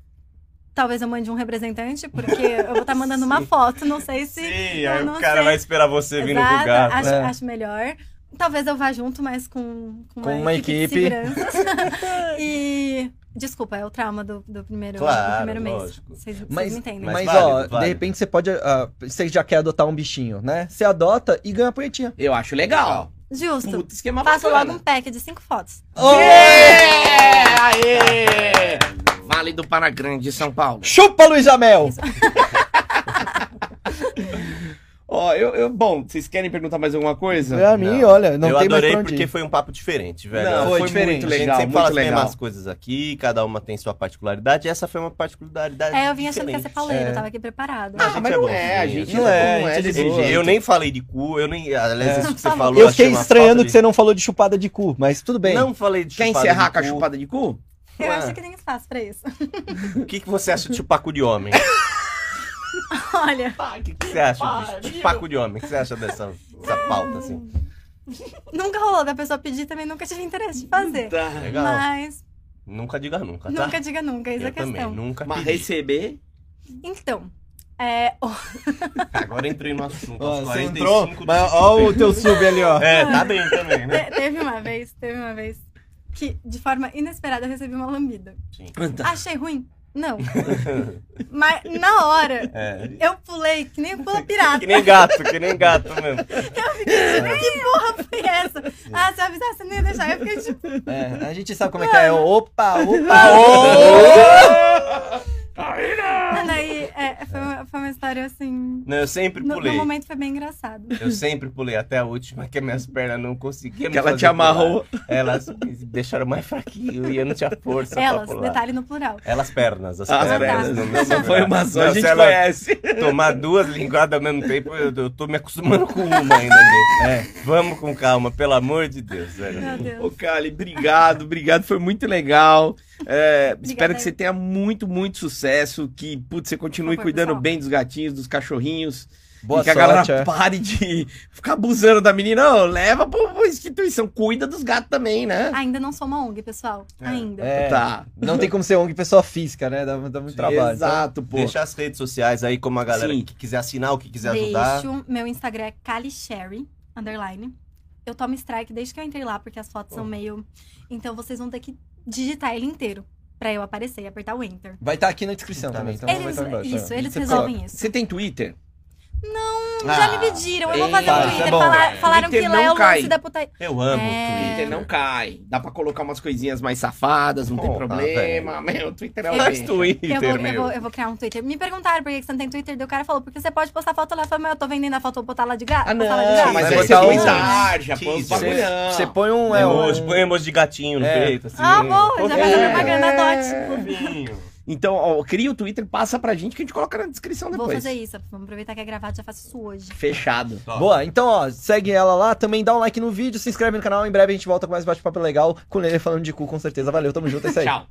Speaker 4: talvez eu mande um representante, porque eu vou estar mandando uma foto, não sei se.
Speaker 2: Sim,
Speaker 4: eu
Speaker 2: aí
Speaker 4: não
Speaker 2: o cara
Speaker 4: sei.
Speaker 2: vai esperar você vindo com o
Speaker 4: Exato,
Speaker 2: gato.
Speaker 4: acho,
Speaker 3: É.
Speaker 4: acho melhor. Talvez eu vá junto, mas com, com,
Speaker 3: Com uma
Speaker 4: de
Speaker 3: equipe.
Speaker 4: seguranças. (laughs) e. Desculpa, é o trauma do, do primeiro,
Speaker 2: Claro,
Speaker 4: do primeiro mês.
Speaker 2: lógico.
Speaker 4: Vocês vocês
Speaker 3: Mas,
Speaker 4: me entendem.
Speaker 3: mas,
Speaker 2: Mas
Speaker 3: ó,
Speaker 2: válido,
Speaker 3: de
Speaker 2: válido.
Speaker 3: repente você pode. ah, você já quer adotar um bichinho, né? Você adota e ganha a punhetinha.
Speaker 1: Eu acho legal.
Speaker 4: Justo.
Speaker 1: Puta, esquema
Speaker 4: Faço
Speaker 1: bacana.
Speaker 4: logo um pack de cinco fotos.
Speaker 1: É, aê! Vale do Paragrande de São Paulo.
Speaker 3: Chupa, Luiz Amel! (laughs) (laughs)
Speaker 1: Ó, eu, eu- bom, vocês querem perguntar mais alguma coisa?
Speaker 3: Pra mim,
Speaker 2: Não.
Speaker 3: olha, não
Speaker 2: eu
Speaker 3: tem mais
Speaker 2: adorei
Speaker 3: pra onde
Speaker 2: porque
Speaker 3: ir.
Speaker 2: foi um papo diferente, velho.
Speaker 1: Não,
Speaker 3: Foi
Speaker 1: foi,
Speaker 3: diferente.
Speaker 1: muito
Speaker 2: a gente
Speaker 1: legal,
Speaker 2: sempre fala as
Speaker 1: legal.
Speaker 2: mesmas coisas aqui, cada uma tem sua particularidade, essa foi uma particularidade
Speaker 4: É, eu vim achando que ia ser
Speaker 3: É.
Speaker 4: eu tava aqui preparada.
Speaker 1: Ah, mas
Speaker 2: é
Speaker 1: não
Speaker 2: bom,
Speaker 1: é, a
Speaker 2: gente.
Speaker 3: Não
Speaker 1: não
Speaker 3: é,
Speaker 1: é,
Speaker 3: gente é
Speaker 1: jeito.
Speaker 2: Eu nem falei de cu, eu nem. Aliás,
Speaker 3: É.
Speaker 2: isso que você falou.
Speaker 3: Eu fiquei estranhando que você não falou de chupada de cu, mas tudo bem.
Speaker 2: Não falei de
Speaker 1: Quer
Speaker 2: chupada
Speaker 1: encerrar
Speaker 2: de
Speaker 1: com a chupada de cu?
Speaker 4: Eu acho que tem espaço pra isso.
Speaker 2: O que, que você acha de chupar cu de homem? (laughs) (laughs)
Speaker 4: Olha,
Speaker 2: O que, que você acha? Paco de homem, o que você acha dessa, dessa pauta, assim?
Speaker 4: nunca rolou da pessoa pedir, também nunca tive interesse de fazer.
Speaker 1: Tá.
Speaker 2: Legal.
Speaker 4: Mas
Speaker 2: Nunca diga nunca, tá?
Speaker 4: nunca diga nunca, essa é a questão.
Speaker 2: também, nunca
Speaker 1: Mas
Speaker 2: pedi.
Speaker 1: receber.
Speaker 4: Então, é, (laughs)
Speaker 2: Agora entrei no assunto,
Speaker 3: Ó, você
Speaker 2: 45
Speaker 3: entrou, mas ó o teu sub ali, ó.
Speaker 2: É, tá bem também, né?
Speaker 4: te- teve uma vez, teve uma vez que, de forma inesperada, eu recebi uma lambida.
Speaker 2: Sim.
Speaker 4: Achei ruim? Não. (laughs) Mas na hora,
Speaker 2: É.
Speaker 4: eu pulei que nem pula (laughs) pirata.
Speaker 2: Que nem gato, que nem gato mesmo. (laughs)
Speaker 4: Que porra foi essa? Ah, se eu avisasse, você não ia deixar. Eu fiquei tipo,
Speaker 3: É, a gente sabe como é que é. Opa, opa, ô!
Speaker 4: daí, é, foi, uma, foi uma história assim.
Speaker 2: Não, eu sempre
Speaker 4: No,
Speaker 2: pulei.
Speaker 4: no momento foi bem engraçado.
Speaker 2: Eu sempre pulei até a última, que minhas pernas não conseguiam.
Speaker 1: Que ela te amarrou.
Speaker 2: pular. Elas me deixaram mais fraquinho e eu não tinha força pra
Speaker 4: Elas,
Speaker 2: pular.
Speaker 4: detalhe no plural.
Speaker 2: Elas pernas, as,
Speaker 1: As
Speaker 2: pernas.
Speaker 1: pernas.
Speaker 2: no meu
Speaker 1: Não foi uma só,
Speaker 2: Não,
Speaker 1: a gente conhece.
Speaker 2: Tomar duas linguadas ao mesmo tempo, eu, eu tô me acostumando com uma ainda. Né? É, vamos com calma, pelo amor de Deus, velho.
Speaker 4: Meu Deus.
Speaker 1: Ô, Kali, obrigado, obrigado, foi muito legal. É, espero que você tenha muito, muito sucesso, que putz, você continue cuidando
Speaker 4: pessoal.
Speaker 1: bem dos gatinhos, dos cachorrinhos.
Speaker 3: Boa
Speaker 1: e que a
Speaker 3: sorte,
Speaker 1: galera
Speaker 3: é.
Speaker 1: pare de (laughs) ficar abusando da menina. Não, leva pra pra instituição, cuida dos gatos também, né?
Speaker 4: Ainda não sou uma ONG, pessoal. Ainda.
Speaker 3: É,
Speaker 1: Tá.
Speaker 3: não tem como ser ONG pessoa física, né? Dá, dá muito trabalho. então.
Speaker 1: Exato, pô.
Speaker 2: Deixa as redes sociais aí, como a galera
Speaker 1: Sim.
Speaker 2: que quiser assinar, o que quiser ajudar.
Speaker 4: Deixo. Meu Instagram é CaliSherry, underline. Eu tomo strike desde que eu entrei lá, porque as fotos são meio. Então vocês vão ter que digitar ele inteiro pra eu aparecer e apertar o enter.
Speaker 3: Vai estar aqui na descrição
Speaker 2: Tá,
Speaker 3: também. Então vai estar embaixo,
Speaker 4: isso,
Speaker 3: é.
Speaker 4: eles resolvem
Speaker 3: coloca.
Speaker 4: isso.
Speaker 1: Você tem Twitter?
Speaker 4: Já me pediram, eu vou fazer um
Speaker 3: isso é
Speaker 4: Twitter.
Speaker 3: bom.
Speaker 4: Falar- falaram
Speaker 1: Twitter
Speaker 4: que lá é
Speaker 1: não
Speaker 4: o
Speaker 1: cai.
Speaker 4: lance da puta.
Speaker 2: Eu amo
Speaker 4: É.
Speaker 2: o Twitter.
Speaker 1: Twitter não cai. Dá pra colocar umas coisinhas mais safadas, não tem
Speaker 2: Porra,
Speaker 1: problema. Meu, Twitter é o
Speaker 2: Faz
Speaker 1: bicho.
Speaker 2: Twitter,
Speaker 4: Eu vou, eu,
Speaker 2: meu.
Speaker 4: vou, eu vou criar um Twitter. Me perguntaram por que você não tem Twitter, daí o cara falou, porque você pode postar foto lá. Eu falei, mas eu tô vendendo a foto, vou botar lá de graça.
Speaker 1: Ah, não,
Speaker 4: lá de graça.
Speaker 1: mas aí você
Speaker 3: botar
Speaker 1: põe
Speaker 3: um-
Speaker 1: tarja, põe os bagulhão.
Speaker 3: Você põe um. É,
Speaker 2: emoji,
Speaker 3: um...
Speaker 2: põe emoji de gatinho no
Speaker 3: É.
Speaker 2: peito, assim.
Speaker 4: Ah, bom, já faz a
Speaker 1: É.
Speaker 4: propaganda, dote.
Speaker 2: Fofinho.
Speaker 1: Então, ó, cria o Twitter, passa pra gente que a gente coloca na descrição
Speaker 4: Vou
Speaker 1: depois.
Speaker 4: fazer isso. Vamos aproveitar que é gravado, já faço isso hoje.
Speaker 1: Fechado.
Speaker 3: Boa, então ó, segue ela lá, também dá um like no vídeo, se inscreve no canal, em breve a gente volta com mais bate-papo legal, com o Lele falando de cu, com certeza. Valeu, tamo junto, é isso aí.
Speaker 1: Tchau.